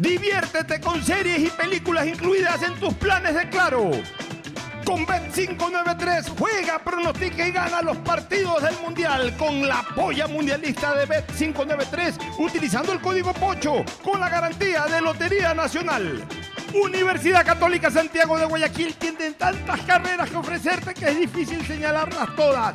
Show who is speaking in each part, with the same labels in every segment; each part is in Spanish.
Speaker 1: Diviértete con series y películas incluidas en tus planes de Claro. Con Bet593 juega, pronostica y gana los partidos del Mundial con la polla mundialista de Bet593 utilizando el código POCHO con la garantía de Lotería Nacional. Universidad Católica Santiago de Guayaquil tiene tantas carreras que ofrecerte que es difícil señalarlas todas.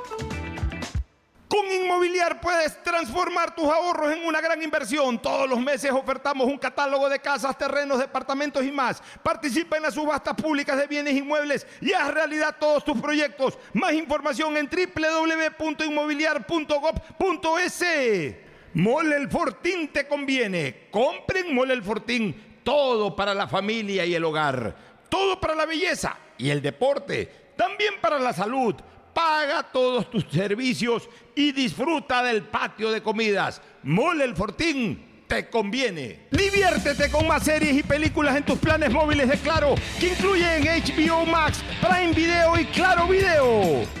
Speaker 1: Con Inmobiliar puedes transformar tus ahorros en una gran inversión. Todos los meses ofertamos un catálogo de casas, terrenos, departamentos y más. Participa en las subastas públicas de bienes inmuebles y haz realidad todos tus proyectos. Más información en www.inmobiliar.gov.es. Mole el Fortín te conviene. Compren Mole el Fortín. Todo para la familia y el hogar. Todo para la belleza y el deporte. También para la salud. Paga todos tus servicios y disfruta del patio de comidas. Mole el Fortín te conviene. Diviértete con más series y películas en tus planes móviles de Claro, que incluyen HBO Max, Prime Video y Claro Video.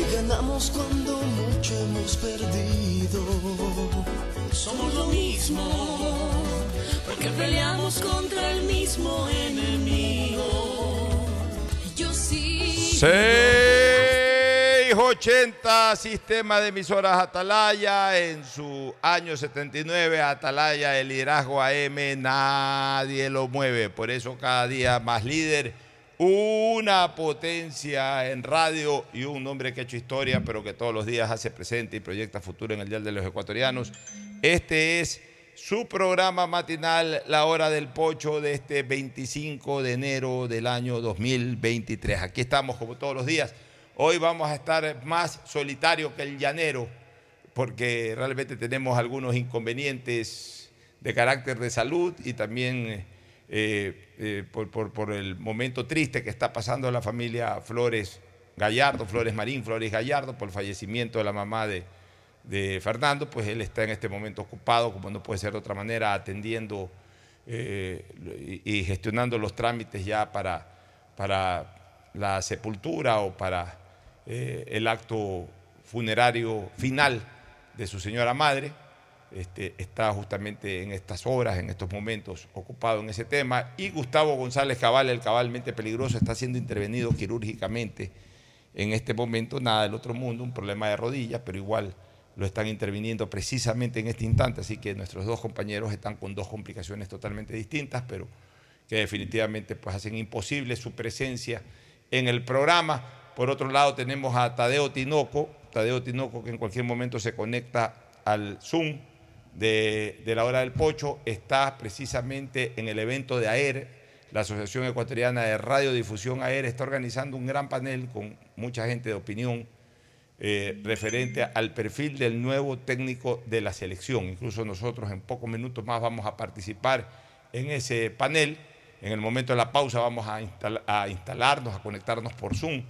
Speaker 2: porque ganamos cuando mucho hemos perdido. Somos lo mismo, porque peleamos contra el mismo enemigo.
Speaker 3: Yo sí.
Speaker 4: Seis
Speaker 1: 1080, sistema de emisoras Atalaya. En su año 79, Atalaya, el liderazgo AM, nadie lo mueve. Por eso cada día más líder. Una potencia en radio y un hombre que ha hecho historia, pero que todos los días hace presente y proyecta futuro en el Día de los Ecuatorianos. Este es su programa matinal, La Hora del Pocho, de este 25 de enero del año 2023. Aquí estamos como todos los días. Hoy vamos a estar más solitario que el llanero, porque realmente tenemos algunos inconvenientes de carácter de salud y también eh, eh, por, por- el momento triste que está pasando la familia Flores Gallardo, Flores Marín, Flores Gallardo, por el fallecimiento de la mamá de, Fernando, pues él está en este momento ocupado, como no puede ser de otra manera, atendiendo eh, y, gestionando los trámites ya para, para la sepultura o para el acto funerario final de su señora madre. Este, está justamente en estas horas, en estos momentos, ocupado en ese tema. Y Gustavo González Cabal, el cabalmente peligroso, está siendo intervenido quirúrgicamente en este momento. Nada del otro mundo, un problema de rodilla, pero igual lo están interviniendo precisamente en este instante. Así que nuestros dos compañeros están con dos complicaciones totalmente distintas, pero que definitivamente pues, hacen imposible su presencia en el programa. Por otro lado, tenemos a Tadeo Tinoco, Tadeo Tinoco que en cualquier momento se conecta al Zoom de, la hora del pocho, está precisamente en el evento de AER, la Asociación Ecuatoriana de Radiodifusión AER, está organizando un gran panel con mucha gente de opinión eh, referente al perfil del nuevo técnico de la selección. Incluso nosotros en pocos minutos más vamos a participar en ese panel. En el momento de la pausa vamos a, instal- a instalarnos, a conectarnos por Zoom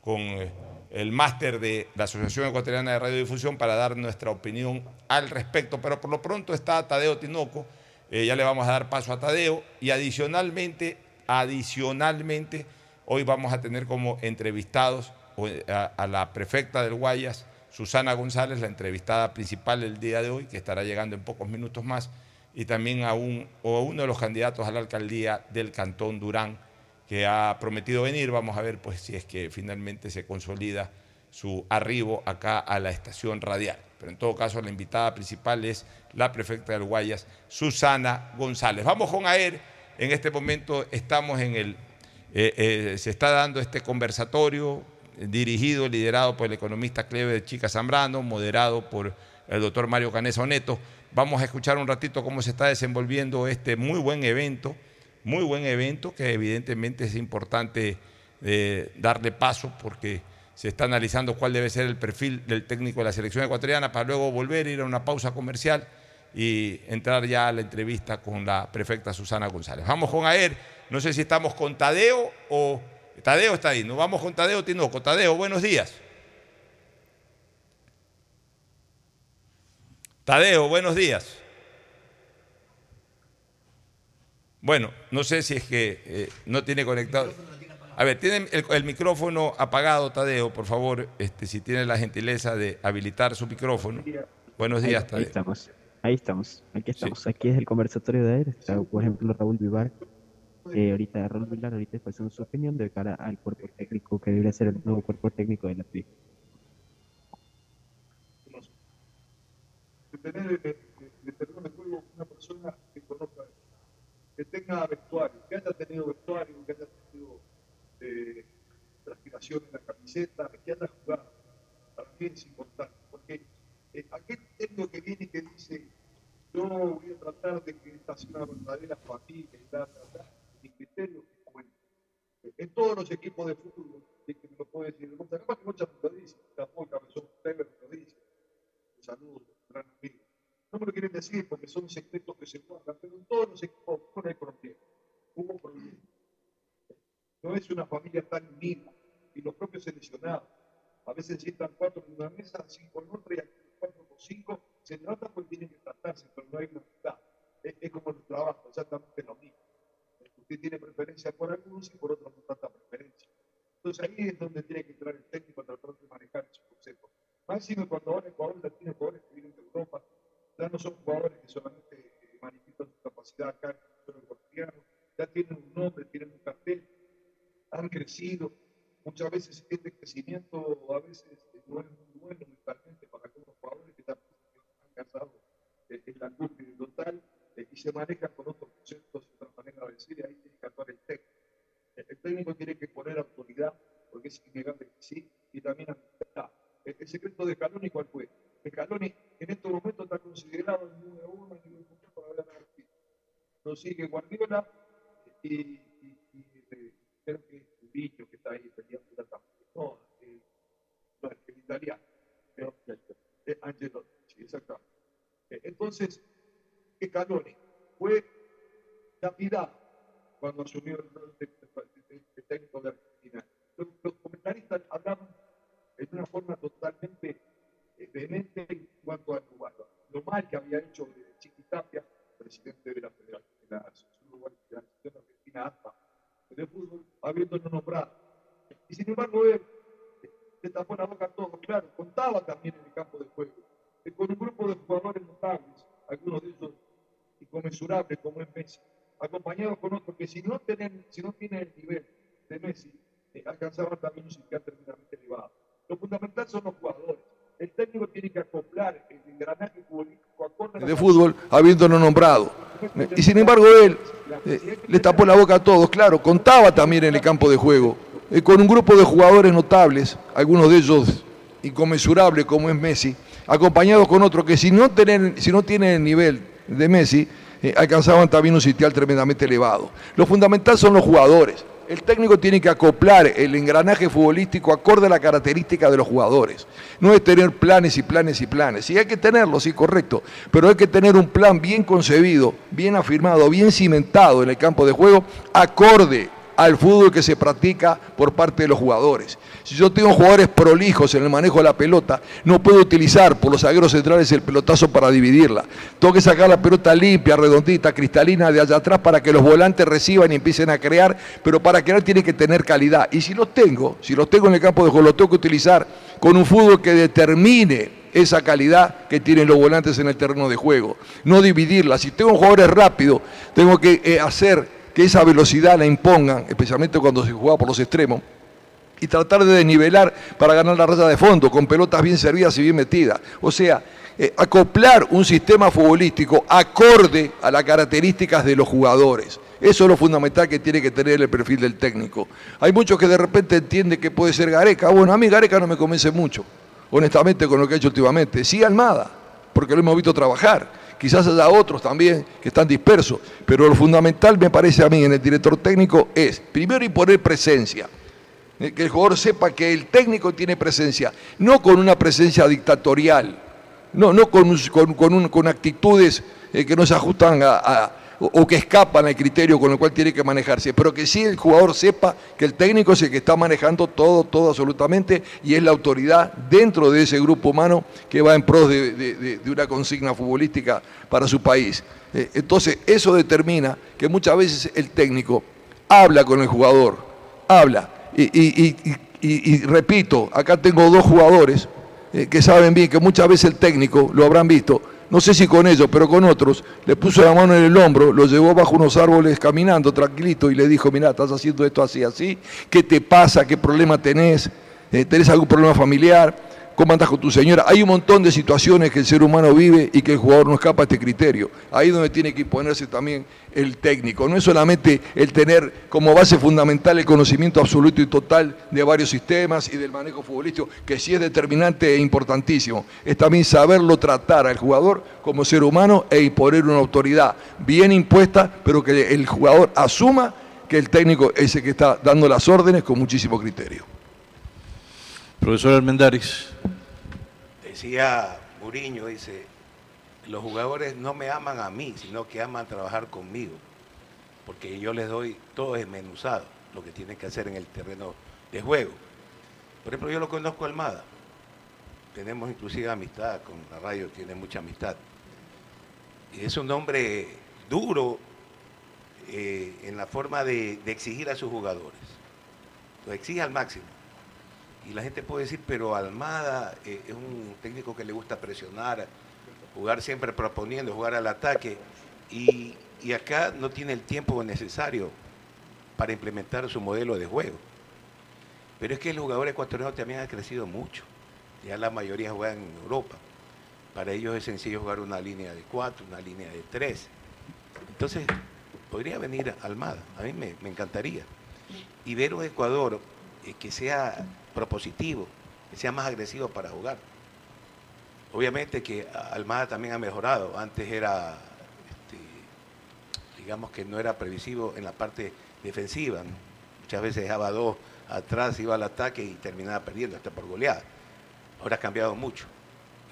Speaker 1: con eh, el máster de la Asociación Ecuatoriana de Radiodifusión para dar nuestra opinión al respecto. Pero por lo pronto está Tadeo Tinoco, eh, ya le vamos a dar paso a Tadeo y adicionalmente, adicionalmente, hoy vamos a tener como entrevistados eh, a, la prefecta del Guayas, Susana González, la entrevistada principal del día de hoy, que estará llegando en pocos minutos más, y también a, un, o a uno de los candidatos a la alcaldía del Cantón Durán, que ha prometido venir. Vamos a ver pues, si es que finalmente se consolida su arribo acá a la estación radial. Pero en todo caso, la invitada principal es la prefecta del Guayas, Susana González. Vamos con AER. En este momento estamos en el. eh, eh, se está dando este conversatorio eh, dirigido, liderado por el economista Cleve de Chica Zambrano, moderado por el doctor Mario Canesa Neto. Vamos a escuchar un ratito cómo se está desenvolviendo este muy buen evento, muy buen evento que evidentemente es importante eh, darle paso porque se está analizando cuál debe ser el perfil del técnico de la selección ecuatoriana para luego volver a ir a una pausa comercial y entrar ya a la entrevista con la prefecta Susana González. Vamos con AER, no sé si estamos con Tadeo o... Tadeo está ahí, nos vamos con Tadeo Tinoco. Tadeo, buenos días. Tadeo, buenos días. Bueno, no sé si es que eh, no tiene conectado. A ver, tiene el, el micrófono apagado, Tadeo, por favor, este, si tiene la gentileza de habilitar su micrófono. Buenos días,
Speaker 5: ahí, ahí
Speaker 1: Tadeo.
Speaker 5: estamos, ahí estamos, aquí estamos. Aquí es el conversatorio de aire. Está, por ejemplo, Raúl Vivar. Eh, ahorita Raúl Vivar ahorita está haciendo su opinión de cara al cuerpo técnico que debería ser el nuevo cuerpo técnico de la FI.
Speaker 6: de tener de, de, de terreno de juego una persona que tenga vestuario, que haya tenido vestuario, que haya tenido eh, transpiración en la camiseta, que haya jugado. Para mí es importante, porque eh, aquel técnico que viene y que dice, yo voy a tratar de que esta sea una verdadera familia, y bla, mi criterio es bueno. En todos los equipos de fútbol, y que me lo puede decir, capaz que muchas lo dicen, tampoco Cabezón Teber lo dice, un saludo, gran amigo. No me lo quieren decir porque son secretos que se guardan, pero en todos los equipos hay problema. Hubo problema. No es una familia tan unida. Y los propios seleccionados. A veces sientan cuatro en una mesa, cinco en otra, y aquí cuatro por cinco se tratan porque tienen que tratarse, pero no hay una unidad. Es, como el trabajo, exactamente lo mismo. Usted tiene preferencia por algunos y por otros no tanta preferencia. Entonces ahí es donde tiene que entrar el técnico a tratar de manejar esos conceptos. Máximo cuando ahora Ecuador tiene jugadores que vienen de Europa, ya no son jugadores que solamente eh, manifiestan su capacidad acá en el ecuatoriano, ya tienen un nombre, tienen un cartel, han crecido, muchas veces este crecimiento a veces no es muy bueno mentalmente para algunos jugadores que también han casado en la cúspide total eh, y se manejan con otros conceptos otra manera de decir, y ahí tiene que actuar el técnico. El técnico tiene que poner autoridad, porque es innegable que sí, y también amistad. El, secreto de Scaloni, ¿cuál fue? Scaloni en estos momentos está considerado el número uno a nivel mundial para ganar el título. Lo sigue Guardiola y, y, eh, creo que el niño que está ahí peleando la también. No, eh, no, el italiano. Angelotti, exactamente. Eh, entonces, Scaloni fue lapidado cuando asumió el de, de- de- de técnico de Argentina. Los, los comentaristas hablaban en una forma totalmente eh, vehemente en cuanto a Uruguay. Lo mal que había hecho de Chiquitapia, presidente de la Federación de la Asociación Argentina ASPA, de fútbol, habiéndolo nombrado. Y sin embargo, él eh, le tapó la boca a todos, claro, contaba también en el campo de juego, eh, con un grupo de jugadores notables, algunos de ellos inconmensurables como es Messi, acompañados con otros que si no tienen, si no tienen el nivel de Messi, eh, alcanzaban también un sitial tremendamente elevado. Lo fundamental son los jugadores. El técnico tiene que acoplar el engranaje futbolístico acorde
Speaker 7: de fútbol habiéndolo nombrado. Y sin embargo él eh, le tapó la boca a todos, claro, contaba también en el campo de juego, eh, con un grupo de jugadores notables, algunos de ellos inconmensurables como es Messi, acompañados con otros que si no tienen, si no tienen el nivel de Messi, eh, alcanzaban también un sitial tremendamente elevado. Lo fundamental son los jugadores. El técnico tiene que acoplar el engranaje futbolístico acorde a la característica de los jugadores. No es tener planes y planes y planes. Sí, hay que tenerlo, sí, correcto. Pero hay que tener un plan bien concebido, bien afirmado, bien cimentado en el campo de juego, acorde al fútbol que se practica por parte de los jugadores. Si yo tengo jugadores prolijos en el manejo de la pelota, no puedo utilizar por los zagueros centrales el pelotazo para dividirla. Tengo que sacar la pelota limpia, redondita, cristalina de allá atrás para que los volantes reciban y empiecen a crear, pero para crear tiene que tener calidad. Y si los tengo, si los tengo en el campo de juego, los tengo que utilizar con un fútbol que determine esa calidad que tienen los volantes en el terreno de juego. No dividirla. Si tengo jugadores rápidos, tengo que eh, hacer que esa velocidad la impongan, especialmente cuando se juega por los extremos, y tratar de desnivelar para ganar la raya de fondo, con pelotas bien servidas y bien metidas. O sea, eh, acoplar un sistema futbolístico acorde a las características de los jugadores. Eso es lo fundamental que tiene que tener el perfil del técnico. Hay muchos que de repente entienden que puede ser Gareca. Bueno, a mí Gareca no me convence mucho, honestamente, con lo que ha hecho últimamente. Sí, Almada, porque lo hemos visto trabajar. Quizás haya otros también que están dispersos, pero lo fundamental me parece a mí en el director técnico es, primero, imponer presencia. Eh, Que el jugador sepa que el técnico tiene presencia, no con una presencia dictatorial, no, no con, con- con actitudes eh, que no se ajustan a- o, que escapan al criterio con el cual tiene que manejarse, pero que sí el jugador sepa que el técnico es el que está manejando todo, todo absolutamente y es la autoridad dentro de ese grupo humano que va en pros de, una consigna futbolística para su país. Eh, entonces, eso determina que muchas veces el técnico habla con el jugador, habla. Y repito, acá tengo dos jugadores eh, que saben bien que muchas veces el técnico, lo habrán visto, no sé si con ellos, pero con otros, le puso la mano en el hombro, lo llevó bajo unos árboles caminando tranquilito y le dijo, mira, estás haciendo esto así, así, ¿qué te pasa? ¿Qué problema tenés? Eh, ¿Tenés algún problema familiar? ¿Cómo andas con tu señora? Hay un montón de situaciones que el ser humano vive y que el jugador no escapa a este criterio. Ahí es donde tiene que imponerse también el técnico. No es solamente el tener como base fundamental el conocimiento absoluto y total de varios sistemas y del manejo futbolístico, que sí es determinante e importantísimo. Es también saberlo tratar al jugador como ser humano e imponer una autoridad bien impuesta, pero que el jugador asuma que el técnico es el que está dando las órdenes con muchísimo criterio.
Speaker 8: Profesor Armendáriz.
Speaker 9: Decía Muriño, dice, los jugadores no me aman a mí, sino que aman trabajar conmigo, porque yo les doy todo desmenuzado, lo que tienen que hacer en el terreno de juego. Por ejemplo, yo lo conozco a Almada, tenemos inclusive amistad con la radio, tiene mucha amistad. Y es un hombre duro eh, en la forma de exigir a sus jugadores, lo exige al máximo. Y la gente puede decir, pero Almada eh, es un técnico que le gusta presionar, jugar siempre proponiendo, jugar al ataque. Y, y acá no tiene el tiempo necesario para implementar su modelo de juego. Pero es que el jugador ecuatoriano también ha crecido mucho. Ya la mayoría juegan en Europa. Para ellos es sencillo jugar una línea de cuatro, una línea de tres. Entonces, podría venir Almada. A mí me, me encantaría. Y ver un Ecuador eh, que sea propositivo, que sea más agresivo para jugar. Obviamente que Almada también ha mejorado. Antes era, este, digamos que no era previsivo en la parte defensiva. Muchas veces dejaba dos atrás, iba al ataque y terminaba perdiendo, hasta por goleada. Ahora ha cambiado mucho.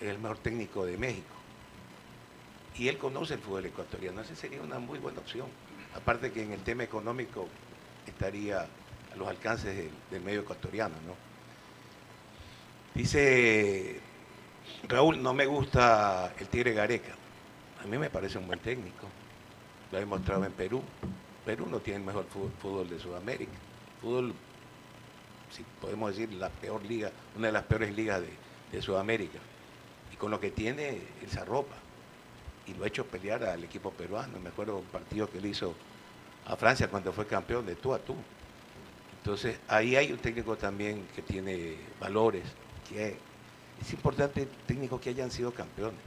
Speaker 9: Es el mejor técnico de México. Y él conoce el fútbol ecuatoriano. Esa sería una muy buena opción. Aparte que en el tema económico estaría a los alcances del, del medio ecuatoriano, ¿no? Dice Raúl, no me gusta el Tigre Gareca. A mí me parece un buen técnico. Lo ha demostrado en Perú. Perú no tiene el mejor fútbol, de Sudamérica. Fútbol, si podemos decir, la peor liga, una de las peores ligas de, de Sudamérica. Y con lo que tiene, él se arropa. Y lo ha hecho pelear al equipo peruano. Me acuerdo un partido que él hizo a Francia cuando fue campeón de tú a tú. Entonces, ahí hay un técnico también que tiene valores, que es importante técnicos que hayan sido campeones.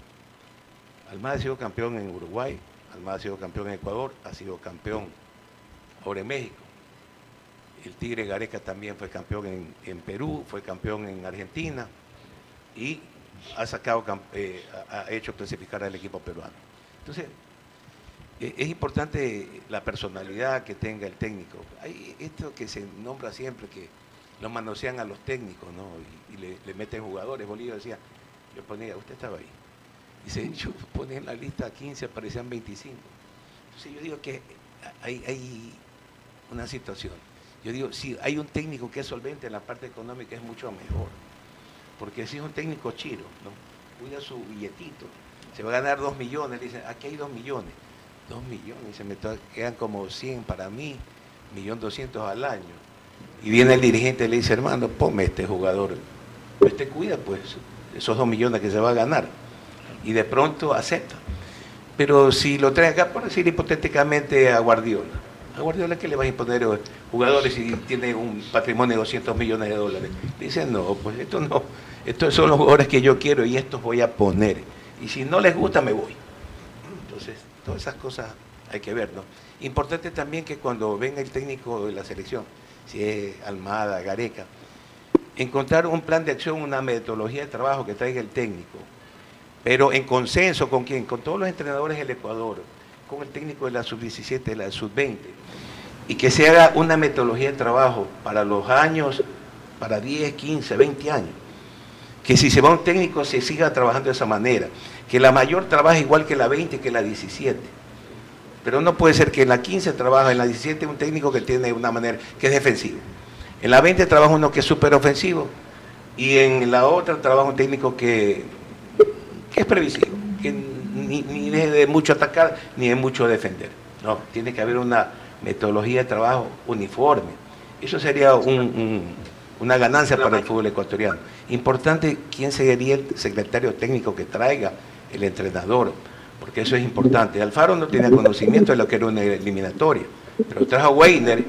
Speaker 9: Almada ha sido campeón en Uruguay, Almada ha sido campeón en Ecuador, ha sido campeón ahora en México. El Tigre Gareca también fue campeón en, Perú, fue campeón en Argentina y ha sacado, eh, ha hecho clasificar al equipo peruano. Entonces, eh, es importante la personalidad que tenga el técnico. Hay esto que se nombra siempre, que lo manosean a los técnicos, ¿no? Y, y le, meten jugadores. Bolívar decía, yo ponía, usted estaba ahí. Dice, yo ponía en la lista 15, aparecían 25. Entonces yo digo que hay, una situación. Yo digo, si hay un técnico que es solvente en la parte económica es mucho mejor. Porque si es un técnico chiro, ¿no? cuida su billetito, se va a ganar dos millones, le dicen, aquí hay dos millones. Dos millones, se me quedan como 100 para mí, millón doscientos al año. Y viene el dirigente y le dice, hermano, ponme este jugador. Pues te cuida, pues, esos dos millones que se va a ganar. Y de pronto acepta. Pero si lo trae acá, por decir hipotéticamente a Guardiola. A Guardiola que le vas a imponer jugadores si tiene un patrimonio de 200 millones de dólares. Dicen, no, pues esto no, estos son los jugadores que yo quiero y estos voy a poner. Y si no les gusta, me voy. Entonces, todas esas cosas hay que ver, ¿no? Importante también que cuando venga el técnico de la selección, si es Almada, Gareca, encontrar un plan de acción, una metodología de trabajo que traiga el técnico, pero en consenso con quién, con todos los entrenadores del Ecuador, con el técnico de la sub-17, de la sub-20, y que se haga una metodología de trabajo para los años, para 10, 15, 20 años. Que si se va un técnico se siga trabajando de esa manera. Que la mayor trabaje igual que la 20, que la 17. Pero no puede ser que en la 15 trabaja, en la 17 un técnico que tiene una manera, que es defensivo. En la 20 trabaja uno que es súper ofensivo. Y en la otra trabaja un técnico que, que es previsivo, que ni, ni de mucho atacar ni de mucho defender. No, tiene que haber una metodología de trabajo uniforme. Eso sería un- un- una ganancia para el fútbol ecuatoriano. Importante quién sería el secretario técnico que traiga el entrenador, porque eso es importante. Alfaro no tenía conocimiento de lo que era una eliminatoria, pero trajo Weiner,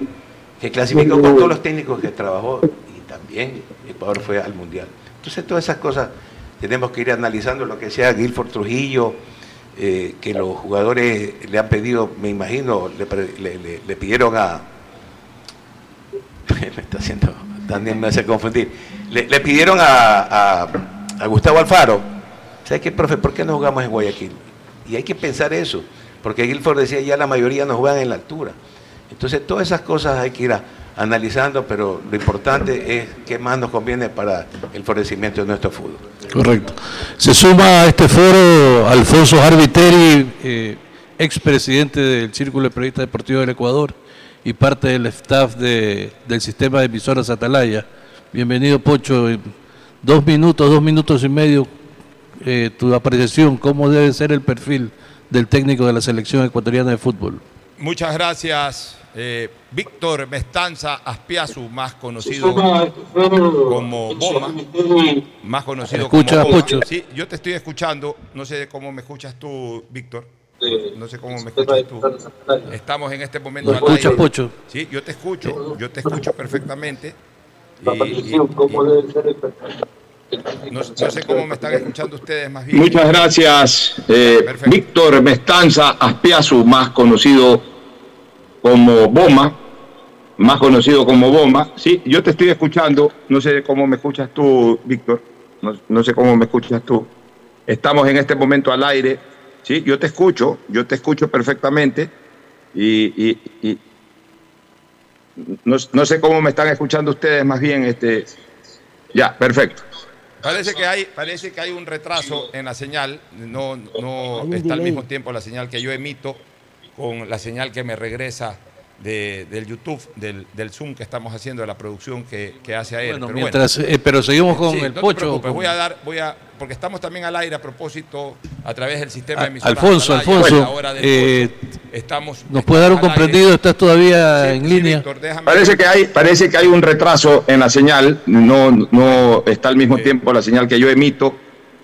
Speaker 9: que clasificó con todos los técnicos que trabajó, y también Ecuador fue al Mundial. Entonces todas esas cosas tenemos que ir analizando lo que sea Guilford Trujillo, eh, que los jugadores le han pedido, me imagino, le, pidieron a... me está haciendo, también me hace confundir. Le, pidieron a- a Gustavo Alfaro, ¿sabes qué, profe? ¿Por qué no jugamos en Guayaquil? Y hay que pensar eso, porque Guilford decía ya la mayoría no juegan en la altura. Entonces todas esas cosas hay que ir analizando, pero lo importante es qué más nos conviene para el florecimiento de nuestro fútbol.
Speaker 8: Correcto. Se suma a este foro Alfonso Arbiteri, eh, expresidente del Círculo de Periodistas Deportivos del Ecuador y parte del staff de- del sistema de emisoras Atalaya. Bienvenido, Pocho. Dos minutos, dos minutos y medio, eh, tu apreciación, cómo debe ser el perfil del técnico de la selección ecuatoriana de fútbol.
Speaker 10: Muchas gracias, eh, Víctor Mestanza Aspiazu, más conocido como Boma. Más conocido
Speaker 8: Escucha,
Speaker 10: como Boma. Sí, yo te estoy escuchando. No sé cómo me escuchas tú, Víctor. No sé cómo me escuchas tú. Estamos en este momento.
Speaker 8: ¿Lo
Speaker 10: al
Speaker 8: escucha. Pocho?
Speaker 10: Sí, yo te escucho. Yo te escucho perfectamente.
Speaker 1: Y- y- y- no, no sé cómo me están escuchando ustedes más bien.
Speaker 11: Muchas gracias, eh, Víctor Mestanza Aspiazu, más conocido como Boma, más conocido como Boma. Sí, yo te estoy escuchando, no sé cómo me escuchas tú, Víctor, no, no sé cómo me escuchas tú. Estamos en este momento al aire, sí, yo te escucho, yo te escucho perfectamente y, y- y no, no sé cómo me están escuchando ustedes más bien, este, ya, perfecto.
Speaker 1: Parece que hay, parece que hay un retraso en la señal. No, no está al mismo tiempo la señal que yo emito con la señal que me regresa de- del YouTube, del, del Zoom que estamos haciendo, de la producción que, que hace a él.
Speaker 8: Bueno,
Speaker 1: pero
Speaker 8: mientras- eh, pero seguimos con
Speaker 1: Sí,
Speaker 8: el
Speaker 1: no
Speaker 8: Pocho, con-
Speaker 1: Voy a dar, voy a, porque estamos también al aire a propósito a través del sistema de
Speaker 8: Ah,
Speaker 1: emisoras
Speaker 8: Alfonso,
Speaker 1: Atalaya,
Speaker 8: Alfonso,
Speaker 1: a
Speaker 8: eh,
Speaker 1: estamos,
Speaker 8: ¿Nos puede dar un
Speaker 1: aire.
Speaker 8: comprendido? ¿Estás todavía en línea?
Speaker 11: Parece que hay, parece que hay un retraso en la señal, no, no está al mismo tiempo la señal que yo emito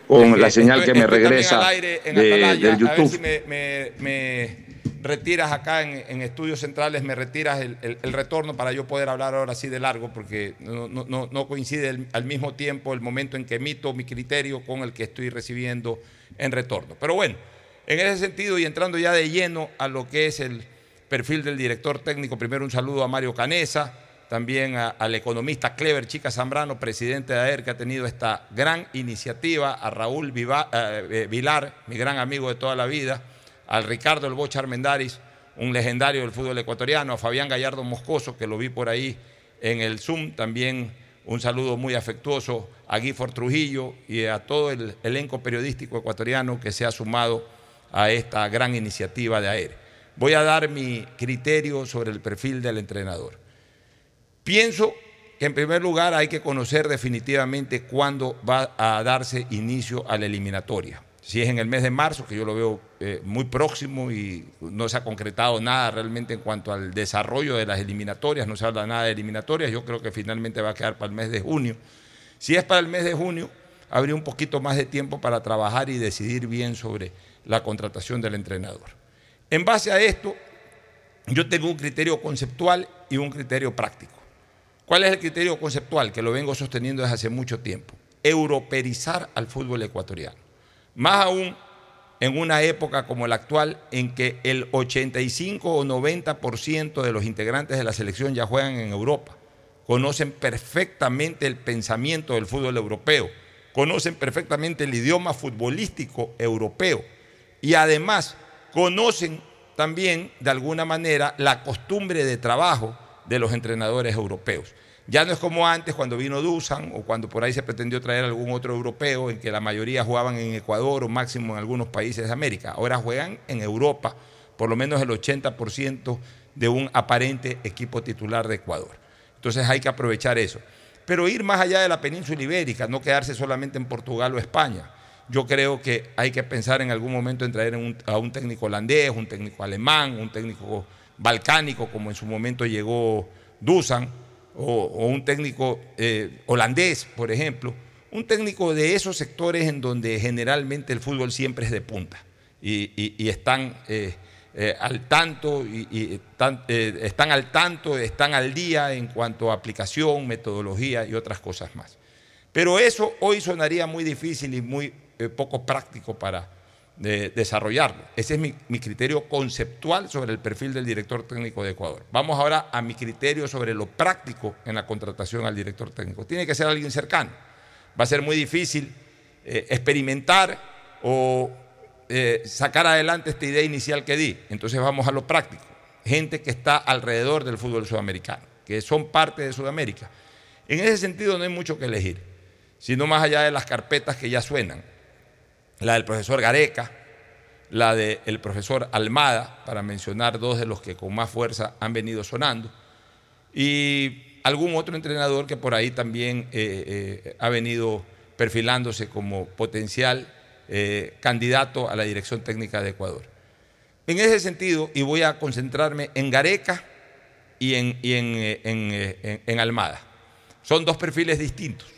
Speaker 11: con la señal que me regresa
Speaker 1: al aire en
Speaker 11: de-
Speaker 1: Atalaya,
Speaker 11: del
Speaker 1: A ver
Speaker 11: YouTube.
Speaker 1: si me, me- me retiras acá en, estudios centrales, me retiras el, retorno para yo poder hablar ahora sí de largo, porque no, coincide al mismo tiempo el momento en que emito mi criterio con el que estoy recibiendo en retorno. Pero bueno, en ese sentido y entrando ya de lleno a lo que es el perfil del director técnico, primero un saludo a Mario Canesa, también al economista Clever Chica Zambrano, presidente de AER, que ha tenido esta gran iniciativa, a Raúl Viva- eh, eh, Vilar, mi gran amigo de toda la vida, al Ricardo El Bocha Armendaris, un legendario del fútbol ecuatoriano, a Fabián Gallardo Moscoso, que lo vi por ahí en el Zoom, también un saludo muy afectuoso a Gifford Trujillo y a todo el elenco periodístico ecuatoriano que se ha sumado a esta gran iniciativa de AER. Voy a dar mi criterio sobre el perfil del entrenador. Pienso que en primer lugar hay que conocer definitivamente cuándo va a darse inicio a la eliminatoria. Si es en el mes de marzo, que yo lo veo eh, muy próximo y no se ha concretado nada realmente en cuanto al desarrollo de las eliminatorias, no se habla nada de eliminatorias, yo creo que finalmente va a quedar para el mes de junio. Si es para el mes de junio, habría un poquito más de tiempo para trabajar y decidir bien sobre la contratación del entrenador. En base a esto, yo tengo un criterio conceptual y un criterio práctico. ¿Cuál es el criterio conceptual? Que lo vengo sosteniendo desde hace mucho tiempo. Europerizar al fútbol ecuatoriano. Más aún en una época como la actual en que el 85 o 90% de los integrantes de la selección ya juegan en Europa. Conocen perfectamente el pensamiento del fútbol europeo. Conocen perfectamente el idioma futbolístico europeo. Y además conocen también, de alguna manera, la costumbre de trabajo de los entrenadores europeos. Ya no es como antes cuando vino Dusan o cuando por ahí se pretendió traer algún otro europeo en que la mayoría jugaban en Ecuador o máximo en algunos países de América. Ahora juegan en Europa, por lo menos el 80% de un aparente equipo titular de Ecuador. Entonces hay que aprovechar eso. Pero ir más allá de la península ibérica, no quedarse solamente en Portugal o España. Yo creo que hay que pensar en algún momento en traer a un técnico holandés, un técnico alemán, un técnico balcánico, como en su momento llegó Dusan, o, o un técnico eh, holandés, por ejemplo. Un técnico de esos sectores en donde generalmente el fútbol siempre es de punta y, y- y están eh, eh, al tanto, y, y tan- eh, están al tanto, están al día en cuanto a aplicación, metodología y otras cosas más. Pero eso hoy sonaría muy difícil y muy eh, poco práctico para eh, desarrollarlo. Ese es mi, mi criterio conceptual sobre el perfil del director técnico de Ecuador. Vamos ahora a mi criterio sobre lo práctico en la contratación al director técnico. Tiene que ser alguien cercano. Va a ser muy difícil eh, experimentar o eh, sacar adelante esta idea inicial que di. Entonces vamos a lo práctico. Gente que está alrededor del fútbol sudamericano, que son parte de Sudamérica. En ese sentido no hay mucho que elegir, sino más allá de las carpetas que ya suenan. La del profesor Gareca, la del profesor Almada, para mencionar dos de los que con más fuerza han venido sonando, y algún otro entrenador que por ahí también eh, eh, ha venido perfilándose como potencial eh, candidato a la dirección técnica de Ecuador. En ese sentido, y voy a concentrarme en Gareca y en, y en, en- en Almada. Son dos perfiles distintos.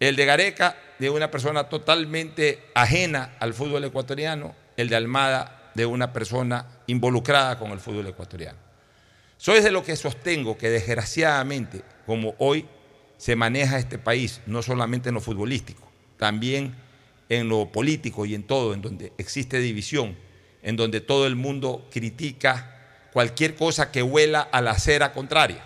Speaker 1: El de Gareca, de una persona totalmente ajena al fútbol ecuatoriano, el de Almada, de una persona involucrada con el fútbol ecuatoriano. Soy de lo que sostengo que desgraciadamente, como hoy se maneja este país, no solamente en lo futbolístico, también en lo político y en todo, en donde existe división, en donde todo el mundo critica cualquier cosa que huela a la acera contraria.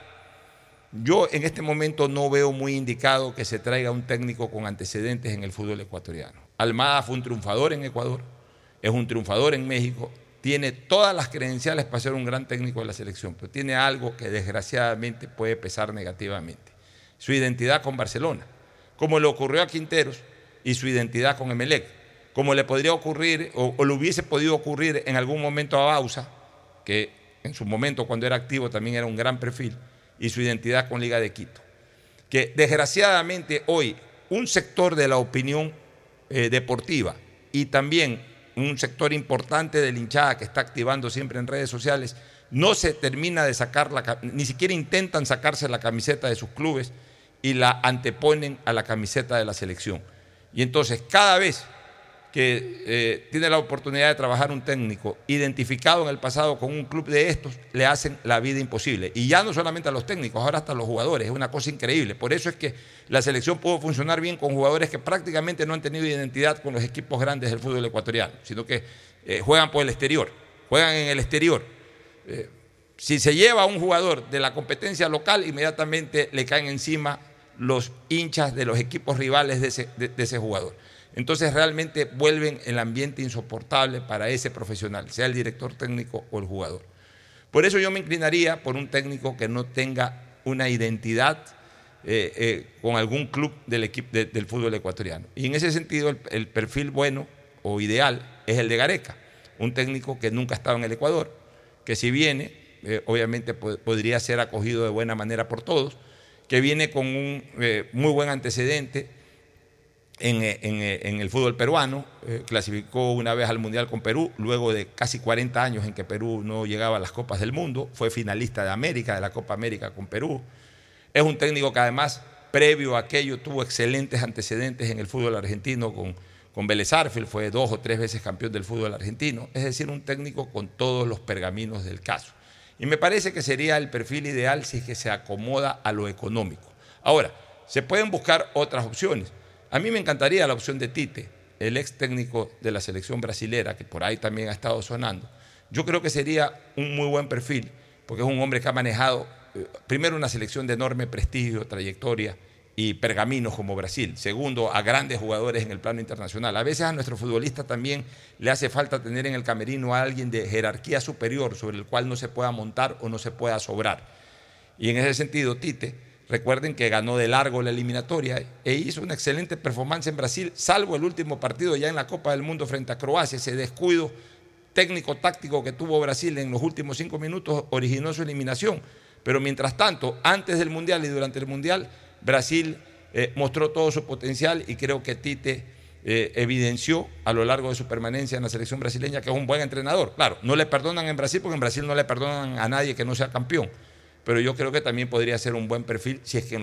Speaker 1: Yo en este momento no veo muy indicado que se traiga un técnico con antecedentes en el fútbol ecuatoriano. Almada fue un triunfador en Ecuador, es un triunfador en México, tiene todas las credenciales para ser un gran técnico de la selección, pero tiene algo que desgraciadamente puede pesar negativamente. Su identidad con Barcelona, como le ocurrió a Quinteros y su identidad con Emelec, como le podría ocurrir o, o le hubiese podido ocurrir en algún momento a Bausa, que en su momento cuando era activo también era un gran perfil, y su identidad con Liga de Quito. Que desgraciadamente hoy un sector de la opinión eh, deportiva y también un sector importante de hinchada que está activando siempre en redes sociales, no se termina de sacar la, ni siquiera intentan sacarse la camiseta de sus clubes y la anteponen a la camiseta de la selección. Y entonces cada vez que eh, tiene la oportunidad de trabajar un técnico identificado en el pasado con un club de estos, le hacen la vida imposible. Y ya no solamente a los técnicos, ahora hasta a los jugadores, es una cosa increíble. Por eso es que la selección pudo funcionar bien con jugadores que prácticamente no han tenido identidad con los equipos grandes del fútbol ecuatoriano, sino que eh, juegan por el exterior, juegan en el exterior. Eh, si se lleva a un jugador de la competencia local, inmediatamente le caen encima los hinchas de los equipos rivales de ese, de ese jugador. Entonces realmente vuelven el ambiente insoportable para ese profesional, sea el director técnico o el jugador. Por eso yo me inclinaría por un técnico que no tenga una identidad eh, eh, con algún club del, del fútbol ecuatoriano. Y en ese sentido el, perfil bueno o ideal es el de Gareca, un técnico que nunca ha estado en el Ecuador, que si viene, eh, obviamente podría ser acogido de buena manera por todos, que viene con un muy buen antecedente eh, eh, en, el fútbol peruano, eh, clasificó una vez al Mundial con Perú, luego de casi 40 años en que Perú no llegaba a las Copas del Mundo, fue finalista de América, de la Copa América con Perú. Es un técnico que además, previo a aquello, tuvo excelentes antecedentes en el fútbol argentino con, con Vélez fue dos o tres veces campeón del fútbol argentino, es decir, un técnico con todos los pergaminos del caso. Y me parece que sería el perfil ideal si es que se acomoda a lo económico. Ahora, se pueden buscar otras opciones. A mí me encantaría la opción de Tite, el ex técnico de la selección brasilera, que por ahí también ha estado sonando. Yo creo que sería un muy buen perfil, porque es un hombre que ha manejado, eh, primero, una selección de enorme prestigio, trayectoria y pergaminos como Brasil. Segundo, a grandes jugadores en el plano internacional. A veces a nuestro futbolista también le hace falta tener en el camerino a alguien de jerarquía superior sobre el cual no se pueda montar o no se pueda sobrar. Y en ese sentido, Tite Recuerden que ganó de largo la eliminatoria e hizo una excelente performance en Brasil, salvo el último partido ya en la Copa del Mundo frente a Croacia. Ese descuido técnico-táctico que tuvo Brasil en los últimos cinco minutos originó su eliminación. Pero mientras tanto, antes del Mundial y durante el Mundial, Brasil eh, mostró todo su potencial y creo que Tite eh, evidenció a lo largo de su permanencia en la selección brasileña que es un buen entrenador. Claro, no le perdonan en Brasil porque en Brasil no le perdonan a nadie que no sea campeón pero yo creo que también podría ser un buen perfil si es que en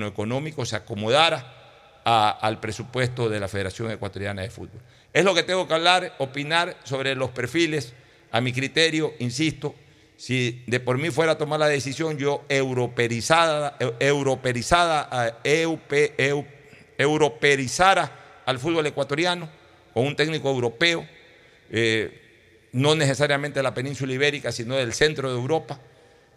Speaker 1: lo, económico se acomodara al presupuesto de la Federación Ecuatoriana de Fútbol. Es lo que tengo que hablar, opinar sobre los perfiles. A mi criterio, insisto, si de por mí fuera a tomar la decisión, yo europerizada, europerizada, europerizara al fútbol ecuatoriano con un técnico europeo, eh, no necesariamente de la península ibérica, sino del centro de Europa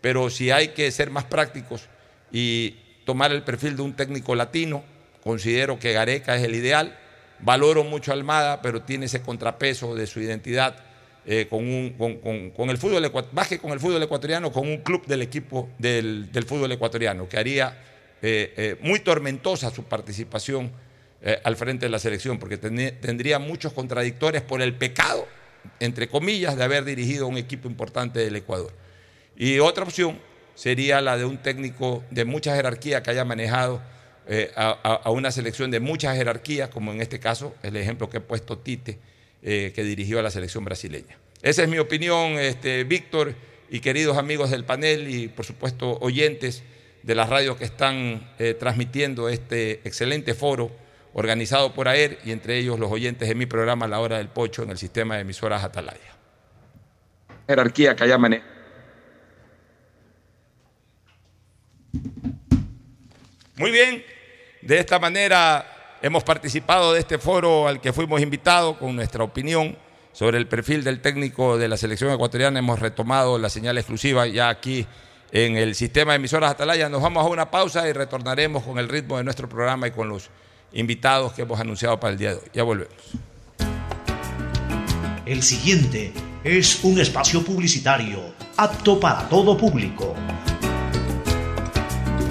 Speaker 1: pero si hay que ser más prácticos y tomar el perfil de un técnico latino, considero que Gareca es el ideal. Valoro mucho a Almada, pero tiene ese contrapeso de su identidad eh, con, el fútbol, más que con el fútbol ecuatoriano, con un club del equipo del, fútbol ecuatoriano, que haría eh, eh, muy tormentosa su participación al frente de la selección, porque tendría muchos contradictores por el pecado, entre comillas, de haber dirigido un equipo importante del Ecuador. Y otra opción sería la de un técnico de mucha jerarquía que haya manejado eh, a, una selección de mucha jerarquía, como en este caso el ejemplo que he puesto Tite, eh, que dirigió a la selección brasileña. Esa es mi opinión, este, Víctor y queridos amigos del panel y por supuesto oyentes de las radios que están eh, transmitiendo este excelente foro organizado por AER y entre ellos los oyentes de mi programa La Hora del Pocho en el sistema de emisoras Atalaya.
Speaker 12: Jerarquía que haya manejado
Speaker 13: Muy bien, de esta manera hemos participado de este foro al que fuimos invitados con nuestra opinión sobre el perfil del técnico de la selección ecuatoriana. Hemos retomado la señal exclusiva ya aquí en el sistema de emisoras Atalaya. Nos vamos a una pausa y retornaremos con el ritmo de nuestro programa y con los invitados que hemos anunciado para el día de hoy. Ya volvemos.
Speaker 14: El siguiente es un espacio publicitario apto para todo público.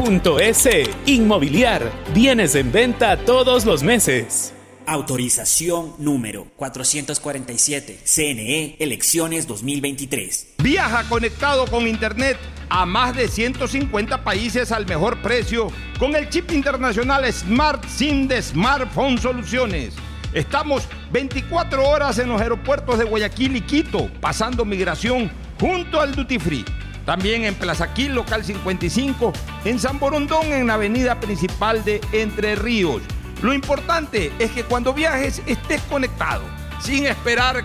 Speaker 15: www.inmobiliariapublica.es. Inmobiliar. Bienes en venta todos los meses.
Speaker 16: Autorización número 447. CNE, elecciones 2023.
Speaker 1: Viaja conectado con Internet a más de 150 países al mejor precio con el chip internacional Smart SIM de Smartphone Soluciones. Estamos 24 horas en los aeropuertos de Guayaquil y Quito, pasando migración junto al Duty Free. También en Plaza Quil, local 55, en San Borondón, en la avenida principal de Entre Ríos. Lo importante es que cuando viajes estés conectado, sin esperar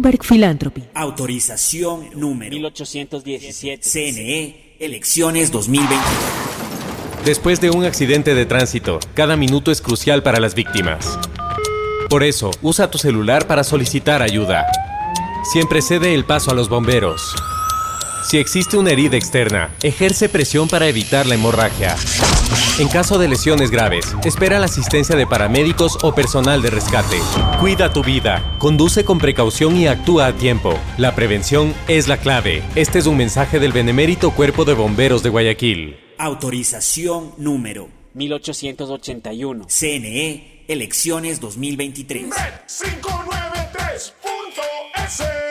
Speaker 17: Bloomberg Philanthropy.
Speaker 16: Autorización número 1817. CNE, elecciones 2020.
Speaker 18: Después de un accidente de tránsito, cada minuto es crucial para las víctimas. Por eso, usa tu celular para solicitar ayuda. Siempre cede el paso a los bomberos. Si existe una herida externa, ejerce presión para evitar la hemorragia. En caso de lesiones graves, espera la asistencia de paramédicos o personal de rescate. Cuida tu vida, conduce con precaución y actúa a tiempo. La prevención es la clave. Este es un mensaje del Benemérito Cuerpo de Bomberos de Guayaquil.
Speaker 16: Autorización número 1881. CNE, elecciones 2023.
Speaker 19: 593.es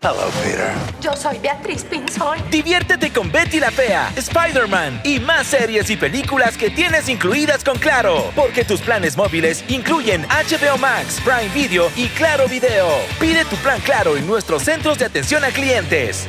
Speaker 20: Hello, Peter.
Speaker 21: Yo soy Beatriz Pinzón.
Speaker 20: Diviértete con Betty la Fea, Spider-Man y más series y películas que tienes incluidas con Claro. Porque tus planes móviles incluyen HBO Max, Prime Video y Claro Video. Pide tu plan Claro en nuestros centros de atención a clientes.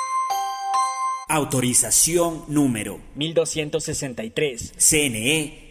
Speaker 16: Autorización número
Speaker 22: 1263.
Speaker 16: CNE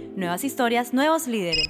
Speaker 17: Nuevas historias, nuevos líderes.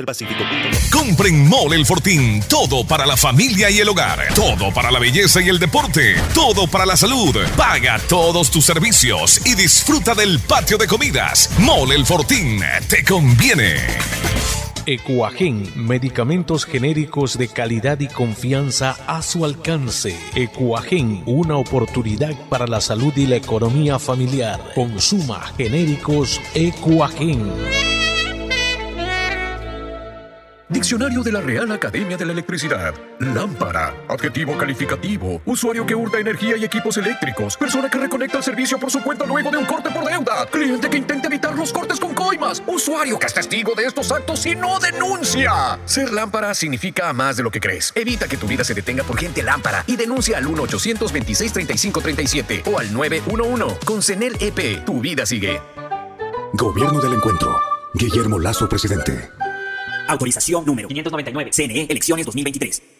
Speaker 23: www.bancodelpacifico.com.
Speaker 24: Compren Mole El Fortín. Todo para la familia y el hogar. Todo para la belleza y el deporte. Todo para la salud. Paga todos tus servicios y disfruta del patio de comidas. Mole El Fortín. Te conviene.
Speaker 25: Ecuagen, medicamentos genéricos de calidad y confianza a su alcance. Ecuagen, una oportunidad para la salud y la economía familiar. Consuma genéricos Ecuagen.
Speaker 26: Diccionario de la Real Academia de la Electricidad. Lámpara. Adjetivo calificativo. Usuario que hurta energía y equipos eléctricos. Persona que reconecta el servicio por su cuenta luego de un corte por deuda. Cliente que intenta evitar los cortes con coimas. Usuario que es testigo de estos actos y no denuncia. Ser lámpara significa más de lo que crees. Evita que tu vida se detenga por gente lámpara y denuncia al 1-800-2635-37 o al 911. Con CENEL EP, tu vida sigue.
Speaker 27: Gobierno del Encuentro. Guillermo Lazo, presidente.
Speaker 16: Autorización número 599. CNE Elecciones 2023.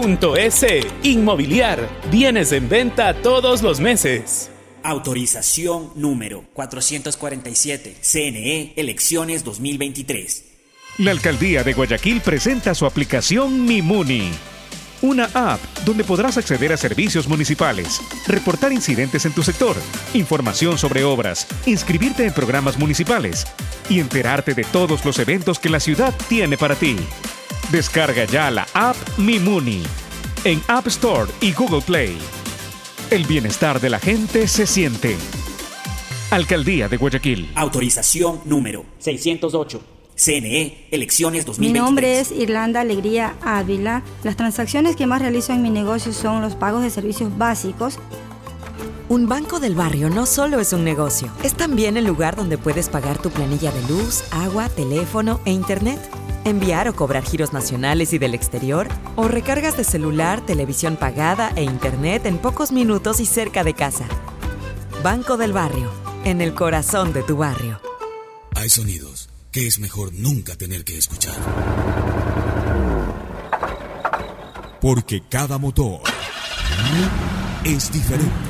Speaker 15: .es. Inmobiliar. Bienes en venta todos los meses.
Speaker 16: Autorización número 447. CNE Elecciones 2023.
Speaker 28: La Alcaldía de Guayaquil presenta su aplicación Mimuni. Una app donde podrás acceder a servicios municipales, reportar incidentes en tu sector, información sobre obras, inscribirte en programas municipales y enterarte de todos los eventos que la ciudad tiene para ti. Descarga ya la app Mimuni en App Store y Google Play. El bienestar de la gente se siente. Alcaldía de Guayaquil.
Speaker 16: Autorización número 608. CNE, elecciones 2023.
Speaker 29: Mi nombre es Irlanda Alegría Ávila. Las transacciones que más realizo en mi negocio son los pagos de servicios básicos.
Speaker 30: Un banco del barrio no solo es un negocio, es también el lugar donde puedes pagar tu planilla de luz, agua, teléfono e internet, enviar o cobrar giros nacionales y del exterior, o recargas de celular, televisión pagada e internet en pocos minutos y cerca de casa. Banco del barrio, en el corazón de tu barrio.
Speaker 27: Hay sonidos que es mejor nunca tener que escuchar. Porque cada motor es diferente.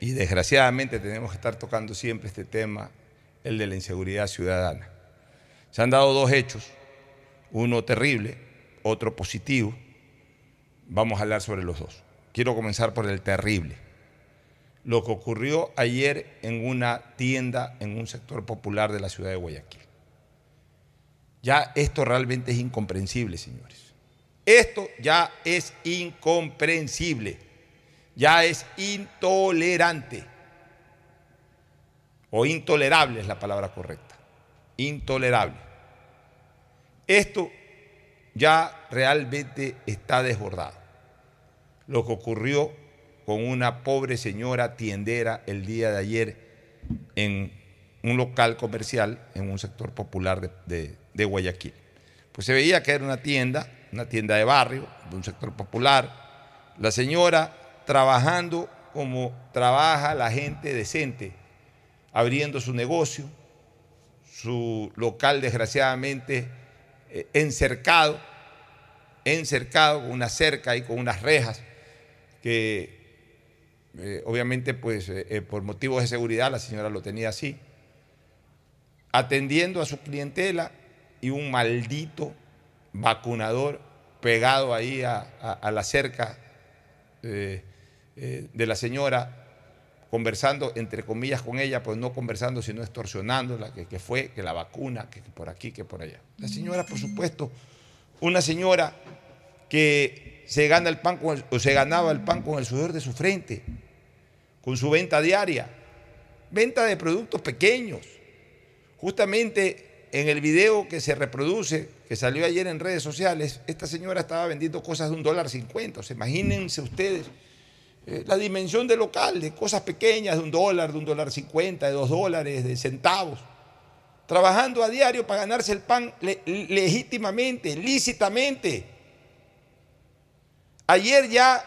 Speaker 1: y desgraciadamente tenemos que estar tocando siempre este tema, el de la inseguridad ciudadana. Se han dado dos hechos, uno terrible, otro positivo. Vamos a hablar sobre los dos. Quiero comenzar por el terrible. Lo que ocurrió ayer en una tienda en un sector popular de la ciudad de Guayaquil. Ya esto realmente es incomprensible, señores. Esto ya es incomprensible. Ya es intolerante. O intolerable es la palabra correcta. Intolerable. Esto ya realmente está desbordado. Lo que ocurrió con una pobre señora tiendera el día de ayer en un local comercial en un sector popular de, de, Guayaquil. Pues se veía que era una tienda, una tienda de barrio, de un sector popular. La señora trabajando como trabaja la gente decente, abriendo su negocio, su local desgraciadamente eh, encercado, encercado con una cerca y con unas rejas que eh, obviamente pues eh, por motivos de seguridad la señora lo tenía así, atendiendo a su clientela y un maldito vacunador pegado ahí a, la cerca eh, de la señora, conversando entre comillas con ella, pues no conversando, sino extorsionándola, que, que fue, que la vacuna, que, por aquí, que por allá. La señora, por supuesto, una señora que se gana el pan o se ganaba el pan con el sudor de su frente, con su venta diaria, venta de productos pequeños. Justamente en el video que se reproduce, que salió ayer en redes sociales, esta señora estaba vendiendo cosas de un dólar cincuenta. O sea, imagínense ustedes eh, la dimensión del local, de cosas pequeñas, de un dólar, de un dólar cincuenta, de dos dólares, de centavos. Trabajando a diario para ganarse el pan le- legítimamente, lícitamente. Ayer ya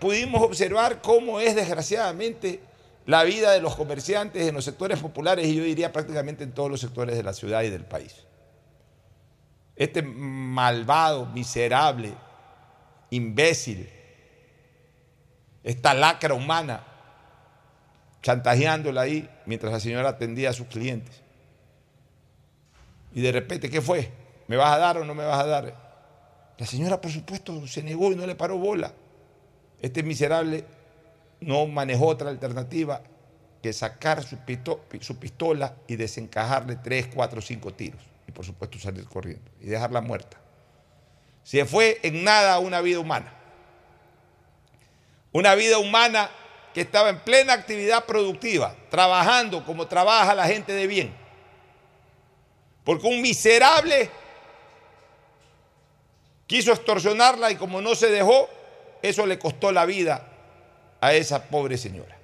Speaker 1: pudimos observar cómo es desgraciadamente la vida de los comerciantes en los sectores populares y yo diría prácticamente en todos los sectores de la ciudad y del país. Este malvado, miserable, imbécil, esta lacra humana, chantajeándola ahí mientras la señora atendía a sus clientes. Y de repente, ¿qué fue? ¿Me vas a dar o no me vas a dar? La señora, por supuesto, se negó y no le paró bola. Este miserable no manejó otra alternativa que sacar su, su pistola y desencajarle tres, cuatro, cinco tiros. Y por supuesto salir corriendo y dejarla muerta. Se fue en nada una vida humana. Una vida humana que estaba en plena actividad productiva, trabajando como trabaja la gente de bien. Porque un miserable quiso extorsionarla y como no se dejó, eso le costó la vida a esa pobre señora.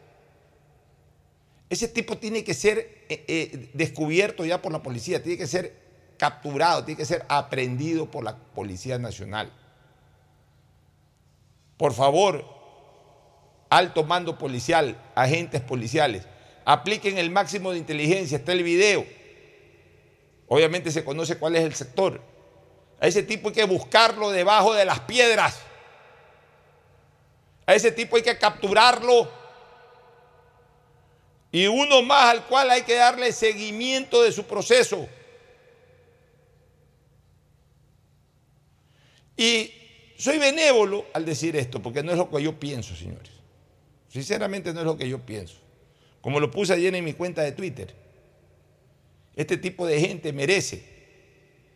Speaker 1: Ese tipo tiene que ser eh, eh, descubierto ya por la policía, tiene que ser capturado, tiene que ser aprendido por la Policía Nacional. Por favor, alto mando policial, agentes policiales, apliquen el máximo de inteligencia, está el video. Obviamente se conoce cuál es el sector. A ese tipo hay que buscarlo debajo de las piedras. A ese tipo hay que capturarlo. Y uno más al cual hay que darle seguimiento de su proceso. Y soy benévolo al decir esto, porque no es lo que yo pienso, señores. Sinceramente no es lo que yo pienso. Como lo puse ayer en mi cuenta de Twitter. Este tipo de gente merece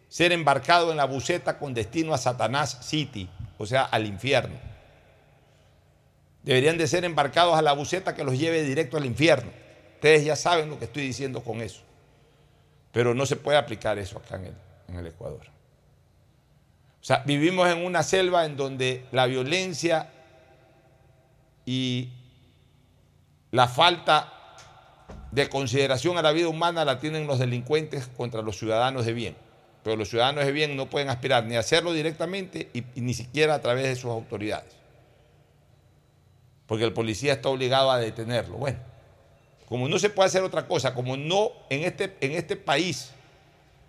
Speaker 1: ser embarcado en la buceta con destino a Satanás City, o sea, al infierno. Deberían de ser embarcados a la buceta que los lleve directo al infierno. Ustedes ya saben lo que estoy diciendo con eso. Pero no se puede aplicar eso acá en el, en el Ecuador. O sea, vivimos en una selva en donde la violencia y la falta de consideración a la vida humana la tienen los delincuentes contra los ciudadanos de bien. Pero los ciudadanos de bien no pueden aspirar ni a hacerlo directamente y, ni siquiera a través de sus autoridades. Porque el policía está obligado a detenerlo. Bueno, como no se puede hacer otra cosa, como no en este, en este país,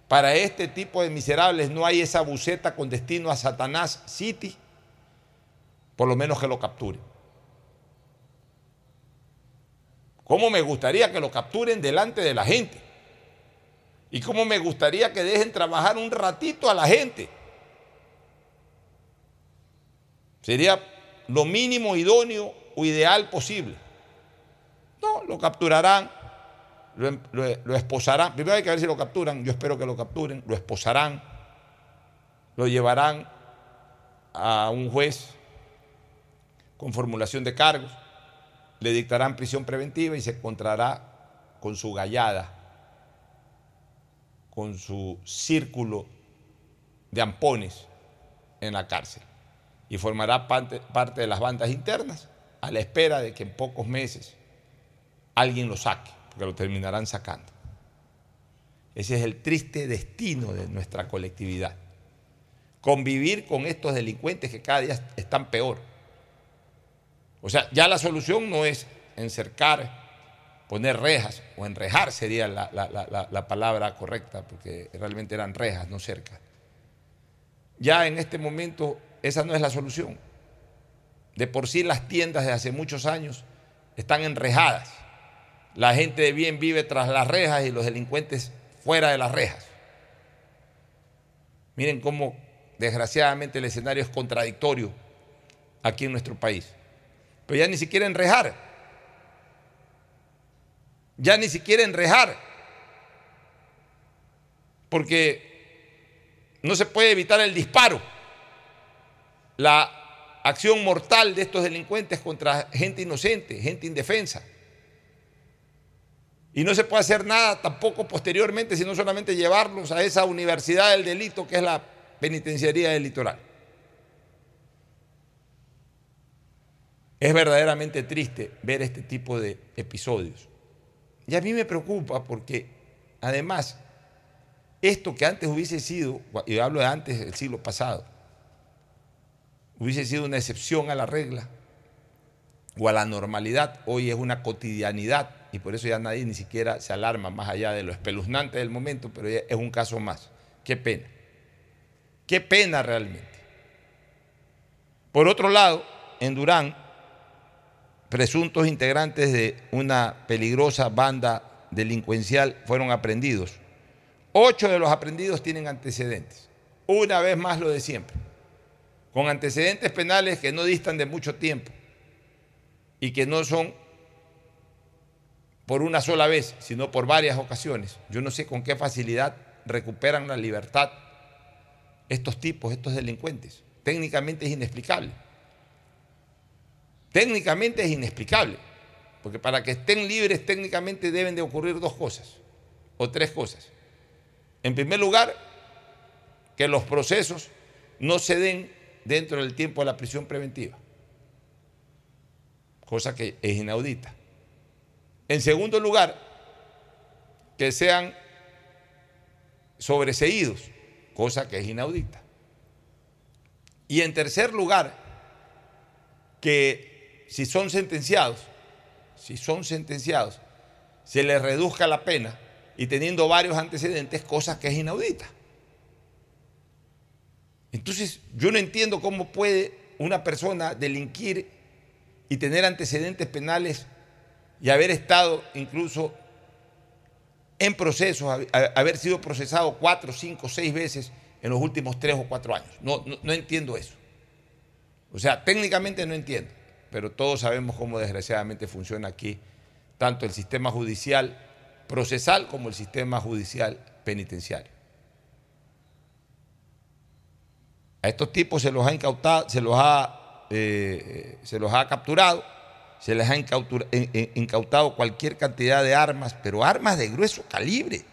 Speaker 1: para este tipo de miserables no hay esa buceta con destino a Satanás City, por lo menos que lo capturen. ¿Cómo me gustaría que lo capturen delante de la gente? ¿Y cómo me gustaría que dejen trabajar un ratito a la gente? Sería lo mínimo idóneo o ideal posible. No, lo capturarán, lo, lo, lo, esposarán. Primero hay que ver si lo capturan, yo espero que lo capturen, lo esposarán, lo llevarán a un juez con formulación de cargos, le dictarán prisión preventiva y se encontrará con su gallada, con su círculo de ampones en la cárcel y formará parte, parte de las bandas internas a la espera de que en pocos meses alguien lo saque, porque lo terminarán sacando. Ese es el triste destino de nuestra colectividad. Convivir con estos delincuentes que cada día están peor. O sea, ya la solución no es encercar, poner rejas, o enrejar sería la, la, la, la palabra correcta, porque realmente eran rejas, no cerca. Ya en este momento esa no es la solución. De por sí las tiendas de hace muchos años están enrejadas. La gente de bien vive tras las rejas y los delincuentes fuera de las rejas. Miren cómo desgraciadamente el escenario es contradictorio aquí en nuestro país. Pero ya ni siquiera enrejar. Ya ni siquiera enrejar. Porque no se puede evitar el disparo. La acción mortal de estos delincuentes contra gente inocente, gente indefensa. Y no se puede hacer nada tampoco posteriormente, sino solamente llevarlos a esa universidad del delito que es la penitenciaría del litoral. Es verdaderamente triste ver este tipo de episodios. Y a mí me preocupa porque además esto que antes hubiese sido, y hablo de antes del siglo pasado, hubiese sido una excepción a la regla o a la normalidad, hoy es una cotidianidad y por eso ya nadie ni siquiera se alarma más allá de lo espeluznante del momento, pero es un caso más. Qué pena. Qué pena realmente. Por otro lado, en Durán, presuntos integrantes de una peligrosa banda delincuencial fueron aprendidos. Ocho de los aprendidos tienen antecedentes. Una vez más lo de siempre. Con antecedentes penales que no distan de mucho tiempo y que no son por una sola vez, sino por varias ocasiones. Yo no sé con qué facilidad recuperan la libertad estos tipos, estos delincuentes. Técnicamente es inexplicable. Técnicamente es inexplicable, porque para que estén libres técnicamente deben de ocurrir dos cosas, o tres cosas. En primer lugar, que los procesos no se den dentro del tiempo de la prisión preventiva, cosa que es inaudita. En segundo lugar, que sean sobreseídos, cosa que es inaudita. Y en tercer lugar, que si son sentenciados, si son sentenciados, se les reduzca la pena y teniendo varios antecedentes, cosas que es inaudita. Entonces, yo no entiendo cómo puede una persona delinquir y tener antecedentes penales y haber estado incluso en procesos, haber sido procesado cuatro, cinco, seis veces en los últimos tres o cuatro años. No, no, no, entiendo eso. O sea, técnicamente no entiendo, pero todos sabemos cómo desgraciadamente funciona aquí tanto el sistema judicial procesal como el sistema judicial penitenciario. A estos tipos se los ha incautado, se los ha, eh, se los ha capturado, se les ha incautado cualquier cantidad de armas, pero armas de grueso calibre.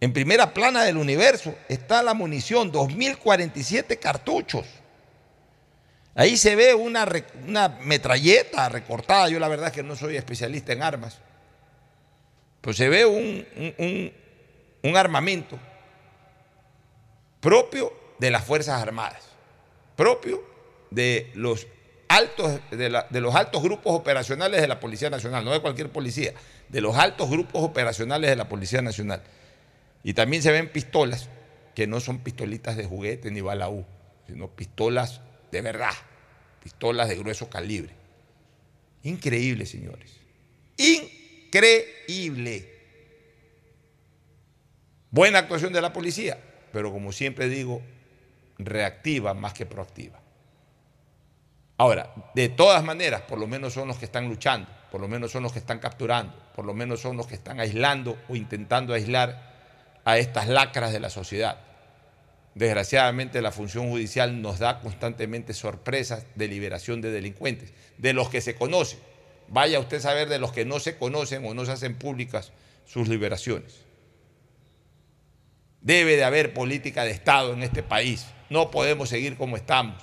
Speaker 1: En primera plana del universo está la munición, 2047 cartuchos. Ahí se ve una, metralleta recortada. Yo la verdad es que no soy especialista en armas. Pues se ve un, armamento propio de las Fuerzas Armadas, propio de los altos, de, los altos grupos operacionales de la Policía Nacional, no de cualquier policía, de los altos grupos operacionales de la Policía Nacional. Y también se ven pistolas, que no son pistolitas de juguete ni balaú, sino pistolas de verdad, pistolas de grueso calibre. Increíble, señores. Increíble. Buena actuación de la policía, pero como siempre digo, reactiva más que proactiva. Ahora, de todas maneras, por lo menos son los que están luchando, por lo menos son los que están capturando, por lo menos son los que están aislando o intentando aislar a estas lacras de la sociedad. Desgraciadamente la función judicial nos da constantemente sorpresas de liberación de delincuentes, de los que se conocen. Vaya usted a saber de los que no se conocen o no se hacen públicas sus liberaciones. Debe de haber política de Estado en este país. No podemos seguir como estamos.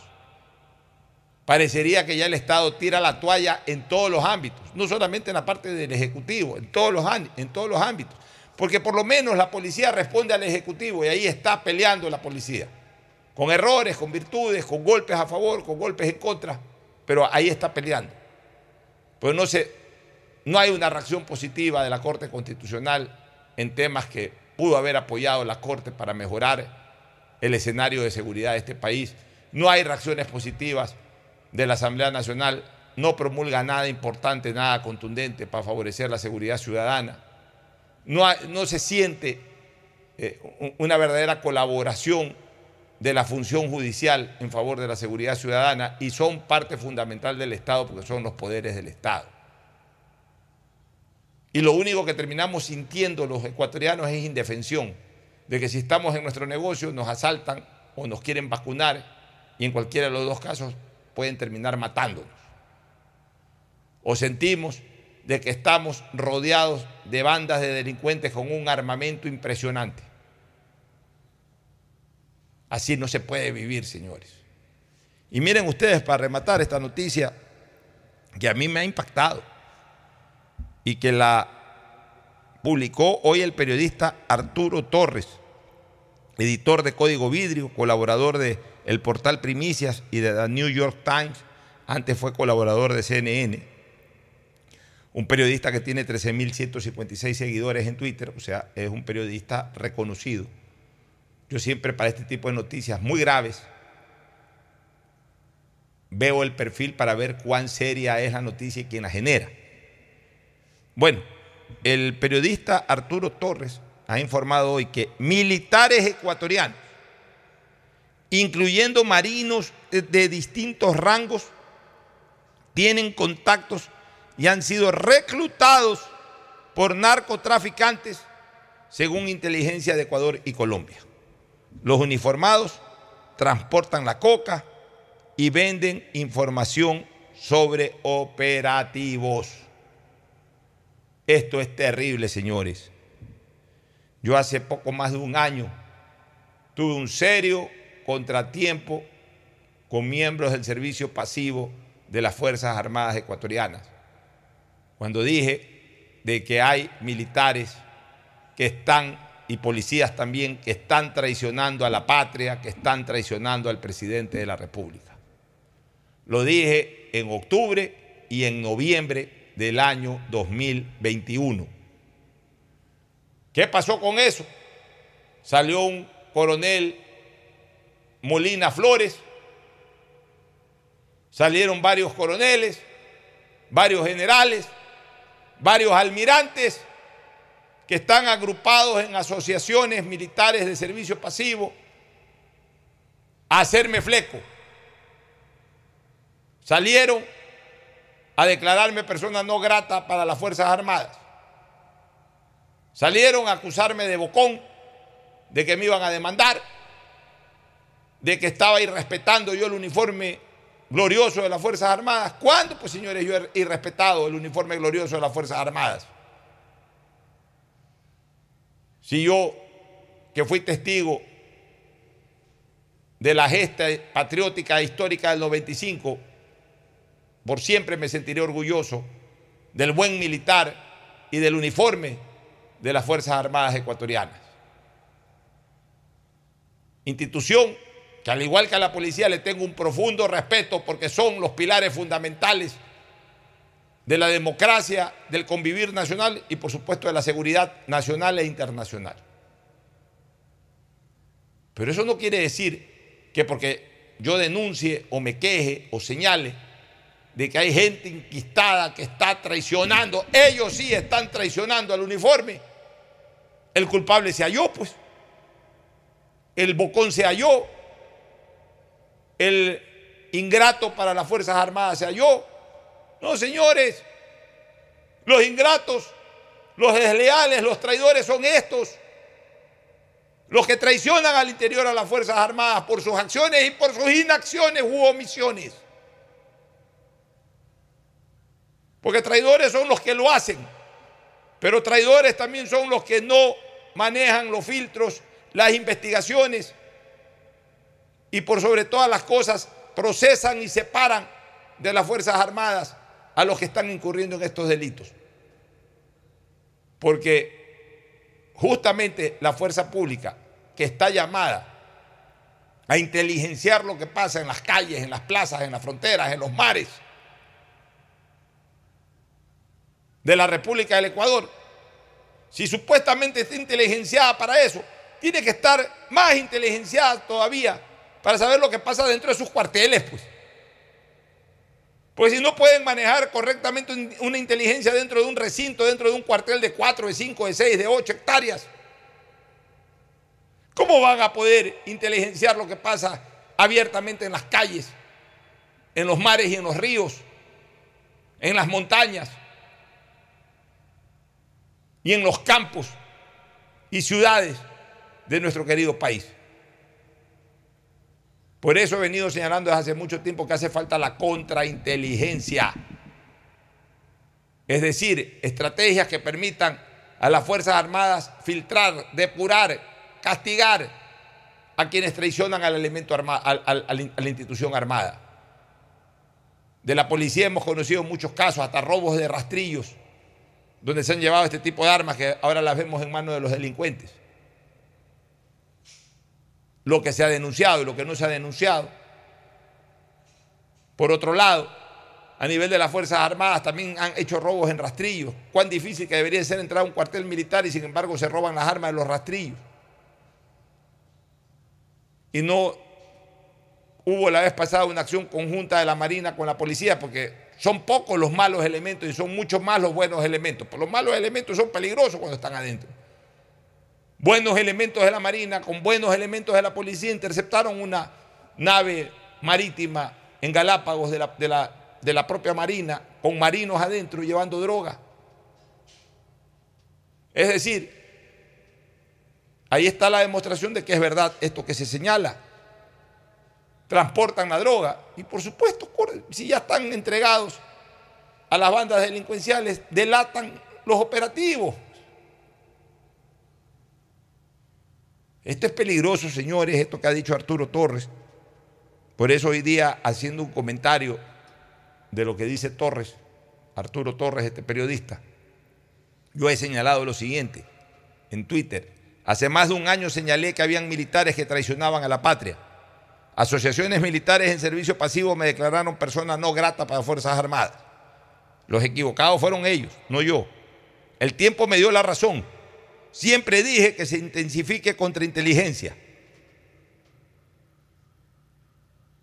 Speaker 1: Parecería que ya el Estado tira la toalla en todos los ámbitos, no solamente en la parte del Ejecutivo, en todos los, en todos los ámbitos. Porque por lo menos la policía responde al Ejecutivo y ahí está peleando la policía. Con errores, con virtudes, con golpes a favor, con golpes en contra, pero ahí está peleando. Pues no, se, no hay una reacción positiva de la Corte Constitucional en temas que pudo haber apoyado la Corte para mejorar el escenario de seguridad de este país. No hay reacciones positivas de la Asamblea Nacional, no promulga nada importante, nada contundente para favorecer la seguridad ciudadana. No, se siente eh, una verdadera colaboración de la función judicial en favor de la seguridad ciudadana y son parte fundamental del Estado porque son los poderes del Estado. Y lo único que terminamos sintiendo los ecuatorianos es indefensión de que si estamos en nuestro negocio nos asaltan o nos quieren vacunar y en cualquiera de los dos casos pueden terminar matándonos. O sentimos de que estamos rodeados de bandas de delincuentes con un armamento impresionante. Así no se puede vivir, señores. Y miren ustedes, para rematar esta noticia que a mí me ha impactado y que la publicó hoy el periodista Arturo Torres editor de Código Vidrio, colaborador de el portal Primicias y de The New York Times, antes fue colaborador de CNN, un periodista que tiene 13.156 seguidores en Twitter, o sea, es un periodista reconocido. Yo siempre para este tipo de noticias muy graves veo el perfil para ver cuán seria es la noticia y quién la genera. Bueno, el periodista Arturo Torres ha informado hoy que militares ecuatorianos, incluyendo marinos de, distintos rangos, tienen contactos y han sido reclutados por narcotraficantes, según inteligencia de Ecuador y Colombia. Los uniformados transportan la coca y venden información sobre operativos. Esto es terrible, señores. Yo hace poco más de un año tuve un serio contratiempo con miembros del servicio pasivo de las Fuerzas Armadas ecuatorianas. Cuando dije de que hay militares que están, y policías también, que están traicionando a la patria, que están traicionando al presidente de la República. Lo dije en octubre y en noviembre del año 2021 ¿Qué pasó con eso? Salió un coronel Molina Flores, salieron varios coroneles, varios generales, varios almirantes que están agrupados en asociaciones militares de servicio pasivo a hacerme fleco. Salieron a declararme persona no grata para las Fuerzas Armadas. Salieron a acusarme de bocón, de que me iban a demandar, de que estaba irrespetando yo el uniforme glorioso de las Fuerzas Armadas. ¿Cuándo? Pues señores, yo he irrespetado el uniforme glorioso de las Fuerzas Armadas. Si yo, que fui testigo de la gesta patriótica e histórica del 95, por siempre me sentiré orgulloso del buen militar y del uniforme de las Fuerzas Armadas ecuatorianas. Institución que al igual que a la policía le tengo un profundo respeto porque son los pilares fundamentales de la democracia, del convivir nacional y por supuesto de la seguridad nacional e internacional. Pero eso no quiere decir que porque yo denuncie o me queje o señale de que hay gente inquistada que está traicionando, ellos sí están traicionando al uniforme, el culpable se halló, pues, el bocón se halló, el ingrato para las Fuerzas Armadas se halló. No, señores, los ingratos, los desleales, los traidores son estos. Los que traicionan al interior a las Fuerzas Armadas por sus acciones y por sus inacciones u omisiones. Porque traidores son los que lo hacen, pero traidores también son los que no manejan los filtros, las investigaciones y por sobre todas las cosas procesan y separan de las Fuerzas Armadas a los que están incurriendo en estos delitos. Porque justamente la fuerza pública que está llamada a inteligenciar lo que pasa en las calles, en las plazas, en las fronteras, en los mares de la República del Ecuador, si supuestamente está inteligenciada para eso, tiene que estar más inteligenciada todavía para saber lo que pasa dentro de sus cuarteles, pues. Pues si no pueden manejar correctamente una inteligencia dentro de un recinto, dentro de un cuartel de 4, de 5, de 6, de 8 hectáreas, ¿cómo van a poder inteligenciar lo que pasa abiertamente en las calles, en los mares y en los ríos, en las montañas y en los campos y ciudades de nuestro querido país? Por eso he venido señalando desde hace mucho tiempo que hace falta la contrainteligencia. Es decir, estrategias que permitan a las Fuerzas Armadas filtrar, depurar, castigar a quienes traicionan al elemento armado, a la institución armada. De la policía hemos conocido muchos casos, hasta robos de rastrillos, donde se han llevado este tipo de armas que ahora las vemos en manos de los delincuentes lo que se ha denunciado y lo que no se ha denunciado. Por otro lado, a nivel de las Fuerzas Armadas también han hecho robos en rastrillos. Cuán difícil que debería ser entrar a un cuartel militar y sin embargo se roban las armas de los rastrillos. Y no hubo la vez pasada una acción conjunta de la Marina con la policía porque son pocos los malos elementos y son muchos más los buenos elementos. Pero los malos elementos son peligrosos cuando están adentro buenos elementos de la Marina, con buenos elementos de la policía, interceptaron una nave marítima en Galápagos de la, propia Marina, con marinos adentro llevando droga. Es decir, ahí está la demostración de que es verdad esto que se señala. Transportan la droga y por supuesto, si ya están entregados a las bandas delincuenciales, delatan los operativos. Esto es peligroso, señores, esto que ha dicho Arturo Torres. Por eso hoy día, haciendo un comentario de lo que dice Torres, Arturo Torres, este periodista, yo he señalado lo siguiente en Twitter. Hace más de un año señalé que habían militares que traicionaban a la patria. Asociaciones militares en servicio pasivo me declararon persona no grata para Fuerzas Armadas. Los equivocados fueron ellos, no yo. El tiempo me dio la razón. Siempre dije que se intensifique contrainteligencia.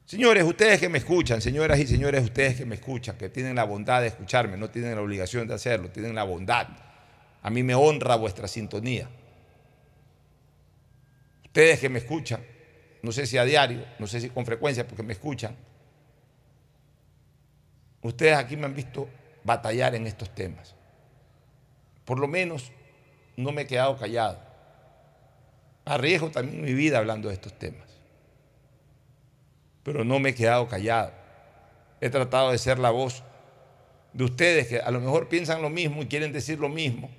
Speaker 1: Señores, ustedes que me escuchan, señoras y señores, ustedes que me escuchan, que tienen la bondad de escucharme, no tienen la obligación de hacerlo, tienen la bondad. A mí me honra vuestra sintonía. Ustedes que me escuchan, no sé si a diario, no sé si con frecuencia, porque me escuchan.
Speaker 31: ustedes aquí me han visto batallar en estos temas. Por lo menos no me he quedado callado. Arriesgo también mi vida hablando de estos temas. Pero no me he quedado callado. He tratado de ser la voz de ustedes que a lo mejor piensan lo mismo y quieren decir lo mismo,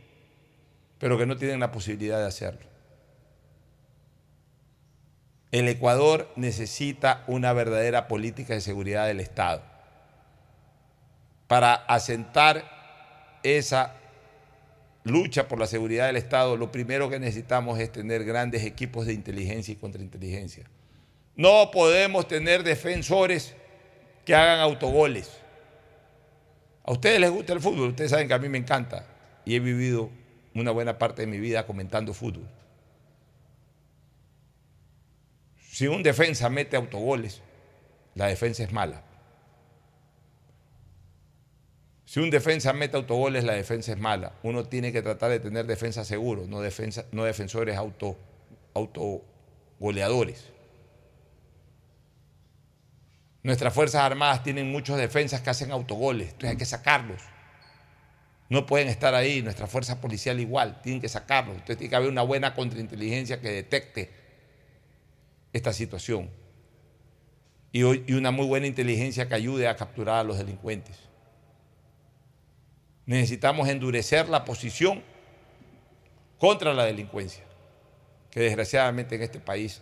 Speaker 31: pero que no tienen la posibilidad de hacerlo. El Ecuador necesita una verdadera política de seguridad del Estado para asentar esa lucha por la seguridad del Estado, lo primero que necesitamos es tener grandes equipos de inteligencia y contrainteligencia. No podemos tener defensores que hagan autogoles. A ustedes les gusta el fútbol, ustedes saben que a mí me encanta y he vivido una buena parte de mi vida comentando fútbol. Si un defensa mete autogoles, la defensa es mala. Si un defensa mete autogoles, la defensa es mala. Uno tiene que tratar de tener defensa seguro, no, defensa, no defensores auto, autogoleadores. Nuestras Fuerzas Armadas tienen muchos defensas que hacen autogoles, entonces hay que sacarlos. No pueden estar ahí, nuestra fuerza policial igual, tienen que sacarlos. Entonces tiene que haber una buena contrainteligencia que detecte esta situación y una muy buena inteligencia que ayude a capturar a los delincuentes. Necesitamos endurecer la posición contra la delincuencia, que desgraciadamente en este país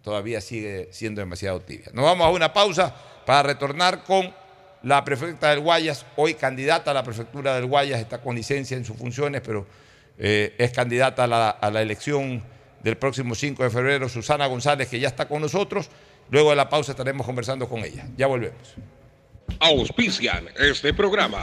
Speaker 31: todavía sigue siendo demasiado tibia. Nos vamos a una pausa para retornar con la prefecta del Guayas, hoy candidata a la prefectura del Guayas, está con licencia en sus funciones, pero eh, es candidata a la, a la elección del próximo 5 de febrero, Susana González, que ya está con nosotros. Luego de la pausa estaremos conversando con ella. Ya volvemos.
Speaker 24: Auspician este programa.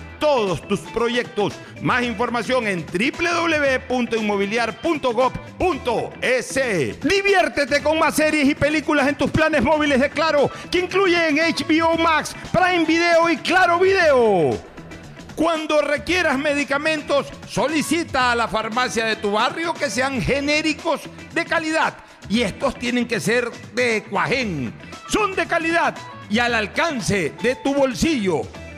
Speaker 1: todos tus proyectos. Más información en www.inmobiliar.gov.es. Diviértete con más series y películas en tus planes móviles de Claro, que incluyen HBO Max, Prime Video y Claro Video. Cuando requieras medicamentos, solicita a la farmacia de tu barrio que sean genéricos de calidad. Y estos tienen que ser de Cuajén. Son de calidad y al alcance de tu bolsillo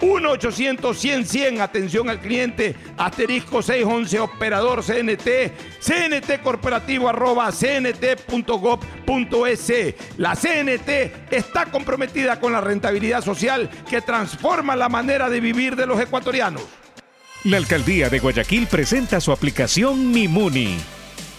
Speaker 1: 1-800-100-100, atención al cliente, asterisco 611, operador CNT, CNT corporativo arroba cnt.gov.es. La CNT está comprometida con la rentabilidad social que transforma la manera de vivir de los ecuatorianos.
Speaker 28: La alcaldía de Guayaquil presenta su aplicación Mimuni.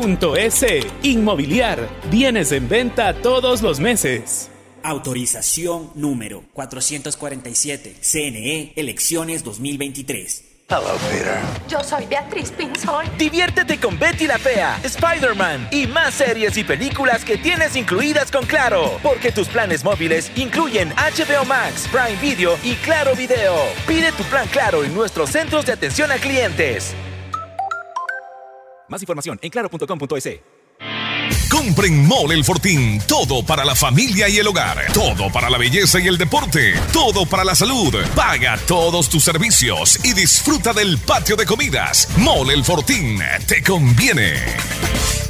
Speaker 15: S. Inmobiliar. Bienes en venta todos los meses.
Speaker 16: Autorización número 447. CNE, elecciones 2023.
Speaker 20: Hello, Peter.
Speaker 32: Yo soy Beatriz Pinzón.
Speaker 20: Diviértete con Betty la Fea, Spider-Man y más series y películas que tienes incluidas con Claro. Porque tus planes móviles incluyen HBO Max, Prime Video y Claro Video. Pide tu plan Claro en nuestros centros de atención a clientes.
Speaker 16: Más información en claro.com.es.
Speaker 24: Compren Mole El Fortín. Todo para la familia y el hogar. Todo para la belleza y el deporte. Todo para la salud. Paga todos tus servicios y disfruta del patio de comidas. Mole El Fortín. Te conviene.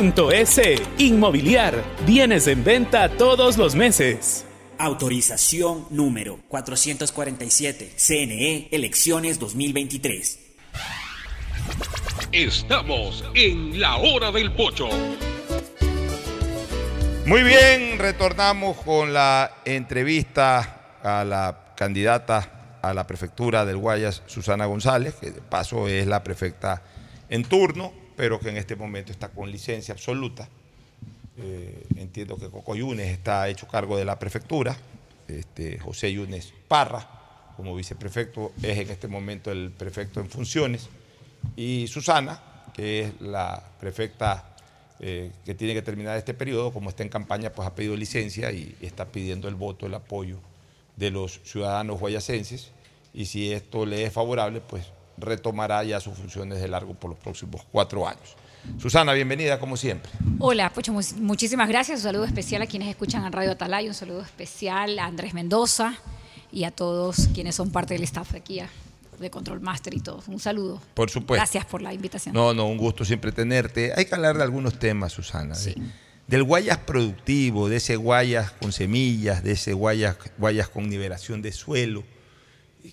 Speaker 15: Inmobiliar. Bienes en venta todos los meses.
Speaker 16: Autorización número 447. CNE E, Elecciones 2023.
Speaker 33: Estamos en la hora del pocho.
Speaker 1: Muy bien, retornamos con la entrevista a la candidata a la prefectura del Guayas, Susana González, que de paso es la prefecta en turno, pero que en este momento está con licencia absoluta. Eh, entiendo que Coco Yunes está hecho cargo de la prefectura, este, José Yunes Parra, como viceprefecto, es en este momento el prefecto en funciones, y Susana, que es la prefecta eh, que tiene que terminar este periodo, como está en campaña, pues ha pedido licencia y, está pidiendo el voto, el apoyo de los ciudadanos guayacenses, y si esto le es favorable, pues retomará ya sus funciones de largo por los próximos cuatro años. Susana, bienvenida como siempre.
Speaker 34: Hola, Pocho, mu- muchísimas gracias. Un saludo especial a quienes escuchan en Radio Atalaya, un saludo especial a Andrés Mendoza y a todos quienes son parte del staff aquí a- de Control Master y todos. Un saludo.
Speaker 1: Por supuesto.
Speaker 34: Gracias por la invitación.
Speaker 1: No, no, un gusto siempre tenerte. Hay que hablar de algunos temas, Susana. de- del guayas productivo, de ese guayas con semillas, de ese guayas, guayas con nivelación de suelo.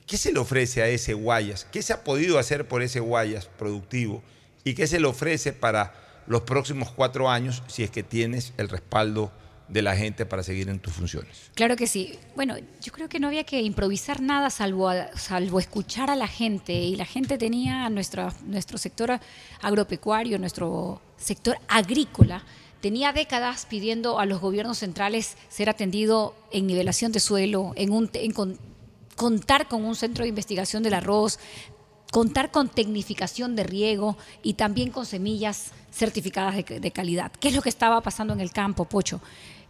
Speaker 1: ¿Qué se le ofrece a ese guayas? ¿Qué se ha podido hacer por ese guayas productivo? ¿Y qué se le ofrece para los próximos cuatro años si es que tienes el respaldo de la gente para seguir en tus funciones?
Speaker 34: Claro que sí. Bueno, yo creo que no había que improvisar nada salvo, salvo escuchar a la gente. Y la gente tenía nuestra, nuestro sector agropecuario, nuestro sector agrícola, tenía décadas pidiendo a los gobiernos centrales ser atendido en nivelación de suelo, en, un, contar con un centro de investigación del arroz, contar con tecnificación de riego y también con semillas certificadas de, calidad. ¿Qué es lo que estaba pasando en el campo, Pocho?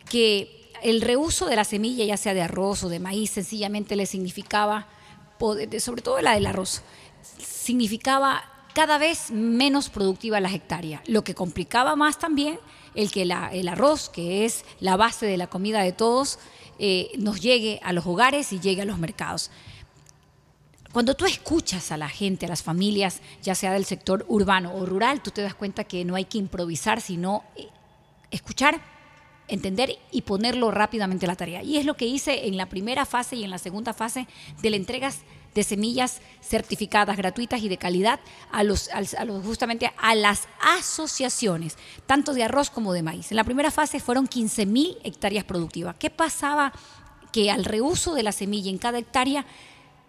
Speaker 34: Que el reuso de la semilla, ya sea de arroz o de maíz, sencillamente le significaba, sobre todo la del arroz, significaba cada vez menos productiva la hectárea, lo que complicaba más también el que la- el arroz, que es la base de la comida de todos, eh, nos llegue a los hogares y llegue a los mercados. Cuando tú escuchas a la gente, a las familias, ya sea del sector urbano o rural, tú te das cuenta que no hay que improvisar, sino eh, escuchar, entender y ponerlo rápidamente a la tarea. Y es lo que hice en la primera fase y en la segunda fase de la entregas de semillas certificadas, gratuitas y de calidad a los, justamente a las asociaciones, tanto de arroz como de maíz. En la primera fase fueron 15 mil hectáreas productivas. ¿Qué pasaba? Que al reuso de la semilla en cada hectárea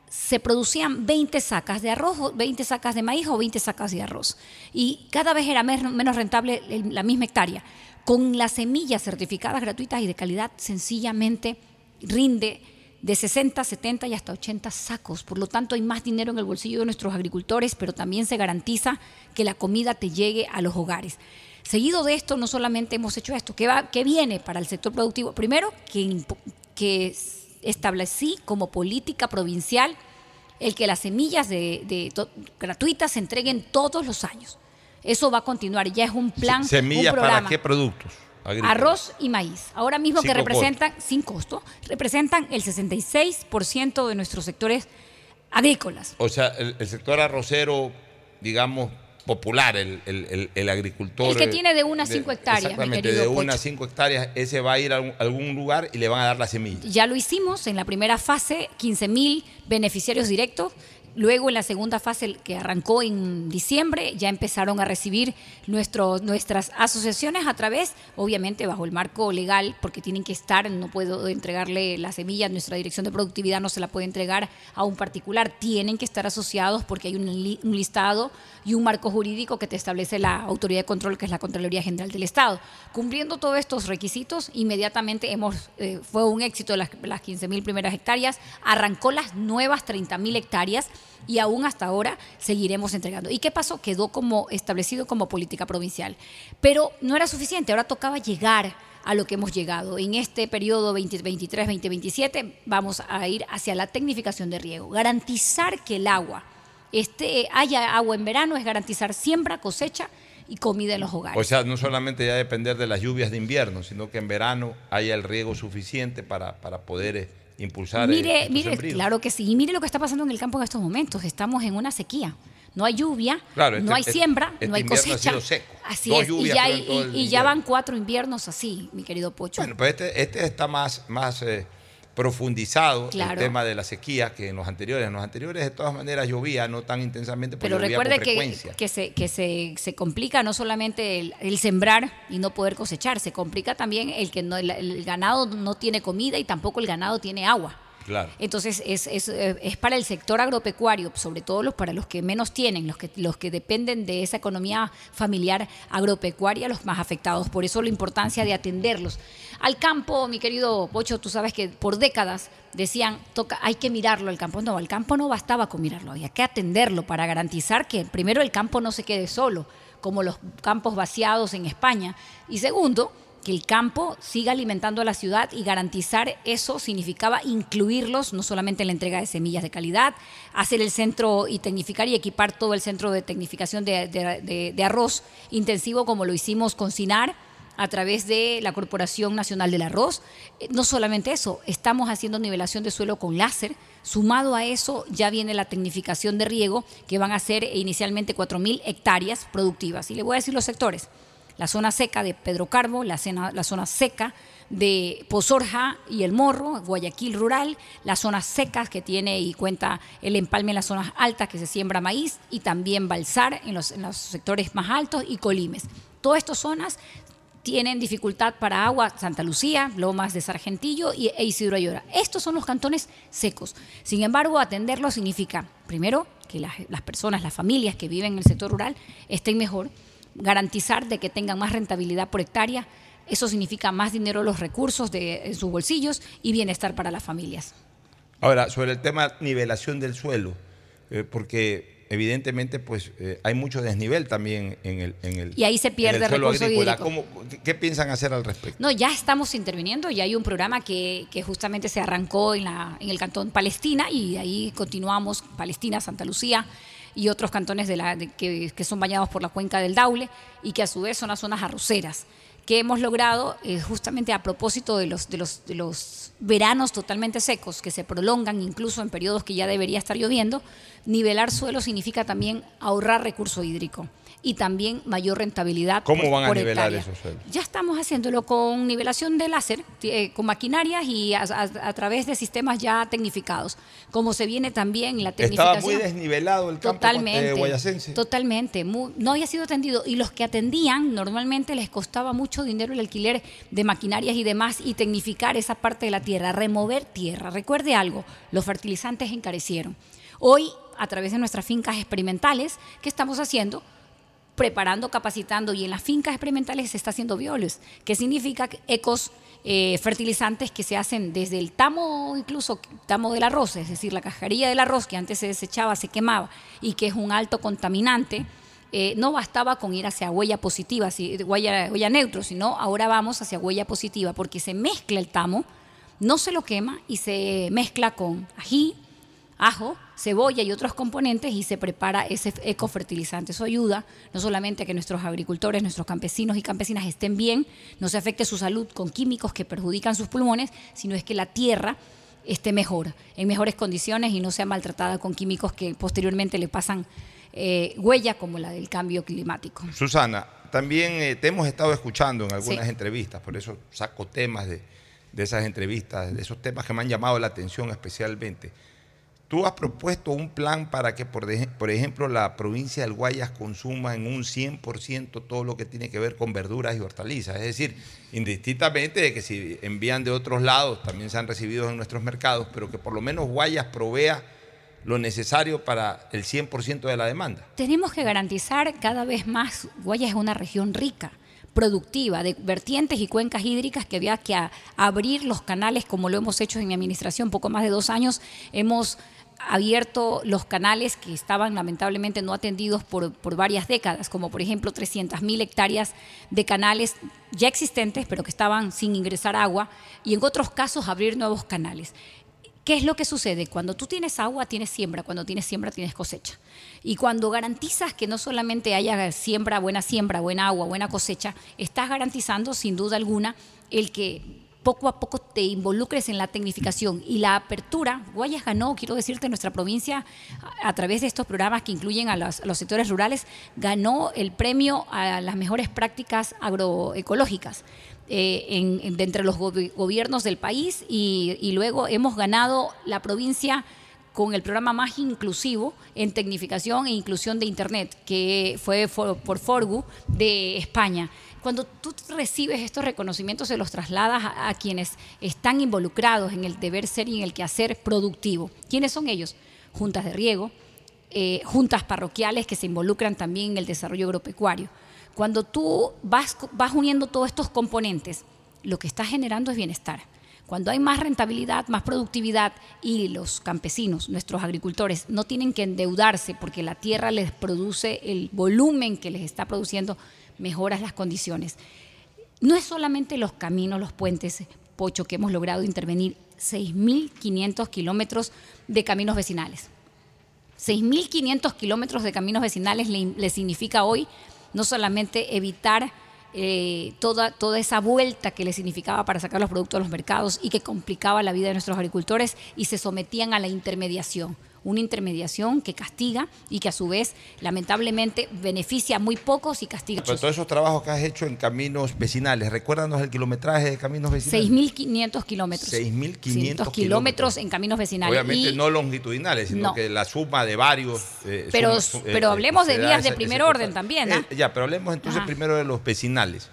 Speaker 34: se producían 20 sacas de arroz, o 20 sacas de maíz o 20 sacas de arroz. Y cada vez era men- menos rentable la misma hectárea. Con las semillas certificadas gratuitas y de calidad, sencillamente rinde de 60, 70 y hasta 80 sacos. Por lo tanto, hay más dinero en el bolsillo de nuestros agricultores, pero también se garantiza que la comida te llegue a los hogares. Seguido de esto, no solamente hemos hecho esto, ¿qué, va, qué viene para el sector productivo? Primero, que, establecí como política provincial el que las semillas de, de gratuitas se entreguen todos los años. Eso va a continuar, ya es un plan,
Speaker 1: ¿Semillas
Speaker 34: un
Speaker 1: para qué productos?
Speaker 34: Arroz y maíz. Ahora mismo
Speaker 1: Sin
Speaker 34: que
Speaker 1: costo.
Speaker 34: representan, sin costo, representan el 66% de nuestros sectores agrícolas.
Speaker 1: O sea, el, el sector arrocero, digamos, popular, el, el- el- el agricultor.
Speaker 34: El que tiene de una a cinco hectáreas, mi
Speaker 1: Exactamente, de una a
Speaker 34: Pocho.
Speaker 1: cinco hectáreas, ese va a ir a algún, algún lugar y le van a dar la semilla.
Speaker 34: Ya lo hicimos en la primera fase, 15 mil beneficiarios directos. Luego en la segunda fase que arrancó en diciembre ya empezaron a recibir nuestros, nuestras asociaciones a través, obviamente bajo el marco legal, porque tienen que estar, no puedo entregarle la semilla, nuestra dirección de productividad no se la puede entregar a un particular, tienen que estar asociados porque hay un, li- un listado y un marco jurídico que te establece la autoridad de control, que es la Contraloría General del Estado. Cumpliendo todos estos requisitos, inmediatamente hemos, eh, fue un éxito las, las 15 mil primeras hectáreas, arrancó las nuevas 30 mil hectáreas y aún hasta ahora seguiremos entregando. ¿Y qué pasó? Quedó como establecido como política provincial. Pero no era suficiente, ahora tocaba llegar a lo que hemos llegado. En este periodo 2023-2027 vamos a ir hacia la tecnificación de riego, garantizar que el agua esté, haya agua en verano es garantizar siembra, cosecha y comida en los hogares.
Speaker 1: O sea, no solamente ya depender de las lluvias de invierno, sino que en verano haya el riego suficiente para, para poder eh, impulsar.
Speaker 34: Mire, mire,
Speaker 1: sembríos.
Speaker 34: claro que sí. Y mire lo que está pasando en el campo en estos momentos. Estamos en una sequía. No hay lluvia,
Speaker 1: Claro, este-
Speaker 34: no hay
Speaker 1: este-
Speaker 34: siembra,
Speaker 1: este
Speaker 34: no hay
Speaker 1: ha
Speaker 34: cosecha.
Speaker 1: sido seco.
Speaker 34: Así
Speaker 1: Dos
Speaker 34: es, y ya, y- ya van cuatro inviernos así, mi querido Pocho.
Speaker 1: Bueno, pues este, este está más, más eh, profundizado,
Speaker 34: Claro.
Speaker 1: el tema de la sequía, que en los anteriores. En los anteriores, de todas maneras, llovía, no tan intensamente, pero,
Speaker 34: Pero
Speaker 1: llovía
Speaker 34: recuerde
Speaker 1: con
Speaker 34: que,
Speaker 1: frecuencia.
Speaker 34: que, se, que se, se complica no solamente el, el sembrar y no poder cosechar, se complica también el que no, el, el ganado no tiene comida y tampoco el ganado tiene agua. Entonces es, es, eh, es para el sector agropecuario, sobre todo los, para los que menos tienen, los que, los que dependen de esa economía familiar agropecuaria, los más afectados. Por eso la importancia de atenderlos. Al campo, mi querido Pocho, tú sabes que por décadas decían, toca, hay que mirarlo al campo. No, al campo no bastaba con mirarlo, había que atenderlo para garantizar que primero el campo no se quede solo, como los campos vaciados en España. Y segundo, que el campo siga alimentando a la ciudad y garantizar eso significaba incluirlos no solamente en la entrega de semillas de calidad, hacer el centro y tecnificar y equipar todo el centro de tecnificación de, arroz intensivo como lo hicimos con a través de la Corporación Nacional del Arroz. Eh, No solamente eso, estamos haciendo nivelación de suelo con láser. Sumado a eso, ya viene la tecnificación de riego, que van a ser inicialmente 4.000 hectáreas productivas. Y le voy a decir los sectores la zona seca de Pedro Carbo, la, zona seca de Pozorja y El Morro, Guayaquil rural, las zonas secas que tiene y cuenta el empalme en las zonas altas que se siembra maíz y también Balsar en los, sectores más altos y Colimes. Todas estas zonas tienen dificultad para agua Santa Lucía, Lomas de Sargentillo y, e Isidro Ayora. Estos son los cantones secos. Sin embargo, atenderlo significa, primero, que las personas, las familias que viven en el sector rural estén mejor, garantizar de que tengan más rentabilidad por hectárea. Eso significa más dinero en los recursos de, en sus bolsillos y bienestar para las familias.
Speaker 1: Ahora, sobre el tema nivelación del suelo, eh, porque evidentemente pues eh, hay mucho desnivel también en el, en el
Speaker 34: Y ahí se pierde
Speaker 1: el suelo
Speaker 34: recurso
Speaker 1: agrícola.
Speaker 34: hídrico.
Speaker 1: ¿Cómo- qué, qué piensan hacer al respecto?
Speaker 34: No, ya estamos interviniendo, ya hay un programa que, que justamente se arrancó en, la, en el cantón Palestina y ahí continuamos, Palestina, Santa Lucía y otros cantones que, son bañados por la cuenca del Daule y que a su vez son las zonas arroceras que hemos logrado eh, justamente a propósito de los veranos totalmente secos que se prolongan incluso en periodos que ya debería estar lloviendo, nivelar suelo significa también ahorrar recurso hídrico y también mayor rentabilidad.
Speaker 1: ¿Cómo
Speaker 34: por-
Speaker 1: van a
Speaker 34: por
Speaker 1: nivelar
Speaker 34: hectárea.
Speaker 1: esos suelos?
Speaker 34: Ya estamos haciéndolo con nivelación de láser, eh, con maquinarias y a, a- a través de sistemas ya tecnificados, como se viene también la
Speaker 1: Estaba
Speaker 34: tecnificación.
Speaker 1: muy desnivelado el campo
Speaker 34: Totalmente,
Speaker 1: eh, guayacense.
Speaker 34: totalmente. no había sido atendido y los que atendían normalmente les costaba mucho dinero el alquiler de maquinarias y demás y tecnificar esa parte de la tierra, remover tierra. Recuerde algo, los fertilizantes encarecieron. Hoy, a través de nuestras fincas experimentales, ¿qué estamos haciendo? Preparando, capacitando y en las fincas experimentales se está haciendo bioles, que significa ecos eh, fertilizantes que se hacen desde el tamo, incluso tamo del arroz, es decir, la cajarilla del arroz que antes se desechaba, se quemaba y que es un alto contaminante. eh, no bastaba con ir hacia huella positiva, si- huella, huella neutro, sino ahora vamos hacia huella positiva, porque se mezcla el tamo, no se lo quema y se mezcla con ají, ajo, cebolla y otros componentes y se prepara ese ecofertilizante. Eso ayuda no solamente a que nuestros agricultores, nuestros campesinos y campesinas estén bien, no se afecte su salud con químicos que perjudican sus pulmones, sino es que la tierra esté mejor, en mejores condiciones y no sea maltratada con químicos que posteriormente le pasan eh, huella como la del cambio climático.
Speaker 1: Susana, también eh, te hemos estado escuchando en algunas
Speaker 34: Sí.
Speaker 1: entrevistas, por eso saco temas de, de esas entrevistas, de esos temas que me han llamado la atención especialmente. Tú has propuesto un plan para que, por, de- por ejemplo, la provincia del Guayas consuma en un 100% todo lo que tiene que ver con verduras y hortalizas. Es decir, indistintamente de que si envían de otros lados, también se han recibido en nuestros mercados, pero que por lo menos Guayas provea lo necesario para el 100% de la demanda.
Speaker 34: Tenemos que garantizar cada vez más, Guayas es una región rica, productiva, de vertientes y cuencas hídricas que había que abrir los canales como lo hemos hecho en mi administración, poco más de dos años, hemos abierto los canales que estaban lamentablemente no atendidos por, por varias décadas, como por ejemplo 300.000 hectáreas de canales ya existentes, pero que estaban sin ingresar agua, y en otros casos abrir nuevos canales. ¿Qué es lo que sucede? Cuando tú tienes agua, tienes siembra. Cuando tienes siembra, tienes cosecha. Y cuando garantizas que no solamente haya siembra, buena siembra, buena agua, buena cosecha, estás garantizando sin duda alguna el que poco a poco te involucres en la tecnificación y la apertura. Guayas ganó, quiero decirte, nuestra provincia, a, través de estos programas que incluyen a los, sectores rurales, ganó el premio a las mejores prácticas agroecológicas. eh, de entre los gobi- gobiernos del país y, y luego hemos ganado la provincia con el programa más inclusivo en tecnificación e inclusión de Internet, que fue por Forgu de España. Cuando tú recibes estos reconocimientos, se los trasladas a, quienes están involucrados en el deber ser y en el quehacer productivo. ¿Quiénes son ellos? Juntas de riego, eh, juntas parroquiales que se involucran también en el desarrollo agropecuario. Cuando tú vas, vas uniendo todos estos componentes, lo que estás generando es bienestar. Cuando hay más rentabilidad, más productividad y los campesinos, nuestros agricultores, no tienen que endeudarse porque la tierra les produce el volumen que les está produciendo, mejoras las condiciones. No es solamente los caminos, los puentes, Pocho, que hemos logrado intervenir 6.500 kilómetros de caminos vecinales. 6.500 kilómetros de caminos vecinales le, significa hoy no solamente evitar eh, toda, toda esa vuelta que le significaba para sacar los productos a los mercados y que complicaba la vida de nuestros agricultores y se sometían a la intermediación. Una intermediación que castiga y que a su vez lamentablemente beneficia a muy pocos y castiga a
Speaker 1: Pero
Speaker 34: muchos.
Speaker 1: todos esos trabajos que has hecho en caminos vecinales, recuérdanos el kilometraje de caminos vecinales.
Speaker 34: 6.500 kilómetros.
Speaker 1: 6.500
Speaker 34: kilómetros
Speaker 1: kilómetros.
Speaker 34: en caminos vecinales.
Speaker 1: Obviamente
Speaker 34: Y-
Speaker 1: no longitudinales, sino
Speaker 34: No.
Speaker 1: que la suma de varios. eh,
Speaker 34: pero,
Speaker 1: suma-
Speaker 34: pero
Speaker 1: eh,
Speaker 34: hablemos de vías de primer
Speaker 1: ese
Speaker 34: orden
Speaker 1: total.
Speaker 34: también. ¿ah?
Speaker 1: Eh, ya, pero hablemos entonces
Speaker 34: Ajá.
Speaker 1: primero de los vecinales.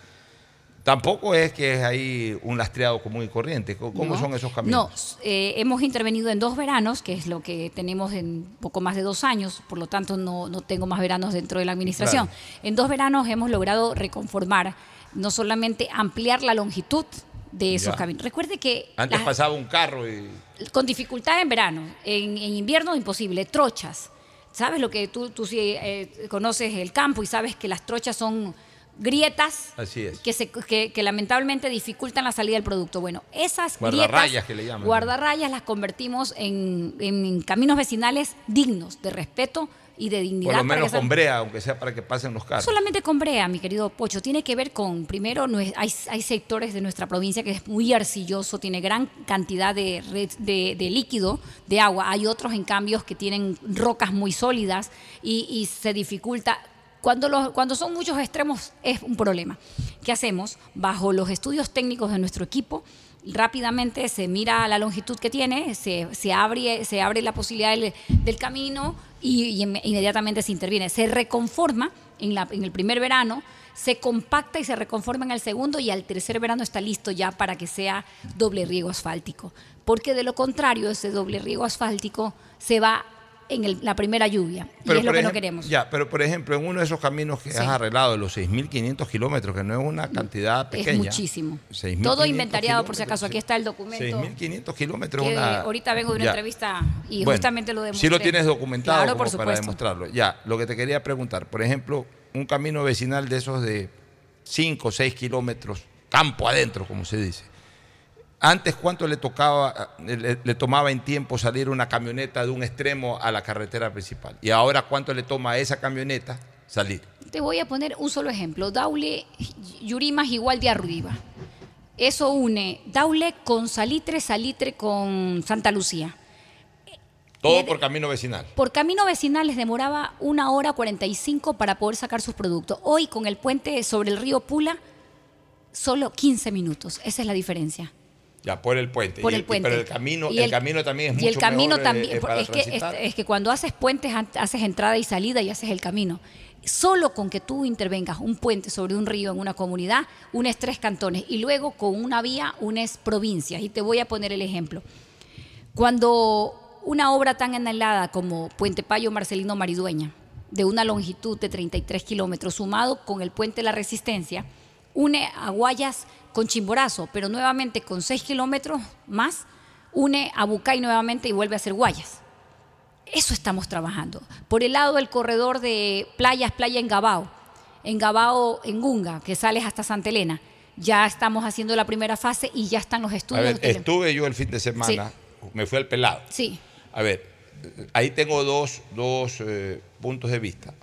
Speaker 1: Tampoco es que es ahí un lastreado común y corriente. ¿Cómo
Speaker 34: No.
Speaker 1: son esos caminos?
Speaker 34: No, eh, hemos intervenido en dos veranos, que es lo que tenemos en poco más de dos años, por lo tanto no, no tengo más veranos dentro de la administración.
Speaker 1: Claro.
Speaker 34: En dos veranos hemos logrado reconformar, no solamente ampliar la longitud de esos
Speaker 1: Ya.
Speaker 34: caminos. Recuerde que
Speaker 1: Antes
Speaker 34: las-
Speaker 1: pasaba un carro y.
Speaker 34: con dificultad en verano, en, en invierno imposible, trochas. ¿Sabes lo que tú, tú sí eh, conoces el campo y sabes que las trochas son grietas
Speaker 1: Así es.
Speaker 34: que, se, que, que lamentablemente dificultan la salida del producto. Bueno, esas
Speaker 1: Guardarrayas
Speaker 34: grietas,
Speaker 1: que le llaman.
Speaker 34: guardarrayas las convertimos en, en caminos vecinales dignos, de respeto y de dignidad.
Speaker 1: Por lo menos con brea, aunque sea para que pasen los
Speaker 34: no
Speaker 1: carros.
Speaker 34: solamente con brea, mi querido Pocho, tiene que ver con, primero, no es- hay, hay sectores de nuestra provincia que es muy arcilloso, tiene gran cantidad de, de, de líquido, de agua. Hay otros, en cambio, que tienen rocas muy sólidas y, y se dificulta. Cuando, son muchos extremos es un problema. ¿Qué hacemos? Bajo los estudios técnicos de nuestro equipo, rápidamente se mira la longitud que tiene, se, abre, la posibilidad del, camino y, y inme- inmediatamente se interviene. Se reconforma en, en el primer verano, se compacta y se reconforma en el segundo y al tercer verano está listo ya para que sea doble riego asfáltico. Porque de lo contrario, ese doble riego asfáltico se va en el- la primera lluvia y es lo que no queremos.
Speaker 1: Ya, pero por ejemplo, en uno de esos caminos que
Speaker 34: Sí.
Speaker 1: has arreglado, de los 6.500 kilómetros, que no es una cantidad pequeña.
Speaker 34: Es muchísimo.
Speaker 1: 6.500
Speaker 34: Todo inventariado, por si acaso. Aquí está el documento.
Speaker 1: 6.500 kilómetros. una-
Speaker 34: ahorita vengo de una
Speaker 1: Ya.
Speaker 34: entrevista y
Speaker 1: Bueno,
Speaker 34: justamente lo demostré.
Speaker 1: Sí lo tienes documentado
Speaker 34: Claro,
Speaker 1: como
Speaker 34: por
Speaker 1: para demostrarlo. Ya, lo que te quería preguntar, por ejemplo, un camino vecinal de esos de 5 o 6 kilómetros, campo adentro, como se dice. Antes, ¿cuánto le tocaba, le, le tomaba en tiempo salir una camioneta de un extremo a la carretera principal? Y ahora, ¿cuánto le toma a esa camioneta salir?
Speaker 34: Te voy a poner un solo ejemplo. Daule, Yurimas igual de Arruiva. Eso une Daule con Salitre, Salitre con Santa Lucía.
Speaker 1: Todo por camino vecinal.
Speaker 34: Por camino vecinal les demoraba una hora 45 para poder sacar sus productos. Hoy con el puente sobre el río Pula, solo 15 minutos. Esa es la diferencia.
Speaker 1: Ya, por el puente.
Speaker 34: Por el puente.
Speaker 1: Pero el camino,
Speaker 34: Y
Speaker 1: el, camino también es
Speaker 34: y
Speaker 1: mucho
Speaker 34: el camino
Speaker 1: eh,
Speaker 34: también
Speaker 1: eh, para
Speaker 34: es que es, que cuando haces puentes haces entrada y salida y haces el camino solo con que tú intervengas un puente sobre un río en una comunidad unes tres cantones y luego con una vía unes provincias y te voy a poner el ejemplo cuando una obra tan anhelada como Puente Payo Marcelino Maridueña de una longitud de 33 kilómetros sumado con el puente La Resistencia une a Guayas con Chimborazo, pero nuevamente con 6 kilómetros más, une a Bucay nuevamente y vuelve a ser Guayas. Eso estamos trabajando. Por el lado del corredor de playas, playa en Gabao, en Gabao, en Gunga, que sales hasta Santa Elena, ya estamos haciendo la primera fase y ya están los
Speaker 1: A
Speaker 34: estudios.
Speaker 1: ver,
Speaker 34: de-
Speaker 1: estuve yo el fin de semana, me fui al pelado.
Speaker 34: Sí,
Speaker 1: A ver, ahí tengo dos, dos eh, puntos de vista.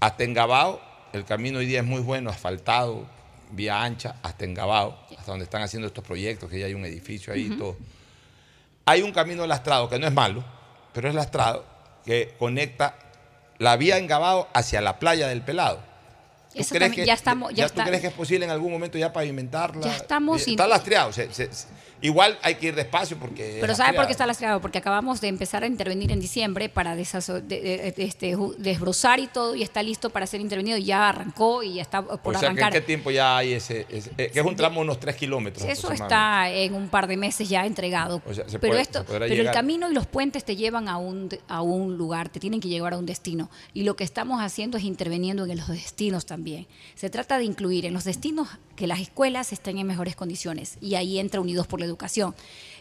Speaker 1: Hasta en Gabao, el camino hoy día es muy bueno, asfaltado, vía ancha hasta Engabao, hasta donde están haciendo estos proyectos, que ya hay un edificio ahí y todo. Hay un camino lastrado, que no es malo, pero es lastrado, que conecta la vía Engabao hacia la playa del Pelado. ¿Tú
Speaker 34: Eso
Speaker 1: crees
Speaker 34: también-
Speaker 1: que,
Speaker 34: ya estamos- ya
Speaker 1: ¿tú
Speaker 34: está-
Speaker 1: crees que es posible en algún momento ya pavimentarla?
Speaker 34: Ya estamos
Speaker 1: Está
Speaker 34: in-
Speaker 1: lastreado. se- se- se- igual hay que ir despacio porque...
Speaker 34: Pero ¿sabe por qué está
Speaker 1: lastreado.
Speaker 34: lastrado? Porque acabamos de empezar a intervenir en diciembre para de- este, desbrozar y todo, y está listo para ser intervenido, y ya arrancó y ya está por
Speaker 1: O sea, que ¿en
Speaker 34: arrancar.
Speaker 1: qué tiempo ya hay ese, ese- eh, que es un tramo de unos 3 kilómetros?
Speaker 34: Eso está en un par de meses ya entregado.
Speaker 1: O sea, se
Speaker 34: pero
Speaker 1: puede-
Speaker 34: esto,
Speaker 1: se
Speaker 34: pero el camino y los puentes te llevan a un, a un lugar, te tienen que llevar a un destino. Y lo que estamos haciendo es interviniendo en los destinos también. Se trata de incluir en los destinos que las escuelas estén en mejores condiciones. Y ahí entra Unidos por la Educación.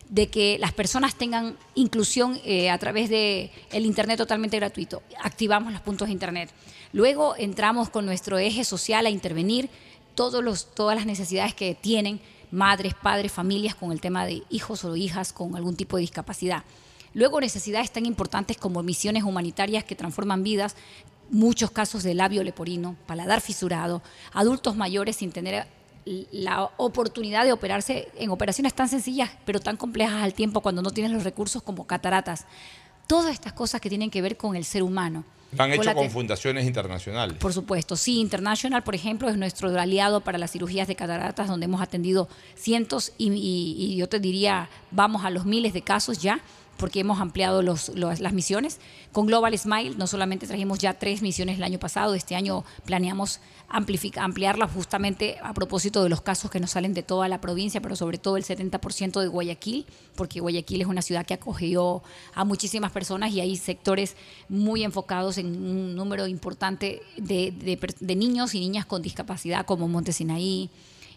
Speaker 34: De que las personas tengan inclusión eh, a través de el internet totalmente gratuito. Activamos los puntos de internet. Luego entramos con nuestro eje social a intervenir todos los, todas las necesidades que tienen madres, padres, familias con el tema de hijos o hijas con algún tipo de discapacidad. Luego necesidades tan importantes como misiones humanitarias que transforman vidas, muchos casos de labio leporino, paladar fisurado, adultos mayores sin tener la oportunidad de operarse en operaciones tan sencillas pero tan complejas al tiempo cuando no tienes los recursos como cataratas. Todas estas cosas que tienen que ver con el ser humano.
Speaker 1: Lo han hecho con fundaciones internacionales.
Speaker 34: por supuesto, sí, International, por ejemplo, es nuestro aliado para las cirugías de cataratas, donde hemos atendido cientos y, y- y yo te diría, vamos a los miles de casos ya, porque hemos ampliado los- las misiones. Con Global Smile no solamente trajimos ya tres misiones el año pasado, este año planeamos ampliarlas justamente a propósito de los casos que nos salen de toda la provincia, pero sobre todo el 70% de Guayaquil, porque Guayaquil es una ciudad que acogió a muchísimas personas y hay sectores muy enfocados en un número importante de, de niños y niñas con discapacidad, como Montesinaí,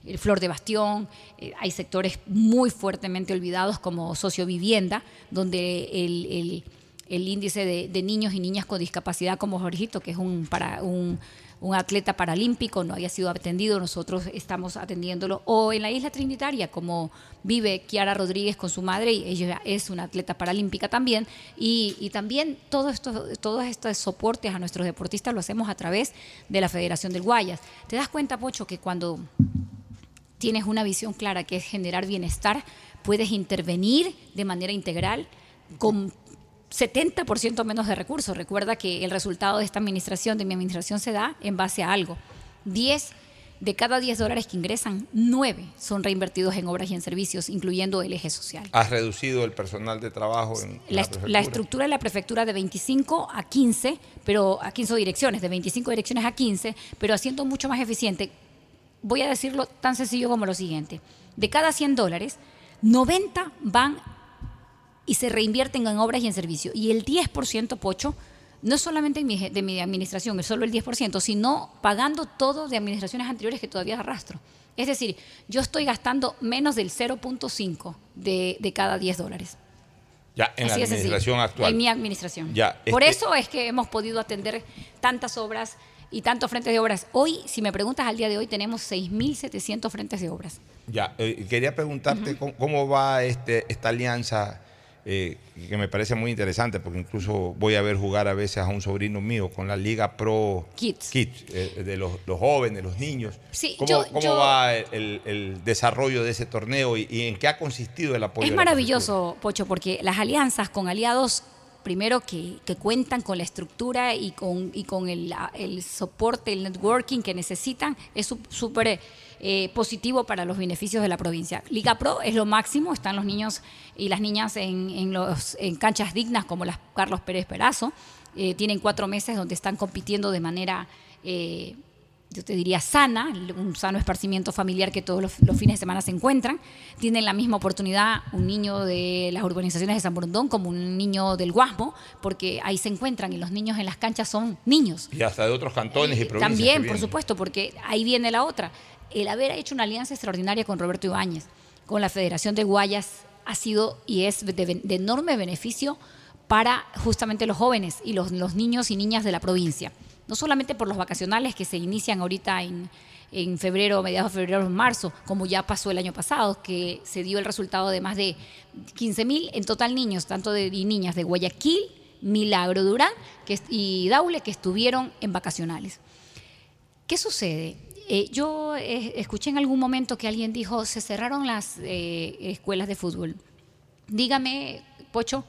Speaker 34: el Flor de Bastión, eh, hay sectores muy fuertemente olvidados como sociovivienda, donde el, el- índice de, niños y niñas con discapacidad como Jorgito, que es un, para, un, atleta paralímpico, no haya sido atendido, nosotros estamos atendiéndolo, o en la isla Trinitaria, como vive Kiara Rodríguez con su madre, y ella es una atleta paralímpica también, y, y también todo esto, todos estos soportes a nuestros deportistas lo hacemos a través de la Federación del Guayas. ¿Te das cuenta, Pocho, que cuando tienes una visión clara que es generar bienestar, puedes intervenir de manera integral con 70% menos de recursos. Recuerda que el resultado de esta administración, de mi administración, se da en base a algo. 10 de cada 10 dólares que ingresan, 9 son reinvertidos en obras y en servicios, incluyendo el eje social.
Speaker 1: Has reducido el personal de trabajo en
Speaker 34: La,
Speaker 1: la,
Speaker 34: est- la estructura de la prefectura de 25 a 15, pero a 15 direcciones, de 25 direcciones a 15, pero haciendo mucho más eficiente. Voy a decirlo tan sencillo como lo siguiente. De cada 100 dólares, 90 van y se reinvierten en obras y en servicios. Y el 10%, Pocho, no es solamente en mi de mi administración, es solo el 10%, sino pagando todo de administraciones anteriores que todavía arrastro. Es decir, yo estoy gastando menos del 0.5 de, de cada 10 dólares.
Speaker 1: Ya, en
Speaker 34: Así
Speaker 1: la administración actual.
Speaker 34: En mi administración.
Speaker 1: Ya,
Speaker 34: Por
Speaker 1: este-
Speaker 34: eso es que hemos podido atender tantas obras y tantos frentes de obras. Hoy, si me preguntas al día de hoy, tenemos 6.700 frentes de obras.
Speaker 1: Ya, eh, quería preguntarte cómo, cómo va este, esta alianza eh, que me parece muy interesante, porque incluso voy a ver jugar a veces a un sobrino mío con la Liga Pro
Speaker 34: Kids.
Speaker 1: eh, de los, los jóvenes, los niños.
Speaker 34: Sí,
Speaker 1: ¿Cómo,
Speaker 34: yo-
Speaker 1: cómo
Speaker 34: yo-
Speaker 1: va el, el desarrollo de ese torneo y, y en qué ha consistido el apoyo?
Speaker 34: Es maravilloso, Pocho, porque las alianzas con aliados, primero que, que cuentan con la estructura y con, y con el, el soporte, el networking que necesitan, es súper eh, positivo para los beneficios de la provincia. Liga Pro es lo máximo, están los niños y las niñas en, en los, en canchas dignas como las Carlos Pérez Perazo, Eh, tienen cuatro meses donde están compitiendo de manera... eh, yo te diría sana, un sano esparcimiento familiar que todos los, los fines de semana se encuentran. Tienen la misma oportunidad un niño de las urbanizaciones de San Borondón como un niño del Guasmo, porque ahí se encuentran y los niños en las canchas son niños.
Speaker 1: Y hasta de otros cantones y provincias. que
Speaker 34: También, por supuesto, porque ahí viene la otra. El haber hecho una alianza extraordinaria con Roberto Ibáñez, con la Federación de Guayas, ha sido y es de, de enorme beneficio para justamente los jóvenes y los, los niños y niñas de la provincia. No solamente por los vacacionales que se inician ahorita en, en febrero, mediados de febrero, marzo, como ya pasó el año pasado, que se dio el resultado de más de 15 mil en total niños, tanto de y niñas de Guayaquil, Milagro Durán que, y Daule, que estuvieron en vacacionales. ¿Qué sucede? Eh, yo eh, escuché en algún momento que alguien dijo, se cerraron las eh, escuelas de fútbol. Dígame, Pocho,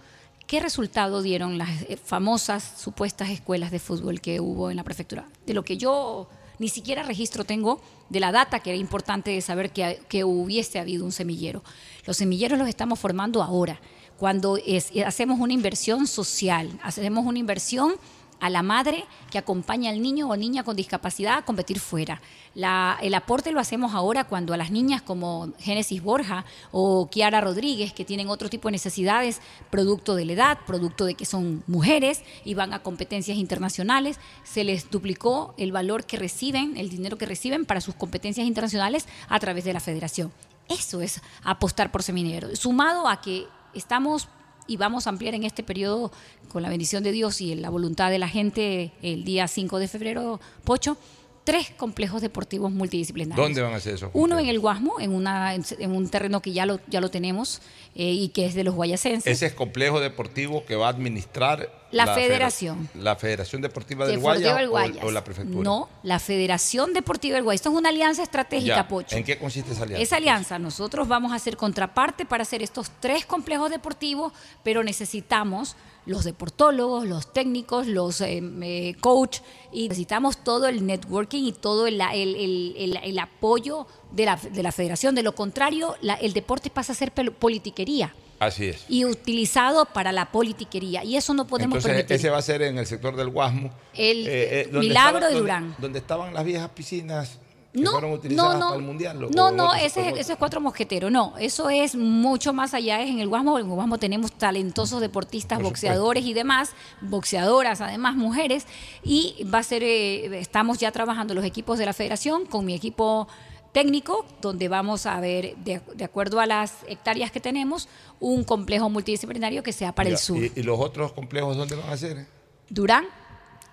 Speaker 34: ¿qué resultado dieron las eh, famosas supuestas escuelas de fútbol que hubo en la prefectura? De lo que yo ni siquiera registro tengo de la data, que era importante de saber que, que hubiese habido un semillero. Los semilleros los estamos formando ahora, cuando es- hacemos una inversión social, hacemos una inversión a la madre que acompaña al niño o niña con discapacidad a competir fuera. El aporte lo hacemos ahora cuando a las niñas como Génesis Borja o Kiara Rodríguez, que tienen otro tipo de necesidades, producto de la edad, producto de que son mujeres y van a competencias internacionales, se les duplicó el valor que reciben, el dinero que reciben para sus competencias internacionales a través de la federación. Eso es apostar por seminero. Sumado a que estamos y vamos a ampliar en este periodo, con la bendición de Dios y la voluntad de la gente, el día 5 de febrero, Pocho, tres complejos deportivos multidisciplinarios.
Speaker 1: ¿Dónde van a hacer eso?
Speaker 34: Uno en el Guasmo, en, una, en, un terreno que ya lo, ya lo tenemos eh, y que es de los guayacenses.
Speaker 1: Ese es complejo deportivo que va a administrar
Speaker 34: La
Speaker 1: federa-
Speaker 34: federación.
Speaker 1: La Federación Deportiva del Guaya
Speaker 34: del
Speaker 1: o-
Speaker 34: Guayas.
Speaker 1: o, la prefectura.
Speaker 34: No, la Federación Deportiva del Guayas. Esto es una alianza estratégica,
Speaker 1: Ya.
Speaker 34: Pocho.
Speaker 1: ¿En qué consiste esa alianza?
Speaker 34: Esa alianza, nosotros vamos a hacer contraparte para hacer estos tres complejos deportivos, pero necesitamos los deportólogos, los técnicos, los eh, eh, coach y necesitamos todo el networking y todo el, el- el- el- el apoyo de la, de la federación. De lo contrario, la- el deporte pasa a ser politiquería
Speaker 1: Así es.
Speaker 34: y utilizado para la politiquería y eso no podemos
Speaker 1: Entonces,
Speaker 34: permitir.
Speaker 1: ese va a ser en el sector del Guasmo.
Speaker 34: El
Speaker 1: donde
Speaker 34: Milagro
Speaker 1: estaba-
Speaker 34: de
Speaker 1: donde-
Speaker 34: Durán.
Speaker 1: Donde estaban las viejas piscinas que
Speaker 34: No,
Speaker 1: fueron utilizadas
Speaker 34: no, no.
Speaker 1: para el Mundial. o-
Speaker 34: No, no, ese, es- ese es cuatro mosqueteros. No, eso es mucho más allá. Es en el Guasmo. En el Guasmo tenemos talentosos deportistas,
Speaker 1: Por
Speaker 34: boxeadores y demás, boxeadoras, además mujeres. Y va a ser, eh, estamos ya trabajando los equipos de la federación con mi equipo técnico, donde vamos a ver, de, de acuerdo a las hectáreas que tenemos, un complejo multidisciplinario que sea para
Speaker 1: Ya,
Speaker 34: el sur.
Speaker 1: ¿Y, y los otros complejos dónde van a ser?
Speaker 34: Durán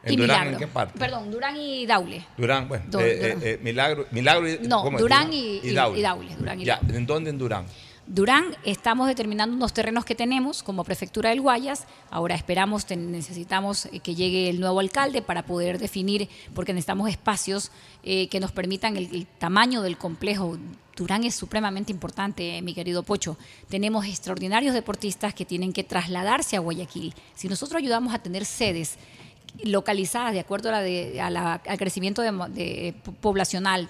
Speaker 1: ¿En
Speaker 34: y
Speaker 1: Durán,
Speaker 34: Milagro.
Speaker 1: en qué parte?
Speaker 34: Perdón, Durán y Daule.
Speaker 1: Durán, bueno. Eh,
Speaker 34: Durán.
Speaker 1: eh, eh, Milagro, Milagro y,
Speaker 34: No. Durán y- y-
Speaker 1: Daule.
Speaker 34: y Daule, Durán y
Speaker 1: ya, ¿en dónde en Durán?
Speaker 34: Durán, estamos determinando unos terrenos que tenemos como prefectura del Guayas. Ahora esperamos, necesitamos que llegue el nuevo alcalde para poder definir, porque necesitamos espacios eh, que nos permitan el, el tamaño del complejo. Durán es supremamente importante, eh, mi querido Pocho. Tenemos extraordinarios deportistas que tienen que trasladarse a Guayaquil. Si nosotros ayudamos a tener sedes localizadas de acuerdo a la de- a la- al crecimiento de po- poblacional,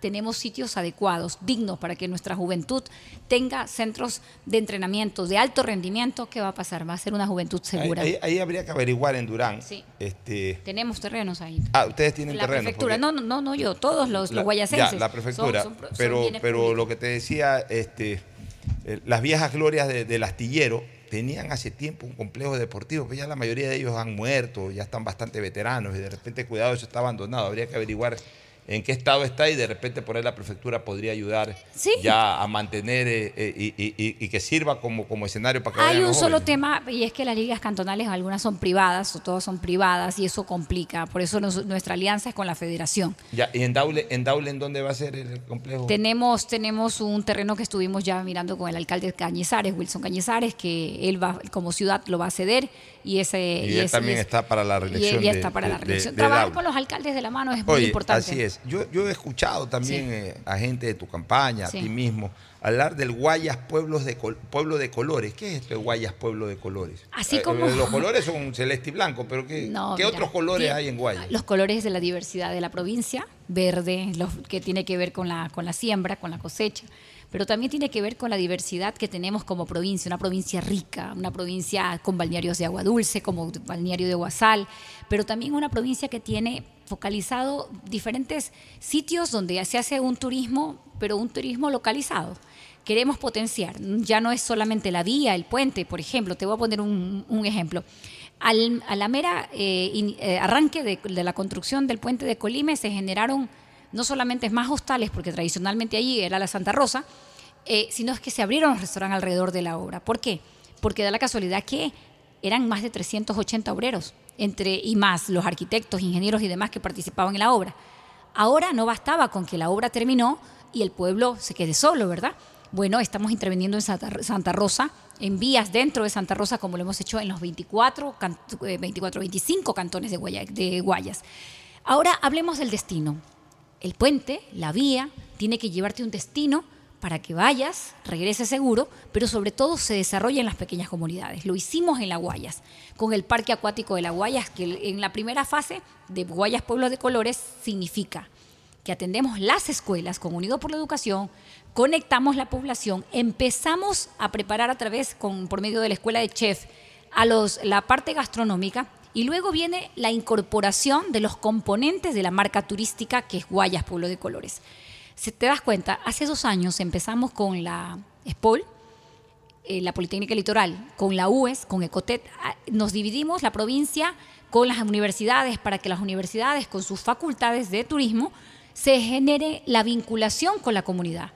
Speaker 34: tenemos sitios adecuados, dignos para que nuestra juventud tenga centros de entrenamiento de alto rendimiento, ¿qué va a pasar? Va a ser una juventud segura.
Speaker 1: ahí- ahí habría que averiguar en Durán.
Speaker 34: Sí.
Speaker 1: Este,
Speaker 34: Tenemos terrenos ahí.
Speaker 1: ah, ustedes tienen
Speaker 34: En la
Speaker 1: terreno.
Speaker 34: prefectura,
Speaker 1: porque-
Speaker 34: no, no, no, yo, todos los,
Speaker 1: La-
Speaker 34: los.
Speaker 1: Ya, la prefectura.
Speaker 34: Son- son- son
Speaker 1: pero pero
Speaker 34: públicos.
Speaker 1: lo que te decía, este, eh, las viejas glorias de- del astillero tenían hace tiempo un complejo deportivo, pero ya la mayoría de ellos han muerto, ya están bastante veteranos y de repente, cuidado, eso está abandonado. Habría que averiguar en qué estado está y de repente por ahí la prefectura podría ayudar
Speaker 34: Sí.
Speaker 1: ya a mantener eh, eh, y, y- y- y que sirva como, como escenario para que
Speaker 34: Hay un solo tema y es que las ligas cantonales algunas son privadas o todas son privadas y eso complica. Por eso nos- nuestra alianza es con la federación.
Speaker 1: Ya, ¿Y en Daule, en Daule en dónde va a ser el complejo?
Speaker 34: Tenemos, tenemos un terreno que estuvimos ya mirando con el alcalde Cañizares, Wilson Cañizares, que él va, como ciudad lo va a ceder y ese
Speaker 1: y él
Speaker 34: ese-
Speaker 1: también
Speaker 34: ese-
Speaker 1: está para la
Speaker 34: y
Speaker 1: reelección.
Speaker 34: él ya
Speaker 1: de-
Speaker 34: está para la
Speaker 1: de- de-
Speaker 34: reelección.
Speaker 1: de
Speaker 34: Trabajar con los alcaldes de la mano es muy importante.
Speaker 1: así es. Yo, yo he escuchado también
Speaker 34: Sí.
Speaker 1: eh, a gente de tu campaña,
Speaker 34: Sí.
Speaker 1: a ti mismo, hablar del Guayas Pueblos de Col- Pueblo de Colores. ¿Qué es esto de Guayas Pueblo de Colores?
Speaker 34: Así
Speaker 1: Eh,
Speaker 34: como-
Speaker 1: los colores son celeste y blanco, pero ¿qué,
Speaker 34: No,
Speaker 1: ¿qué
Speaker 34: mira,
Speaker 1: otros colores hay en Guayas?
Speaker 34: Los colores de la diversidad de la provincia, verde, los que tiene que ver con la, con la siembra, con la cosecha, pero también tiene que ver con la diversidad que tenemos como provincia, una provincia rica, una provincia con balnearios de agua dulce, como balneario de Guasal, pero también una provincia que tiene focalizado diferentes sitios donde se hace un turismo, pero un turismo localizado. Queremos potenciar, ya no es solamente la vía, el puente, por ejemplo, te voy a poner un, ejemplo. Al, a la mera eh, eh, arranque de, la construcción del puente de Colime se generaron no solamente más hostales, porque tradicionalmente allí era la Santa Rosa, eh, sino es que se abrieron restaurantes alrededor de la obra. ¿Por qué? Porque da la casualidad que eran más de 380 obreros, entre y más los arquitectos, ingenieros y demás que participaban en la obra. Ahora no bastaba con que la obra terminó y el pueblo se quede solo, ¿verdad? Bueno, estamos interviniendo en Santa, Rosa, en vías dentro de Santa Rosa, como lo hemos hecho en los 24, can- eh, 24 25 cantones de, de Guayas. Ahora hablemos del destino. El puente, la vía, tiene que llevarte un destino para que vayas, regreses seguro, pero sobre todo se desarrolle en las pequeñas comunidades. Lo hicimos en La Guayas, con el Parque Acuático de La Guayas, que en la primera fase de Guayas Pueblo de Colores significa que atendemos las escuelas con Unido por la Educación, conectamos la población, empezamos a preparar a través, con, por medio de la escuela de chef, a los, la parte gastronómica y luego viene la incorporación de los componentes de la marca turística que es Guayas Pueblo de Colores. Si te das cuenta, hace dos años empezamos con la SPOL, eh, la Politécnica Litoral, con la UES, con Ecotet. Ah, Nos dividimos la provincia con las universidades para que las universidades, con sus facultades de turismo, se genere la vinculación con la comunidad.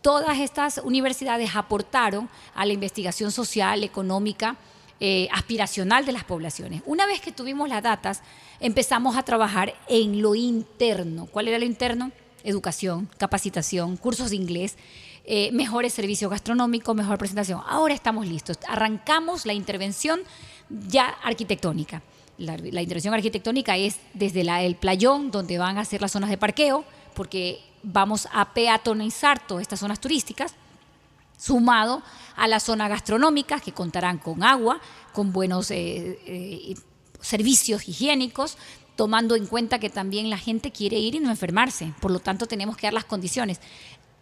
Speaker 34: Todas estas universidades aportaron a la investigación social, económica, eh, aspiracional de las poblaciones. Una vez que tuvimos las datas, empezamos a trabajar en lo interno. ¿Cuál era lo interno? Educación, capacitación, cursos de inglés, eh, mejores servicios gastronómicos, mejor presentación. Ahora estamos listos. Arrancamos la intervención ya arquitectónica. La, intervención arquitectónica es desde el playón, donde van a ser las zonas de parqueo, porque vamos a peatonizar todas estas zonas turísticas sumado a la zona gastronómica, que contarán con agua, con buenos eh, eh, servicios higiénicos, tomando en cuenta que también la gente quiere ir y no enfermarse. Por lo tanto, tenemos que dar las condiciones.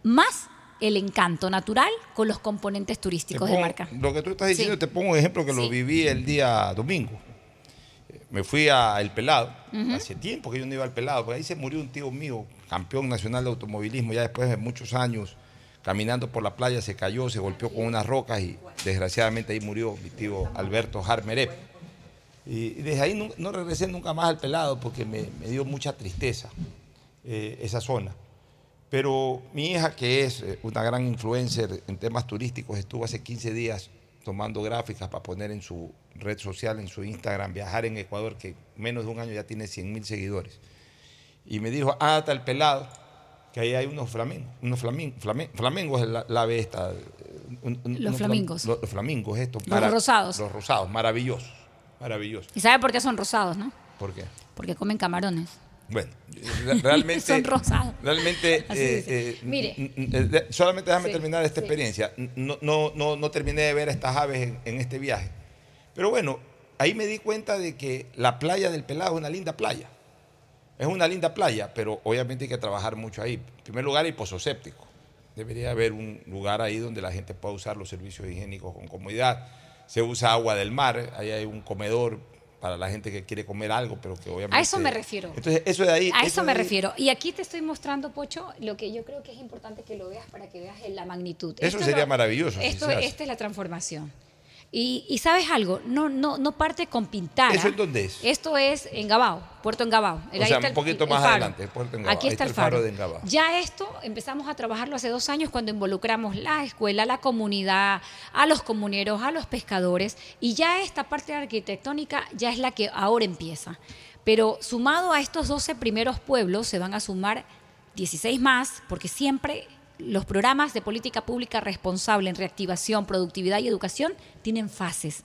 Speaker 34: Más el encanto natural con los componentes
Speaker 1: Te
Speaker 34: turísticos de marca.
Speaker 1: Lo que tú estás diciendo,
Speaker 34: Sí.
Speaker 1: te pongo un ejemplo que lo viví el día domingo. Me fui a El Pelado. Hace tiempo que yo no iba al Pelado, porque ahí se murió un tío mío, campeón nacional de automovilismo, ya después de muchos años, caminando por la playa, se cayó, se golpeó con unas rocas y desgraciadamente ahí murió mi tío Alberto Harmerep. Y desde ahí no, no regresé nunca más al Pelado porque me, me dio mucha tristeza eh, esa zona. Pero mi hija, que es eh, una gran influencer en temas turísticos, estuvo hace 15 días tomando gráficas para poner en su red social, en su Instagram, viajar en Ecuador, que menos de un año ya tiene 100 mil seguidores. Y me dijo, ah, el pelado, que ahí hay unos flamingos, unos flamin- flamen- flamencos, es la, la ave esta. eh, un- un-
Speaker 34: Los
Speaker 1: flam-
Speaker 34: flamingos.
Speaker 1: Los, los flamingos, estos.
Speaker 34: Los rosados.
Speaker 1: Los rosados, maravillosos, maravillosos.
Speaker 34: ¿Y sabe por qué son rosados, no?
Speaker 1: ¿Por qué?
Speaker 34: Porque comen camarones.
Speaker 1: Bueno, re- realmente.
Speaker 34: Son rosados.
Speaker 1: Realmente. Eh, eh,
Speaker 34: Mire.
Speaker 1: eh, solamente déjame
Speaker 34: Sí,
Speaker 1: terminar esta
Speaker 34: sí.
Speaker 1: experiencia. No, no, no, no terminé de ver a estas aves en, en este viaje. Pero bueno, ahí me di cuenta de que la playa del Pelado es una linda playa. Es una linda playa, pero obviamente hay que trabajar mucho ahí. En primer lugar, hay pozo séptico. Debería haber un lugar ahí donde la gente pueda usar los servicios higiénicos con comodidad. Se usa agua del mar, ahí hay un comedor para la gente que quiere comer algo, pero que obviamente...
Speaker 34: A eso me refiero.
Speaker 1: Entonces, eso de ahí...
Speaker 34: A eso me
Speaker 1: de ahí-
Speaker 34: refiero. Y aquí te estoy mostrando, Pocho, lo que yo creo que es importante que lo veas para que veas la magnitud.
Speaker 1: Eso
Speaker 34: Esto
Speaker 1: sería
Speaker 34: lo-
Speaker 1: maravilloso
Speaker 34: Esto, esta es la transformación. Y, y sabes algo, no, no, no parte con pintar.
Speaker 1: ¿Eso en dónde es?
Speaker 34: Esto es en Gabao, Puerto Engabao.
Speaker 1: O sea, un poquito más adelante, Puerto Engabao.
Speaker 34: Aquí está,
Speaker 1: está
Speaker 34: el
Speaker 1: el faro
Speaker 34: faro.
Speaker 1: de Engabao.
Speaker 34: Ya esto empezamos a trabajarlo hace dos años cuando involucramos la escuela, la comunidad, a los comuneros, a los pescadores. Y ya esta parte arquitectónica ya es la que ahora empieza. Pero sumado a estos 12 primeros pueblos se van a sumar 16 más, porque siempre los programas de política pública responsable en reactivación, productividad y educación tienen fases.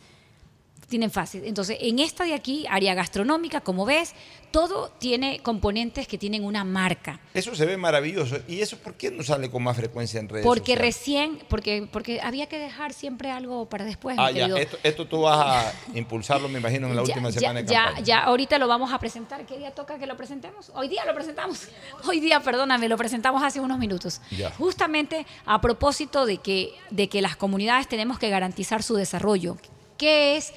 Speaker 34: Tienen fases. Entonces, en esta de aquí, área gastronómica, como ves, todo tiene componentes que tienen una marca.
Speaker 1: Eso se ve maravilloso. ¿Y eso por qué no sale con más frecuencia en redes
Speaker 34: Porque
Speaker 1: sociales?
Speaker 34: recién, porque, porque había que dejar siempre algo para después, mi
Speaker 1: Ah, ya.
Speaker 34: querido.
Speaker 1: Esto, esto tú vas a impulsarlo, me imagino, en la
Speaker 34: Ya-
Speaker 1: última
Speaker 34: ya,
Speaker 1: semana de
Speaker 34: ya,
Speaker 1: campaña.
Speaker 34: ya, ahorita lo vamos a presentar. ¿Qué día toca que lo presentemos? Hoy día lo presentamos. Hoy día, perdóname, lo presentamos hace unos minutos.
Speaker 1: Ya.
Speaker 34: Justamente a propósito de que, de que las comunidades tenemos que garantizar su desarrollo. ¿Qué es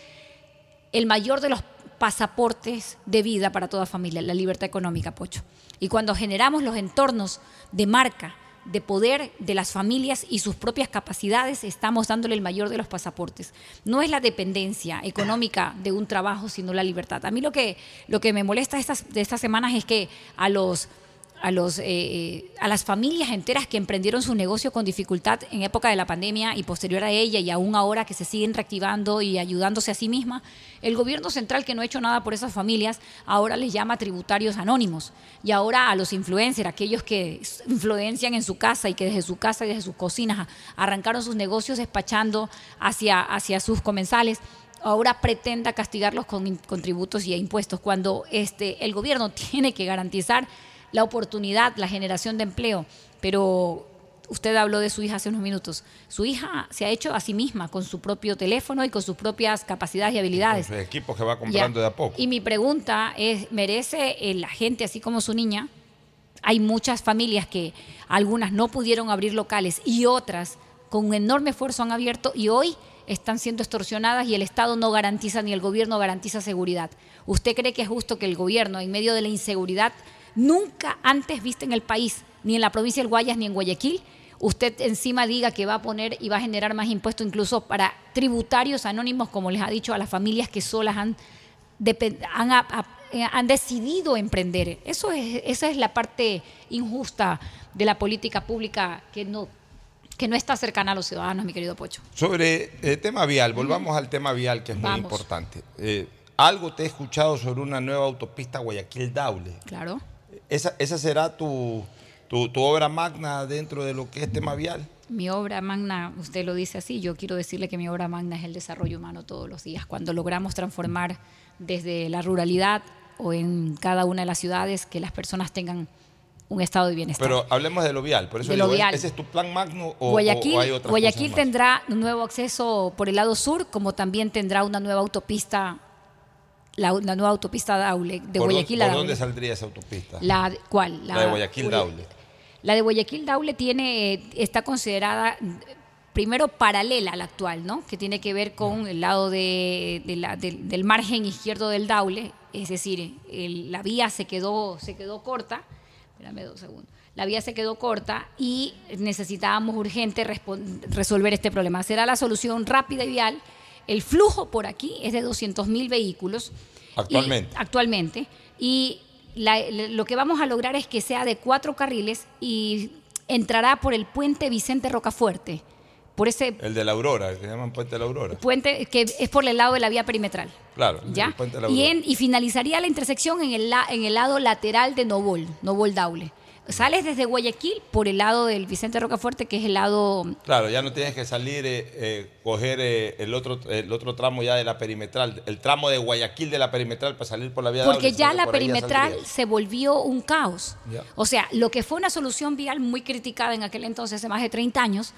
Speaker 34: el mayor de los pasaportes de vida para toda familia? La libertad económica, Pocho. Y cuando generamos los entornos de marca, de poder de las familias y sus propias capacidades, estamos dándole el mayor de los pasaportes. No es la dependencia económica de un trabajo, sino la libertad. A mí lo que, lo que me molesta estas, de estas semanas es que a los a, los, eh, eh, a las familias enteras que emprendieron su negocio con dificultad en época de la pandemia y posterior a ella y aún ahora que se siguen reactivando y ayudándose a sí misma, el gobierno central que no ha hecho nada por esas familias ahora les llama tributarios anónimos. Y ahora a los influencers, aquellos que influencian en su casa y que desde su casa y desde sus cocinas arrancaron sus negocios despachando hacia, hacia sus comensales ahora pretenda castigarlos con, con tributos y impuestos, cuando este, el gobierno tiene que garantizar la oportunidad, la generación de empleo. Pero usted habló de su hija hace unos minutos. Su hija se ha hecho a sí misma con su propio teléfono y con sus propias capacidades y habilidades.
Speaker 1: Los equipos que va comprando
Speaker 34: Ya.
Speaker 1: de a poco.
Speaker 34: Y mi pregunta es, ¿merece la gente, así como su niña? Hay muchas familias que algunas no pudieron abrir locales y otras con un enorme esfuerzo han abierto y hoy están siendo extorsionadas y el Estado no garantiza ni el gobierno garantiza seguridad. ¿Usted cree que es justo que el gobierno, en medio de la inseguridad, nunca antes vista en el país, ni en la provincia del Guayas ni en Guayaquil, usted encima diga que va a poner y va a generar más impuestos incluso para tributarios anónimos, como les ha dicho a las familias que solas han, han, a- eh, han decidido emprender? Eso es, esa es la parte injusta de la política pública que no, que no está cercana a los ciudadanos, mi querido Pocho.
Speaker 1: Sobre el tema vial, volvamos al tema vial que es muy importante. Eh, algo te he escuchado sobre una nueva autopista Guayaquil-Daule.
Speaker 34: Claro.
Speaker 1: ¿Esa, esa será tu, tu, tu obra magna dentro de lo que es tema vial?
Speaker 34: Mi obra magna, usted lo dice así, yo quiero decirle que mi obra magna es el desarrollo humano todos los días. Cuando logramos transformar desde la ruralidad o en cada una de las ciudades que las personas tengan un estado de bienestar.
Speaker 1: Pero hablemos de lo vial. Por eso digo,
Speaker 34: vial.
Speaker 1: ¿ese es tu plan magno o,
Speaker 34: Guayaquil,
Speaker 1: o hay otras
Speaker 34: Guayaquil
Speaker 1: cosas más?
Speaker 34: tendrá un nuevo acceso por el lado sur, como también tendrá una nueva autopista, la, la nueva autopista Daule, de
Speaker 1: ¿Por,
Speaker 34: Guayaquil a Daule.
Speaker 1: dónde saldría esa autopista?
Speaker 34: La, ¿Cuál?
Speaker 1: La de Guayaquil-Daule.
Speaker 34: La de Guayaquil Daule tiene, eh, está considerada primero paralela a la actual, ¿no? Que tiene que ver con el lado de, de la- del- del margen izquierdo del Daule, es decir, el- la vía se quedó, se quedó corta. Espérame dos segundos. La vía se quedó corta y necesitábamos urgente resolver este problema. Será la solución rápida y vial. El flujo por aquí es de 200 mil vehículos.
Speaker 1: Actualmente.
Speaker 34: Y- actualmente. Y la- lo que vamos a lograr es que sea de cuatro carriles y entrará por el puente Vicente Rocafuerte. Por ese
Speaker 1: El de la Aurora, que llaman Puente de la Aurora.
Speaker 34: puente que es por el lado de la vía perimetral.
Speaker 1: Claro,
Speaker 34: ¿Ya?
Speaker 1: el Puente de la
Speaker 34: Y,
Speaker 1: Aurora.
Speaker 34: en- y finalizaría la intersección en el, la- en el lado lateral de Novol, Novol Daule. Sales desde Guayaquil por el lado del Vicente Rocafuerte, que es el lado
Speaker 1: Claro, ya no tienes que salir, eh, eh, coger eh, el, otro, el otro tramo ya de la perimetral, el tramo de Guayaquil de la perimetral para salir por la vía
Speaker 34: Porque ya la
Speaker 1: por ahí ya
Speaker 34: perimetral se volvió un caos. O sea, lo que fue una solución vial muy criticada en aquel entonces, hace más de 30 años,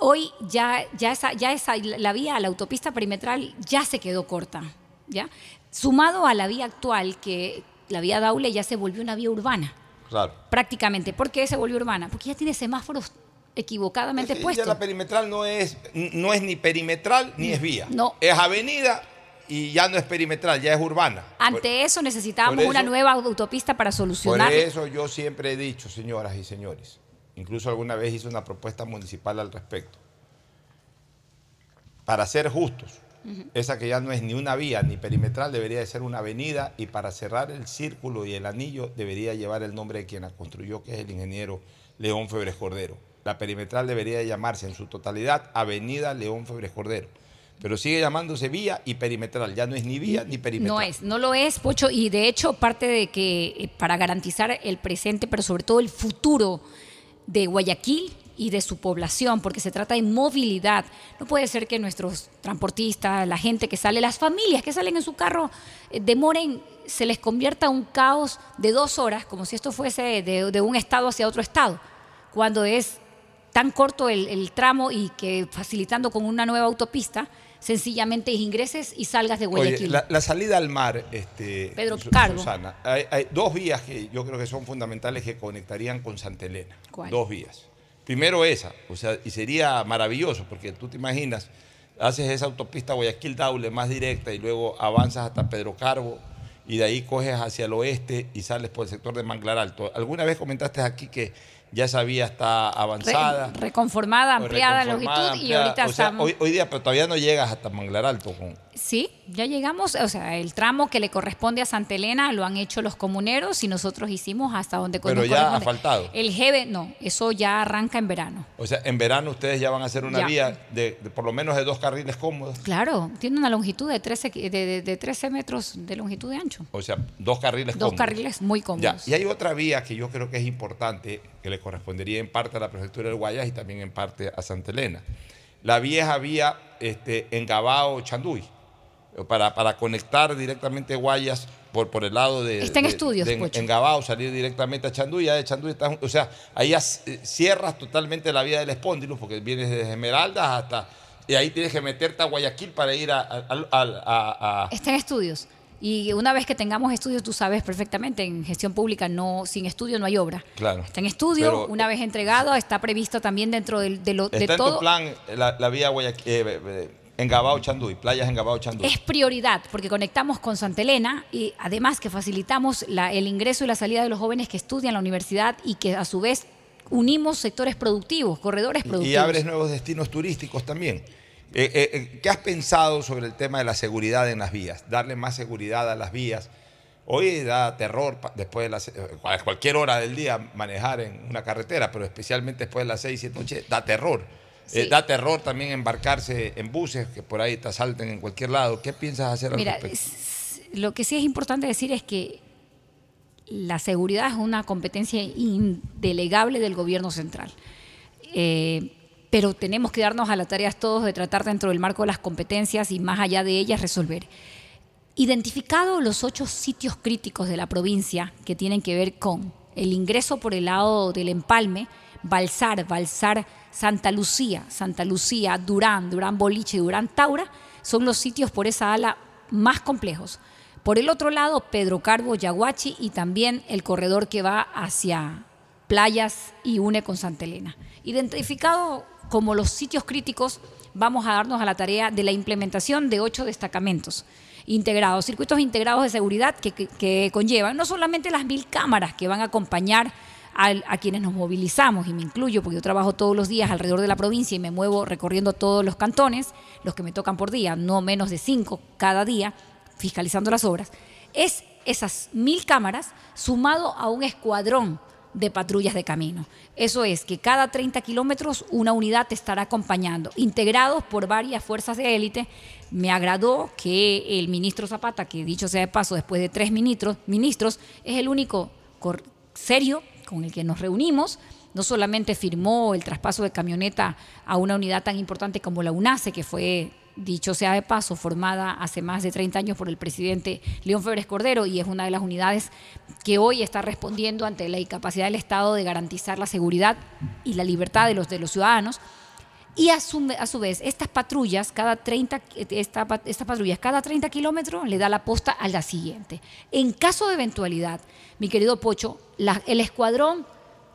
Speaker 34: hoy ya, ya, esa, ya esa, la vía, la autopista perimetral, ya se quedó corta. ¿ya? Sumado a la vía actual, que la vía Daule ya se volvió una vía urbana,
Speaker 1: Claro.
Speaker 34: prácticamente. ¿Por qué se volvió urbana? Porque ya tiene semáforos equivocadamente
Speaker 1: Sí,
Speaker 34: puestos.
Speaker 1: Ya la perimetral no es, no es ni perimetral ni es vía.
Speaker 34: No.
Speaker 1: Es avenida y ya no es perimetral, ya es urbana.
Speaker 34: Ante eso necesitábamos
Speaker 1: por
Speaker 34: una nueva autopista para
Speaker 1: Por
Speaker 34: solucionar.
Speaker 1: eso yo siempre he dicho, señoras y señores, incluso alguna vez hice una propuesta municipal al respecto. Para ser justos, esa que ya no es ni una vía ni perimetral debería de ser una avenida y para cerrar el círculo y el anillo debería llevar el nombre de quien la construyó, que es el ingeniero León Febres Cordero. La perimetral debería de llamarse en su totalidad Avenida León Febres Cordero. Pero sigue llamándose vía y perimetral, ya no es ni vía ni perimetral.
Speaker 34: No es, no lo es, Pocho, y de hecho parte de que eh, para garantizar el presente, pero sobre todo el futuro de Guayaquil y de su población, porque se trata de movilidad. No puede ser que nuestros transportistas, la gente que sale, las familias que salen en su carro, eh, demoren, se les convierta un caos de dos horas, como si esto fuese de, de un estado hacia otro estado, cuando es tan corto el, el tramo y que facilitando con una nueva autopista, sencillamente ingreses y salgas de
Speaker 1: Oye,
Speaker 34: Guayaquil.
Speaker 1: la, la salida al mar, este,
Speaker 34: Pedro Carbo.
Speaker 1: Susana, hay, hay dos vías que yo creo que son fundamentales que conectarían con Santa Elena.
Speaker 34: ¿Cuál?
Speaker 1: Dos vías. Primero esa, o sea, y sería maravilloso, porque tú te imaginas, haces esa autopista Guayaquil-Daule más directa y luego avanzas hasta Pedro Carbo y de ahí coges hacia el oeste y sales por el sector de Manglar Alto. ¿Alguna vez comentaste aquí que ya esa vía está avanzada?
Speaker 34: Re- reconformada, ampliada
Speaker 1: reconformada,
Speaker 34: longitud y ahorita
Speaker 1: O sea,
Speaker 34: estamos...
Speaker 1: hoy, hoy día, pero todavía no llegas hasta Manglar Alto. Con,
Speaker 34: Sí, ya llegamos, o sea, el tramo que le corresponde a Santa Elena lo han hecho los comuneros y nosotros hicimos hasta donde
Speaker 1: Pero ya ha faltado.
Speaker 34: El GB, no, eso ya arranca en verano.
Speaker 1: O sea, en verano ustedes ya van a hacer una
Speaker 34: Ya.
Speaker 1: vía de, de por lo menos de dos carriles cómodos.
Speaker 34: Claro, tiene una longitud de 13, qui- de, de- de 13 metros de longitud de ancho.
Speaker 1: O sea, dos carriles
Speaker 34: Dos
Speaker 1: cómodos.
Speaker 34: carriles muy
Speaker 1: Ya.
Speaker 34: cómodos.
Speaker 1: Y hay otra vía que yo creo que es importante, que le correspondería en parte a la prefectura del Guayas y también en parte a Santa Elena. La vieja vía este, en Gabao, Chanduy. Para, para conectar directamente Guayas por, por el lado de.
Speaker 34: Está en
Speaker 1: de-
Speaker 34: estudios,
Speaker 1: de
Speaker 34: Pocho.
Speaker 1: Engabao, salir directamente a Chandú, y ya de Chandú está. O sea, ahí ya eh, cierras totalmente la vía del Espóndilo, porque vienes desde Esmeraldas hasta. Y ahí tienes que meterte a Guayaquil para ir a. a- a-
Speaker 34: Está en estudios. Y una vez que tengamos estudios, tú sabes perfectamente, en gestión pública no, sin estudio no hay obra.
Speaker 1: claro.
Speaker 34: Está en estudio,
Speaker 1: Pero,
Speaker 34: una vez entregado, está previsto también dentro del- de, lo, de
Speaker 1: Está en
Speaker 34: todo.
Speaker 1: tu plan la, la vía Guayaquil, eh, eh, Engabao, Chandú, y playas Engabao, Chandú.
Speaker 34: Es prioridad porque conectamos con Santa Elena y además que facilitamos la- el ingreso y la salida de los jóvenes que estudian en la universidad y que a su vez unimos sectores productivos, corredores productivos.
Speaker 1: Y abres nuevos destinos turísticos también. Eh, eh, eh, ¿Qué has pensado sobre el tema de la seguridad en las vías? Darle más seguridad a las vías. Hoy da terror después de las, a cualquier hora del día manejar en una carretera, pero especialmente después de las 6, 7 noche, da terror. Eh, da terror también embarcarse en buses que por ahí te asalten en cualquier lado. ¿Qué piensas hacer al
Speaker 34: Mira,
Speaker 1: respecto?
Speaker 34: lo que sí es importante decir es que la seguridad es una competencia indelegable del gobierno central. Eh, pero tenemos que darnos a la tarea todos de tratar dentro del marco de las competencias y más allá de ellas resolver. Identificado los ocho sitios críticos de la provincia que tienen que ver con el ingreso por el lado del empalme, Balsar, Balsar, Santa Lucía, Santa Lucía, Durán, Durán Boliche, Durán Taura, son los sitios por esa ala más complejos. Por el otro lado, Pedro Carbo, Yaguachi y también el corredor que va hacia playas y une con Santa Elena. Identificado como los sitios críticos, vamos a darnos a la tarea de la implementación de ocho destacamentos integrados, circuitos integrados de seguridad que, conllevan no solamente las mil cámaras que van a acompañar a quienes nos movilizamos, y me incluyo porque yo trabajo todos los días alrededor de la provincia y me muevo recorriendo todos los cantones, los que me tocan por día, no menos de cinco cada día, fiscalizando las obras, es esas mil cámaras sumado a un escuadrón de patrullas de camino. Eso es que cada 30 kilómetros una unidad te estará acompañando, integrados por varias fuerzas de élite. Me agradó que el ministro Zapata, que dicho sea de paso, después de tres ministros, ministros es el único serio con el que nos reunimos. No solamente firmó el traspaso de camioneta a una unidad tan importante como la UNACE, que fue dicho sea de paso, formada hace más de 30 años por el presidente León Febres Cordero y es una de las unidades que hoy está respondiendo ante la incapacidad del Estado de garantizar la seguridad y la libertad de los, de los ciudadanos. Y a su, a su vez, estas patrullas, cada 30, esta, cada 30 kilómetros le da la posta a la siguiente. En caso de eventualidad, mi querido Pocho, el escuadrón